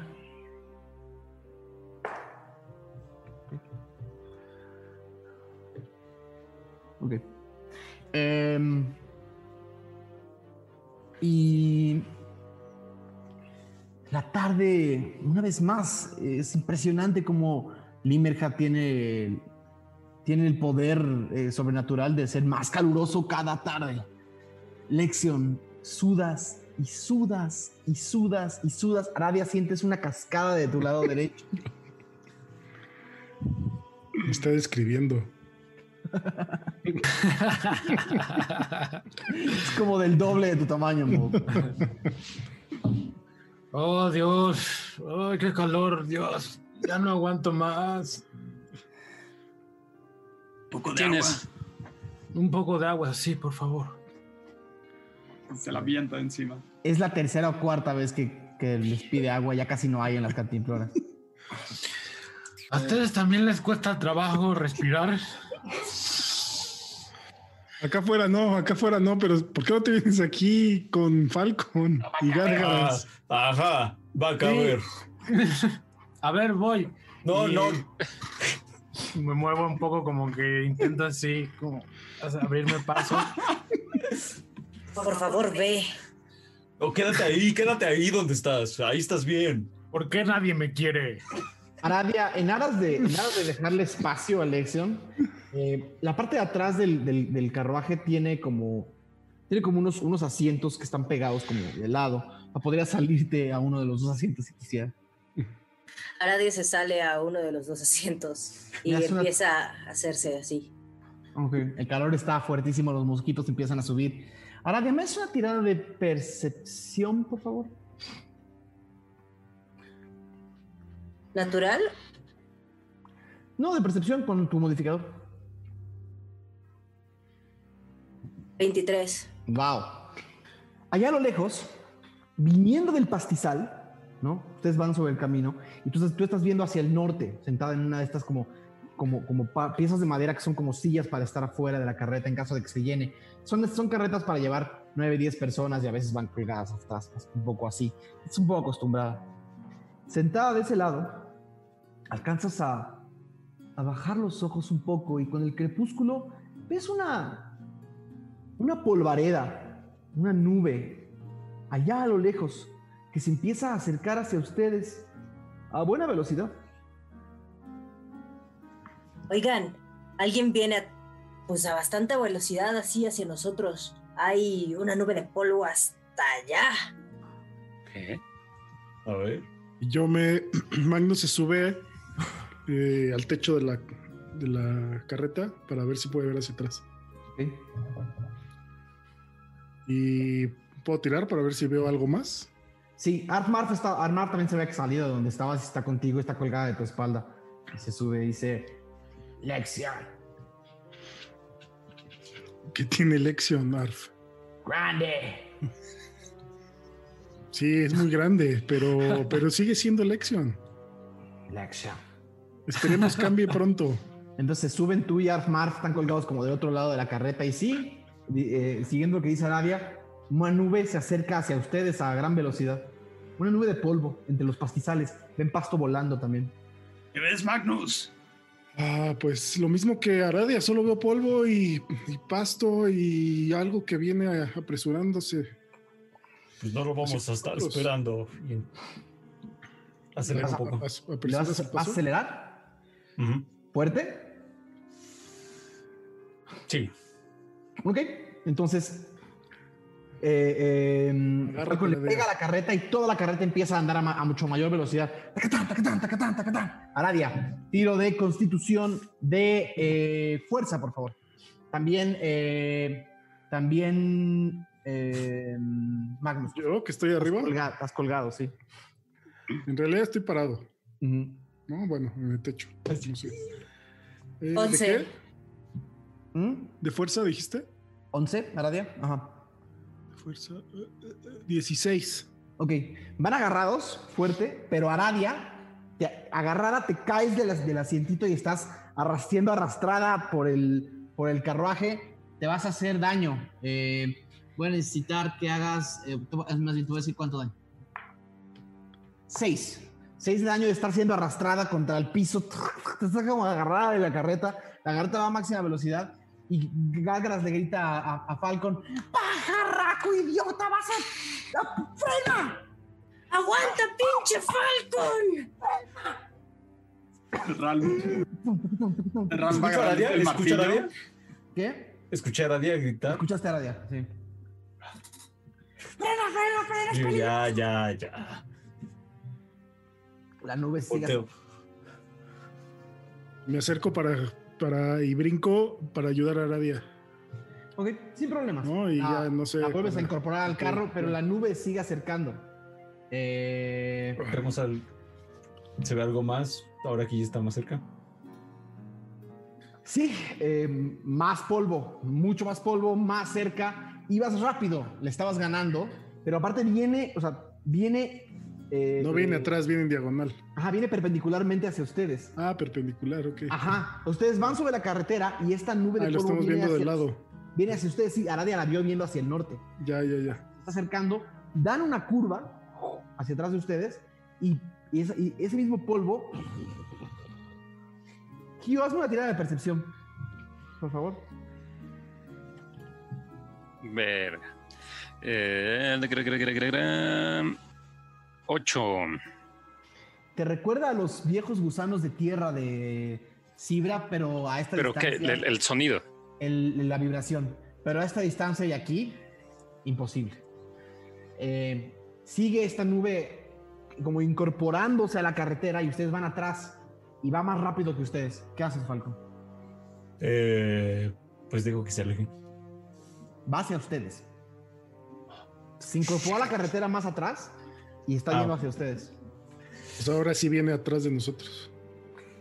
Ok. Em, y la tarde, una vez más, es impresionante como Limerja tiene, el- tiene el poder eh, sobrenatural de ser más caluroso cada tarde. Lexion, sudas y sudas y sudas y sudas. Aradia, sientes una cascada de tu lado <laughs> derecho. Me está describiendo. Es como del doble de tu tamaño, Mo. Oh, Dios. Ay, qué calor, Dios. Ya no aguanto más. poco de Tienes. Un poco de agua, sí, por favor. agua. Se la avienta encima. Es la tercera o cuarta vez que, que les pide agua, ya casi no hay en las cantimploras. ¿A ustedes también les cuesta trabajo respirar? Acá afuera no, acá afuera no, pero ¿por qué no te vienes aquí con Falcon y Gárgaras? ajá, va a caber. A ver, voy. No, Y no. Me muevo un poco como que intento así, como abrirme paso. Por favor, ve. No, quédate ahí, quédate ahí donde estás. Ahí estás bien. ¿Por qué nadie me quiere? Aradia, en aras de, en aras de dejarle espacio a Lexion, eh, la parte de atrás del, del- del carruaje tiene como, tiene como unos, unos asientos que están pegados como de lado. Podría salirte a uno de los dos asientos si quisiera. Aradia se sale a uno de los dos asientos y hace una- empieza a hacerse así. El calor está fuertísimo, los mosquitos empiezan a subir. Aradia, ¿me haces una tirada de percepción, por favor? ¿Natural? No, de percepción con tu modificador. 23. Wow. Allá a lo lejos, viniendo del pastizal, ¿no? Ustedes van sobre el camino y tú, estás- tú estás viendo hacia el norte, sentada en una de estas como, como, como piezas de madera que son como sillas para estar afuera de la carreta en caso de que se llene. Son, son carretas para llevar 9, 10 personas y a veces van colgadas atrás, un poco así. Es un poco acostumbrada. Sentada de ese lado, alcanzas a, a bajar los ojos un poco y con el crepúsculo ves una, una polvareda, una nube, allá a lo lejos, que se empieza a acercar hacia ustedes a buena velocidad. Oigan, alguien viene a, pues a bastante velocidad así hacia nosotros. Hay una nube de polvo hasta allá. ¿Qué? A ver. Y Yo me. <clears throat> Magnus se sube <laughs> eh, al techo de la, de la carreta para ver si puede ver hacia atrás. Y puedo tirar para ver si veo algo más. Sí, Armar, está, Armar también se ve que salido de donde estabas y está contigo, está colgada de tu espalda. Y se sube y dice, Lección, ¿Qué tiene Lexion, Arf? Grande. Sí, es muy grande, pero, pero sigue siendo Lexion. Lección. Esperemos cambie <laughs> pronto. Entonces suben tú y Armar, están colgados como del otro lado de la carreta. Y sí, eh, siguiendo lo que dice Arabia, una nube se acerca hacia ustedes a gran velocidad. Una nube de polvo entre los pastizales. Ven pasto volando también. ¿Qué ves, Magnus? Ah, pues lo mismo que Aradia, solo veo polvo y, y pasto y algo que viene apresurándose. Pues no lo vamos a estar esperando. Y- Acelera un ¿Vas a- poco. ¿Le vas, a paso? ¿Fuerte? Sí. Ok, entonces eh, eh, Agárrate Falcon le pega la carreta y toda la carreta empieza a andar a, ma- a mucho mayor velocidad. Tacatán, tacatán, tacatán, tacatán. Aradia, tiro de constitución de eh, fuerza, por favor. También, eh, también eh, Magnus. Yo que estoy arriba, Estás colgado, estás colgado, sí. en realidad estoy parado. No, bueno, en el techo. No sé. Eh, ¿De Once. qué? ¿Mm? ¿De fuerza dijiste? 11, Aradia. Ajá. Fuerza. eh, eh, eh, 16. Ok, van agarrados fuerte, pero Aradia, te, agarrada, te caes de las, del asientito y estás arras- siendo arrastrada por el, por el carruaje. Te vas a hacer daño. Eh, voy a necesitar que hagas. eh, voy- es más bien, te voy a decir cuánto daño. Seis. Seis de daño de estar siendo arrastrada contra el piso. Te estás como agarrada de la carreta. La carreta va a máxima velocidad. Y Gagras le grita a, a- a Falcon: ¡Pajarraco, idiota! ¡Vas a. a- ¡Frena! ¡Aguanta, pinche Falcon! Ral, Ral va a ¿Escucho a agarrar el. ¿Qué? Escuché a Aradia gritar. ¿Escuchaste a Aradia? Sí. Yo, ya, ya, ya. La nube sigue. Volteo. Me acerco para, para y brinco para ayudar a Aradia. Ok, sin problemas. No, y La- ya no sé. La vuelves a incorporar al carro, pero la nube sigue acercando. Eh, Vemos al. ¿Se ve algo más ahora que ya está más cerca? sí, eh, más polvo, mucho más polvo, más cerca. Ibas rápido, le estabas ganando, pero aparte viene, o sea, viene. Eh, No viene eh, atrás, viene en diagonal. Ajá, viene perpendicularmente hacia ustedes. Ah, perpendicular, ok. Ajá, ustedes van sobre la carretera y esta nube de Ah, lo estamos viene viendo hacia, del lado. viene hacia ustedes. Sí, Aradia la vio viendo hacia el norte. Ya, ya, ya. se está acercando, dan una curva hacia atrás de ustedes y, y esa- y ese mismo polvo. Kio, hazme una tirada de percepción. Por favor. Verga. Eh, gra- gra- gra- gra- gra- Ocho. Te recuerda a los viejos gusanos de tierra de Sibra, pero a esta Pero distancia. el, el sonido. el- la vibración. Pero a esta distancia y aquí, imposible. Eh, sigue esta nube como incorporándose a la carretera y ustedes van atrás y va más rápido que ustedes. ¿Qué haces, Falcon? Eh, pues digo que se alejen. va hacia ustedes. Se incorporó a la carretera más atrás y está Ah. yendo hacia ustedes. Pues ahora sí viene atrás de nosotros.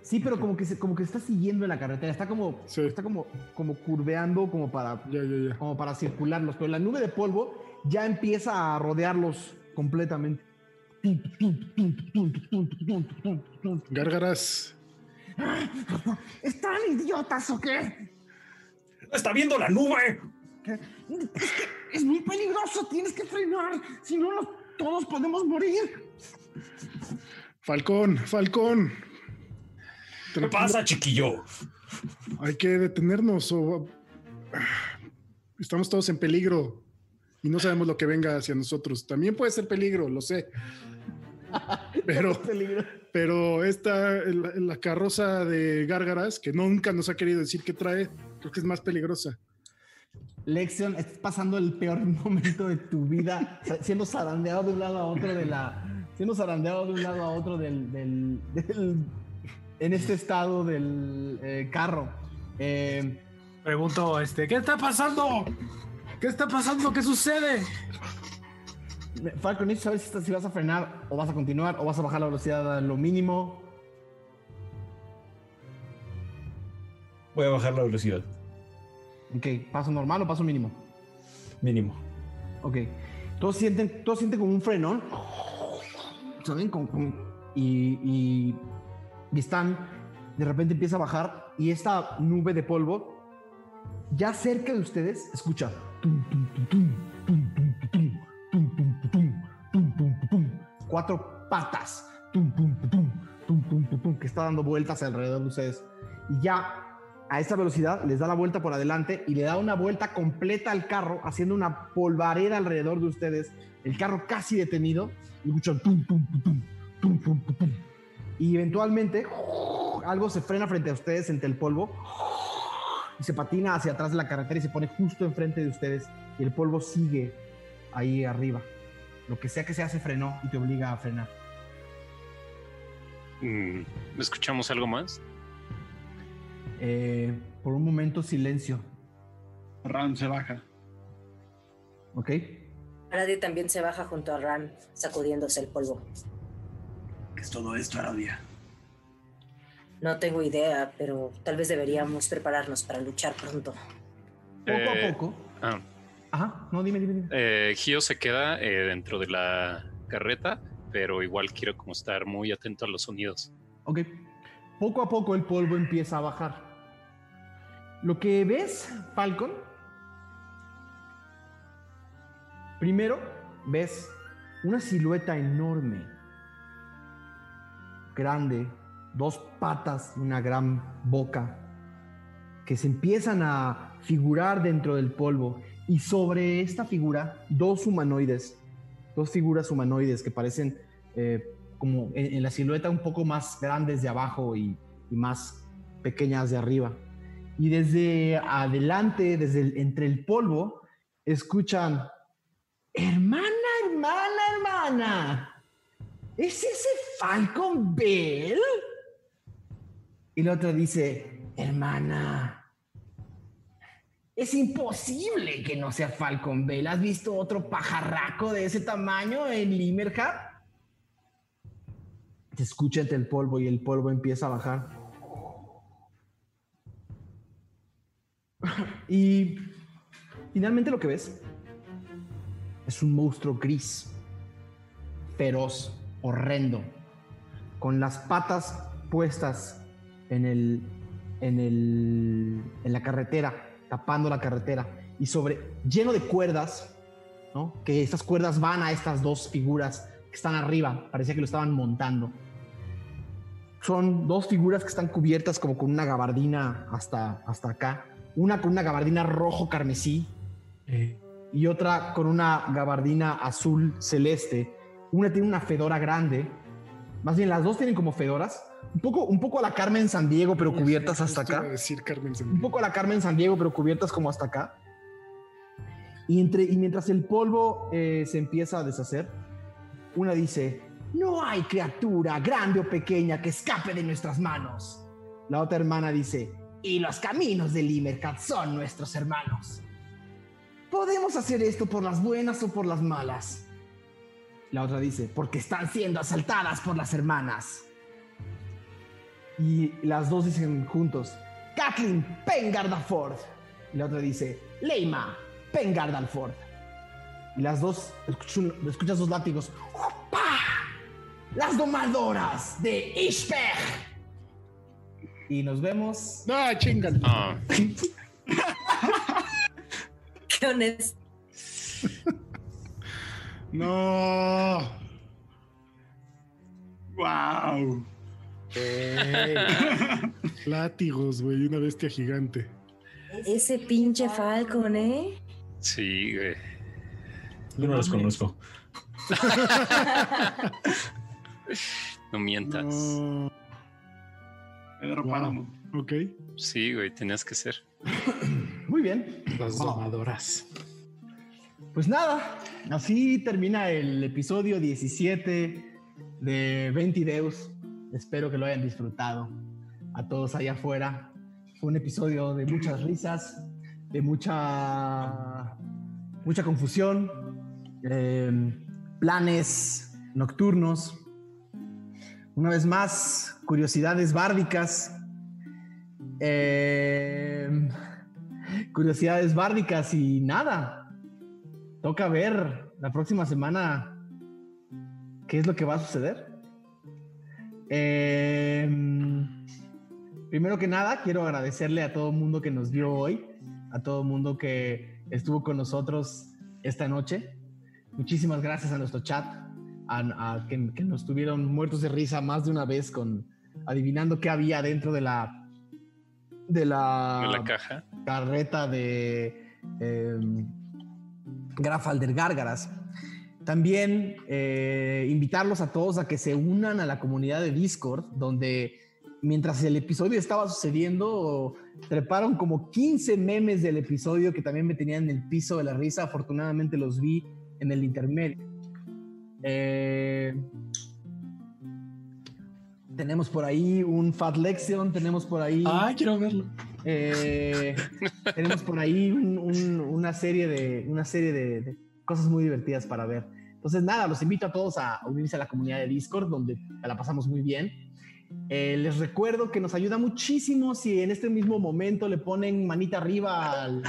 Sí, pero como que se, como que está siguiendo en la carretera, está como, Sí. está como, como curveando como para, Ya, ya, ya. como para circularlos, pero la nube de polvo ya empieza a rodearlos completamente. Gárgaras. ¿Están idiotas o qué? ¡Está viendo la nube! ¿Qué? Es que es muy peligroso, tienes que frenar, si no nos- todos podemos morir. Falcón, Falcón. ¿Qué pasa, chiquillo? Hay que detenernos o estamos todos en peligro y no sabemos lo que venga hacia nosotros. También puede ser peligro, lo sé. <laughs> Pero, pero esta, la, la carroza de Gárgaras, que nunca nos ha querido decir qué trae, creo que es más peligrosa. Lexion, estás pasando el peor <laughs> momento de tu vida, siendo zarandeado de un lado a otro de la, siendo zarandeado de un lado a otro del, del- del- en este estado del eh, carro. Eh, Pregunto, este, ¿qué está pasando? ¿Qué está pasando? ¿Qué sucede? Falcon, necesito saber si, estás- si vas a frenar o vas a continuar o vas a bajar la velocidad a lo mínimo. Voy a bajar la velocidad. Ok, ¿paso normal o paso mínimo? Mínimo. Ok. Todos sienten, todos sienten como un frenón. ¿Saben? Como, y, y, y están. De repente empieza a bajar y esta nube de polvo, ya cerca de ustedes, escucha. Cuatro patas que está dando vueltas alrededor de ustedes. Y ya a esta velocidad les da la vuelta por adelante y le da una vuelta completa al carro, haciendo una polvareda alrededor de ustedes. El carro casi detenido. Y escuchan tum, tum, tum, tum, tum, tum. Y eventualmente algo se frena frente a ustedes entre el polvo y se patina hacia atrás de la carretera y se pone justo enfrente de ustedes. Y el polvo sigue ahí arriba. Lo que sea que sea se frenó y te obliga a frenar. Mm, ¿Escuchamos algo más? Eh, por un momento silencio, Ram se baja. ¿ok? Aradia también se baja junto a Ran, sacudiéndose el polvo. ¿Qué es todo esto, Aradia? No tengo idea, pero tal vez deberíamos prepararnos para luchar pronto. Poco Eh, a poco. Ah, Ajá, no, dime, dime, dime. eh, Gio se queda eh, dentro de la carreta, pero igual quiero como estar muy atento a los sonidos. Ok. Poco a poco el polvo empieza a bajar. Lo que ves, Falcon, primero ves una silueta enorme, grande, dos patas, una gran boca, que se empiezan a figurar dentro del polvo. Y sobre esta figura, dos humanoides, dos figuras humanoides que parecen eh, como en, la silueta un poco más grandes de abajo y más pequeñas de arriba. Y desde adelante, desde el- entre el polvo, escuchan, hermana, hermana, hermana, ¿es ese Falcon Bell? Y la otra dice, hermana, es imposible que no sea Falcon Bell. ¿Has visto otro pajarraco de ese tamaño en Limerhat? Se escucha entre el polvo y el polvo empieza a bajar. Y finalmente lo que ves es un monstruo gris, feroz, horrendo, con las patas puestas en el, en el, en la carretera, tapando la carretera y sobre lleno de cuerdas, ¿no? Que estas cuerdas van a estas dos figuras que están arriba, parecía que lo estaban montando. Son dos figuras que están cubiertas como con una gabardina hasta, hasta acá. Una con una gabardina rojo carmesí y otra con una gabardina azul celeste. Una tiene una fedora grande. Más bien, las dos tienen como fedoras. Un poco, un poco a la Carmen San Diego, pero cubiertas hasta acá. a decir Carmen San Un poco a la Carmen San Diego, pero cubiertas como hasta acá. Y, entre, y mientras el polvo eh, se empieza a deshacer, una dice, no hay criatura, grande o pequeña, que escape de nuestras manos. La otra hermana dice, y los caminos de Limercat son nuestros hermanos. Podemos hacer esto por las buenas o por las malas. La otra dice, porque están siendo asaltadas por las hermanas. Y las dos dicen juntos, Kathleen Pengardaford. Y la otra dice, Leima Pengardalford. Y las dos, escuchas, dos látigos. ¡Pa! Las domadoras de Ishpech. Y nos vemos. No, chingan. Ah, Qué honesto. No. ¡Wow! Ey. Látigos, güey, una bestia gigante. Ese pinche Falcon, ¿eh? sí, güey. Yo no los conozco. <laughs> No mientas. No. Pedro Wow. Páramo. Ok. Sí, güey, tenías que ser. <clears throat> Muy bien. Las domadoras. Pues nada, así termina el episodio 17 de 20 Deus. Espero que lo hayan disfrutado a todos allá afuera. Fue un episodio de muchas risas, de mucha, mucha confusión, eh, planes nocturnos. Una vez más, curiosidades bárdicas. Eh, curiosidades bárdicas y nada. Toca ver la próxima semana qué es lo que va a suceder. Eh, primero que nada, quiero agradecerle a todo el mundo que nos vio hoy, a todo el mundo que estuvo con nosotros esta noche. Muchísimas gracias a nuestro chat, a, a que nos tuvieron muertos de risa más de una vez con adivinando qué había dentro de la de la, caja. carreta de eh, Grafalder Gárgaras. También eh, invitarlos a todos a que se unan a la comunidad de Discord, donde mientras el episodio estaba sucediendo, treparon como 15 memes del episodio que también me tenían en el piso de la risa. Afortunadamente los vi en el intermedio. Eh, tenemos por ahí un Fat Lexion, tenemos por ahí. Ay, quiero verlo. Eh, <laughs> tenemos por ahí un- un- una serie, de, una serie de, de cosas muy divertidas para ver. Entonces, nada, los invito a todos a unirse a la comunidad de Discord, donde la pasamos muy bien. Eh, les recuerdo que nos ayuda muchísimo si en este mismo momento le ponen manita arriba al,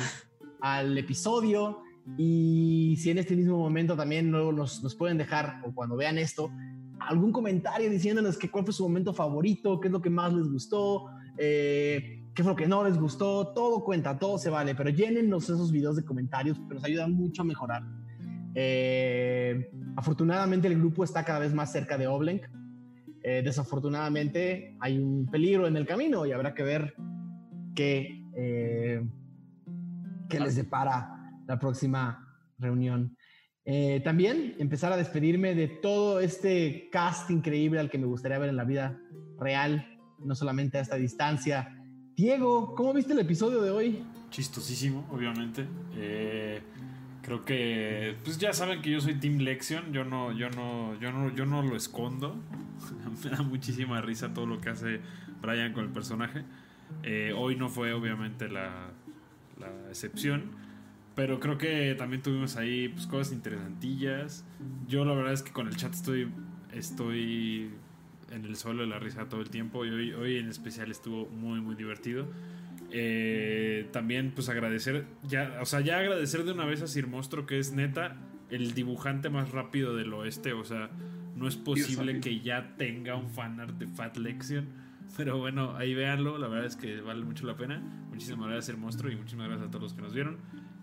al episodio y si en este mismo momento también luego nos, nos pueden dejar, o cuando vean esto, algún comentario diciéndonos que cuál fue su momento favorito, qué es lo que más les gustó, eh, qué fue lo que no les gustó, todo cuenta, todo se vale, pero llénennos esos videos de comentarios porque nos ayudan mucho a mejorar. Eh, afortunadamente el grupo está cada vez más cerca de Oblenk. Eh, desafortunadamente hay un peligro en el camino y habrá que ver qué, eh, qué les depara la próxima reunión. Eh, también empezar a despedirme de todo este cast increíble al que me gustaría ver en la vida real, no solamente a esta distancia. Diego, ¿cómo viste el episodio de hoy? Chistosísimo, obviamente. Eh, creo que, pues ya saben que yo soy Team Lexion. Yo no, yo no, yo no, yo no lo escondo. <laughs> Me da muchísima risa todo lo que hace Brian con el personaje. Eh, hoy no fue obviamente la, la excepción. Pero creo que también tuvimos ahí pues, cosas interesantillas. Yo la verdad es que con el chat estoy, estoy en el suelo de la risa todo el tiempo. Y hoy, hoy en especial estuvo muy, muy divertido. Eh, también pues agradecer, ya, o sea, ya agradecer de una vez a Sir Monstro que es neta el dibujante más rápido del oeste. O sea, no es posible Dios, que ya tenga un fanart de Fat Lexion. Pero bueno, ahí véanlo, la verdad es que vale mucho la pena. Muchísimas gracias Sir Monstro y muchísimas gracias a todos los que nos vieron.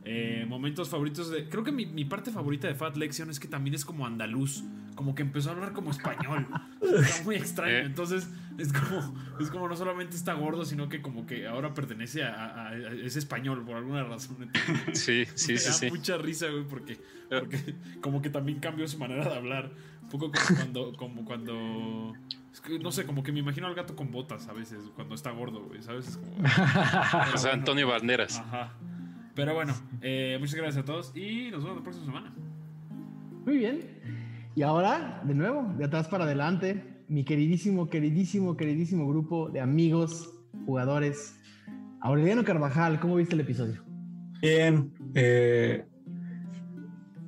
Eh, momentos favoritos de. Creo que mi, mi parte favorita de Fat Lexion es que también es como andaluz. Como que empezó a hablar como español. <laughs> Está muy extraño. Eh. Entonces, es como, es como no solamente está gordo, sino que como que ahora pertenece a. a- a- es español por alguna razón. <laughs> Entonces, Sí, sí, me sí, da sí. mucha risa, güey, porque, porque como que también cambió su manera de hablar. Un poco como cuando. Como cuando no sé, como que me imagino al gato con botas a veces, cuando está gordo, güey, ¿sabes? Es como. <laughs> O sea, bueno. Antonio Banderas. Ajá. Pero bueno, eh, muchas gracias a todos y nos vemos la próxima semana. Muy bien. Y ahora, de nuevo, de atrás para adelante, mi queridísimo, queridísimo, queridísimo grupo de amigos, jugadores. Aureliano Carvajal, ¿cómo viste el episodio? Bien. Eh,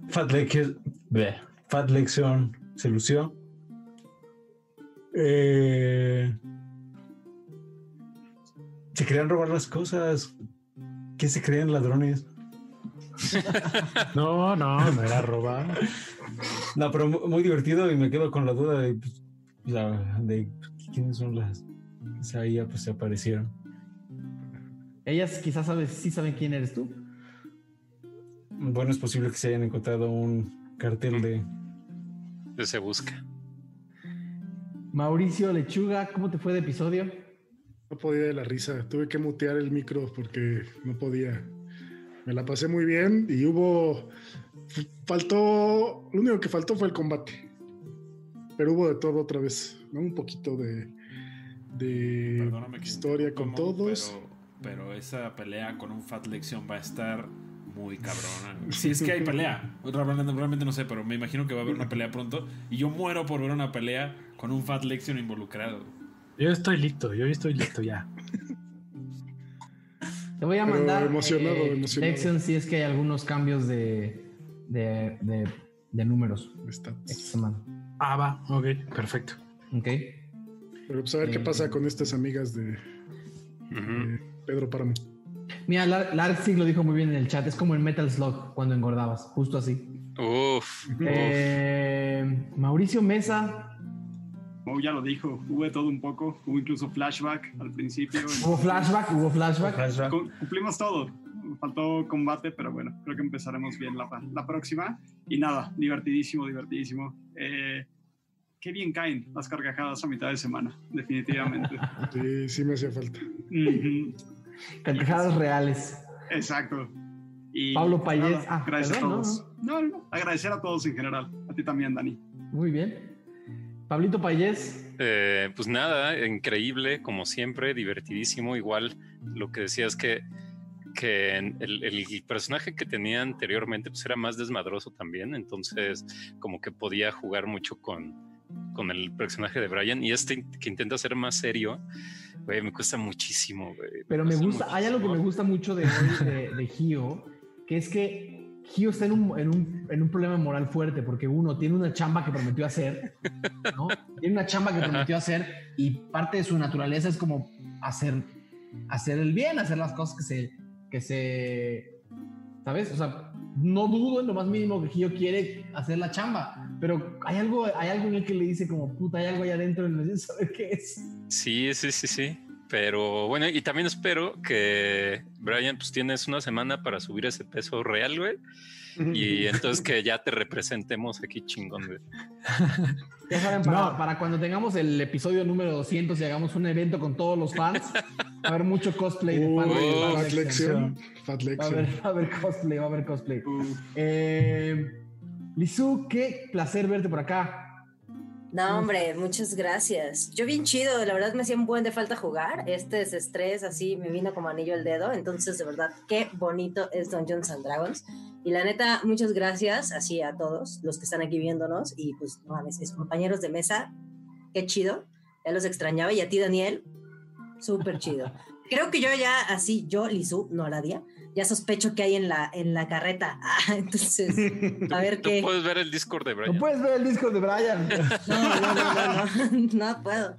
Fat, bleh, Fat Lexion se lució. Eh, Se querían robar las cosas. ¿Qué se creen ladrones? <laughs> No, no, no era robar. No, pero mu- muy divertido y me quedo con la duda de, pues, la, de quiénes son las que ahí ya, pues, se aparecieron. Ellas quizás sabes, sí saben quién eres tú. Bueno, es posible que se hayan encontrado un cartel de... se busca. Mauricio Lechuga, ¿cómo te fue de episodio? No podía de la risa. Tuve que mutear el micro porque no podía. Me la pasé muy bien y hubo. Faltó. Lo único que faltó fue el combate. Pero hubo de todo otra vez. ¿no? Un poquito de. De Perdóname que historia con incómodo, todos. Pero, pero esa pelea con un Fat Lexion va a estar muy cabrona. Si es que hay pelea. Realmente no sé, pero me imagino que va a haber una pelea pronto. Y yo muero por ver una pelea con un Fat Lexion involucrado. Yo estoy listo, yo estoy listo ya. Te voy a Pero mandar emocionado, eh, emocionado. Lexion si es que hay algunos cambios de, de, de, de números Stats. esta semana. Ah, va, ok, perfecto. ¿Ok? Pero pues a ver qué Eh, pasa con estas amigas de, Pedro Páramo. Mira, Lar- Larxig lo dijo muy bien en el chat. Es como en Metal Slug cuando engordabas, justo así. Uf, uf. Eh, Mauricio Mesa, Mo ya lo dijo, hubo todo un poco, hubo incluso flashback al principio. hubo flashback, hubo flashback. Flashback. Cu- Cumplimos todo. Faltó combate, pero bueno, creo que empezaremos bien la, la próxima. Y nada, divertidísimo, divertidísimo. Eh, qué bien caen las carcajadas a mitad de semana, definitivamente. <laughs> Sí, sí me hacía falta. Ujú, Carcajadas reales. Exacto. Y Pablo Payés. nada, Ah, gracias perdón, a no, todos. No, no, no, agradecer a todos en general. A ti también, Dani. Muy bien. Pablito Payés, Eh, pues nada, increíble, como siempre, divertidísimo. Igual lo que decía es que, que el, el personaje que tenía anteriormente pues era más desmadroso también, entonces como que podía jugar mucho con, con el personaje de Brian y este que intenta ser más serio, güey, me cuesta muchísimo. güey, pero me gusta, hay algo que me muchísimo. gusta mucho de de, de Gio, que es que Gio está en un, en, un, en un problema moral fuerte, porque uno tiene una chamba que prometió hacer, ¿no? Tiene una chamba que prometió hacer y parte de su naturaleza es como hacer, hacer el bien, hacer las cosas que se, que se, ¿sabes? O sea, no dudo en lo más mínimo que Gio quiere hacer la chamba, pero hay algo, hay algo en él que le dice como, puta, hay algo allá adentro y necesito saber qué es. Sí, sí, sí, sí. Pero bueno, y también espero que Brian, pues tienes una semana para subir ese peso real, güey. Y entonces que ya te representemos aquí chingón, güey. <laughs> Ya saben, para, No. para cuando tengamos el episodio número 200 y hagamos un evento con todos los fans, va a haber mucho cosplay de fans. Fat. Lexion. Fat Va a, haber, va a haber cosplay, va a haber cosplay. Uh, Eh, Lizu, qué placer verte por acá. No, hombre, muchas gracias. Yo bien chido, la verdad me hacía un buen de falta jugar. Este desestrés así me vino como anillo al dedo. Entonces, de verdad, qué bonito es Dungeons and Dragons. Y la neta, muchas gracias así a todos los que están aquí viéndonos. Y pues, no mames, mis compañeros de mesa, qué chido. Ya los extrañaba. Y a ti, Daniel, súper chido. <laughs> Creo que yo ya, así, yo, Lizu, no la día, ya sospecho que hay en la, en la carreta. <laughs> Ah, entonces, a ver qué. puedes ver el Discord de No Brian. puedes ver el disco de Brian. <laughs> No, no, no, no, no, no puedo.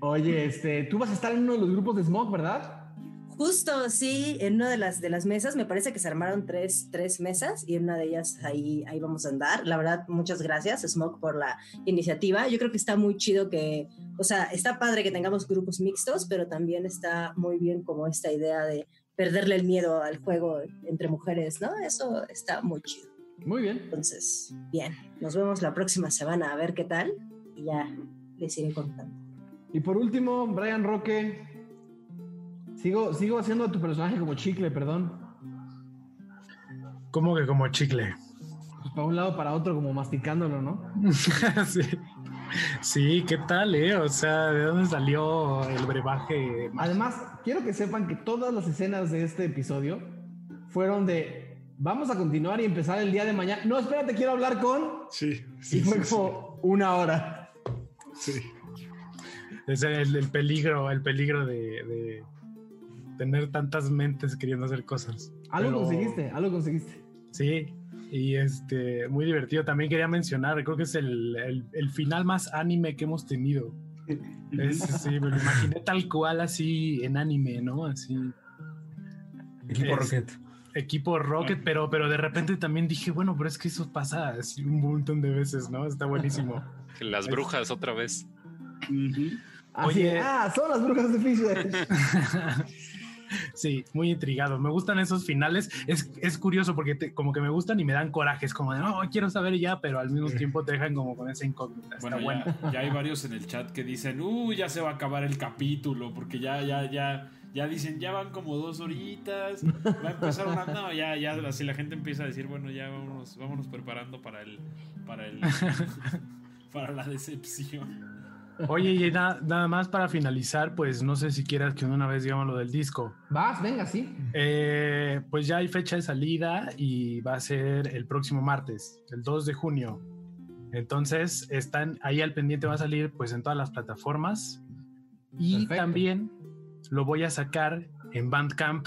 Oye, este, tú vas a estar en uno de los grupos de Smog, ¿verdad? Justo, sí, en una de las, de las mesas, me parece que se armaron tres, tres mesas y en una de ellas ahí, ahí vamos a andar. La verdad, muchas gracias, Smoke, por la iniciativa. Yo creo que está muy chido que, o sea, está padre que tengamos grupos mixtos, pero también está muy bien como esta idea de perderle el miedo al juego entre mujeres, ¿no? Eso está muy chido. Muy bien. Entonces, bien, nos vemos la próxima semana a ver qué tal y ya les iré contando. Y por último, Brian Roque. Sigo, sigo haciendo a tu personaje como chicle, perdón. Como que como chicle. Pues para un lado, para otro, como masticándolo, ¿no? <laughs> sí. Sí, ¿qué tal, eh? O sea, ¿de dónde salió el brebaje? Además, quiero que sepan que todas las escenas de este episodio fueron de vamos a continuar y empezar el día de mañana. No, espérate, quiero hablar con. Sí, Y sí, fue sí, como una hora. sí. Es el, el peligro, el peligro de, de tener tantas mentes queriendo hacer cosas. Algo Pero- conseguiste, algo conseguiste. Sí, y este, muy divertido. También quería mencionar, creo que es el, el- el final más anime que hemos tenido. Es- sí, me lo imaginé tal cual así en anime, ¿no? Así. Equipo Es- Rocket. Equipo Rocket, pero, pero de repente también dije, bueno, pero es que eso pasa así un montón de veces, ¿no? Está buenísimo. Las brujas otra vez. Ujú. Así, Oye. ah, son las brujas de Fishers. <laughs> Sí, muy intrigado. Me gustan esos finales. Es, es curioso porque te- como que me gustan y me dan coraje. Es como de, no, quiero saber ya, pero al mismo tiempo te dejan como con esa incógnita. Está Bueno, bueno. ya, ya hay varios en el chat que dicen, uh, ya se va a acabar el capítulo, porque ya, ya, ya, ya dicen, ya van como dos horitas, va a empezar una. No, ya, ya, así la gente empieza a decir, bueno, ya vámonos, vámonos preparando para el, para el, <laughs> para la decepción. Oye, y na- nada más para finalizar, pues no sé si quieras que una vez digamos lo del disco. Vas, venga, sí. Eh, pues ya hay fecha de salida y va a ser el próximo martes, el 2 de junio. Entonces, están ahí al pendiente, va a salir pues en todas las plataformas. Y Perfecto. también lo voy a sacar en Bandcamp.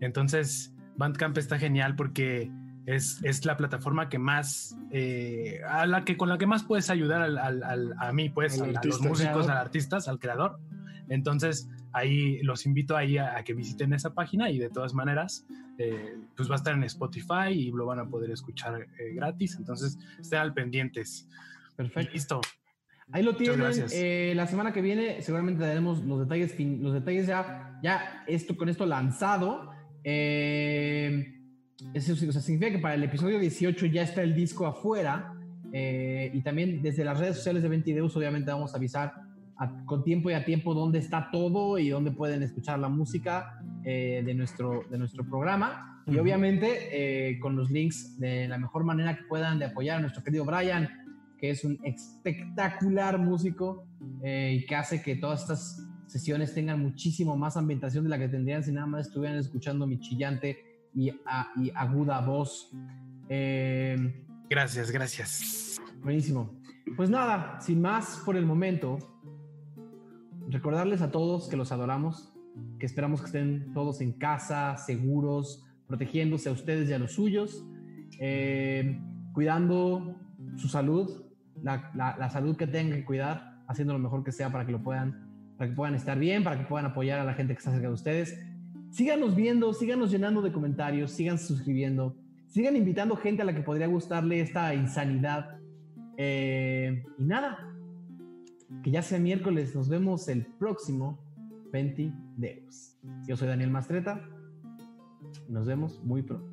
Entonces, Bandcamp está genial porque es, es la plataforma que más, eh, a la que con la que más puedes ayudar al, al- al- a mí, pues, a, a los artista. músicos, al artista, al creador. Entonces, ahí los invito ahí a, a que visiten esa página y de todas maneras, eh, pues va a estar en Spotify y lo van a poder escuchar eh, gratis. Entonces, estén al pendientes. Perfecto. Listo. Ahí lo Muchas tienen. gracias. eh, la semana que viene seguramente daremos los detalles, los detalles ya, ya esto con esto lanzado. Eh, eso o sea, significa que para el episodio 18 ya está el disco afuera. eh, y también desde las redes sociales de Ventideus obviamente vamos a avisar a- con tiempo y a tiempo dónde está todo y dónde pueden escuchar la música eh, de, nuestro, de nuestro programa. Y obviamente eh, con los links de la mejor manera que puedan de apoyar a nuestro querido Brian, que es un espectacular músico y que hace que todas estas sesiones tengan muchísimo más ambientación de la que tendrían si nada más estuvieran escuchando mi chillante y, a- y aguda voz. Eh, Gracias, gracias. Buenísimo. Pues nada, sin más por el momento, recordarles a todos que los adoramos, que esperamos que estén todos en casa, seguros, protegiéndose a ustedes y a los suyos, eh, cuidando su salud, la, la- la salud que tengan que cuidar, haciendo lo mejor que sea para que lo puedan, para que puedan estar bien, para que puedan apoyar a la gente que está cerca de ustedes. Síganos viendo, síganos llenando de comentarios, sigan suscribiendo, sigan invitando gente a la que podría gustarle esta insanidad. Eh, y nada, que ya sea miércoles, nos vemos el próximo 20 Deus. Yo soy Daniel Mastreta, nos vemos muy pronto.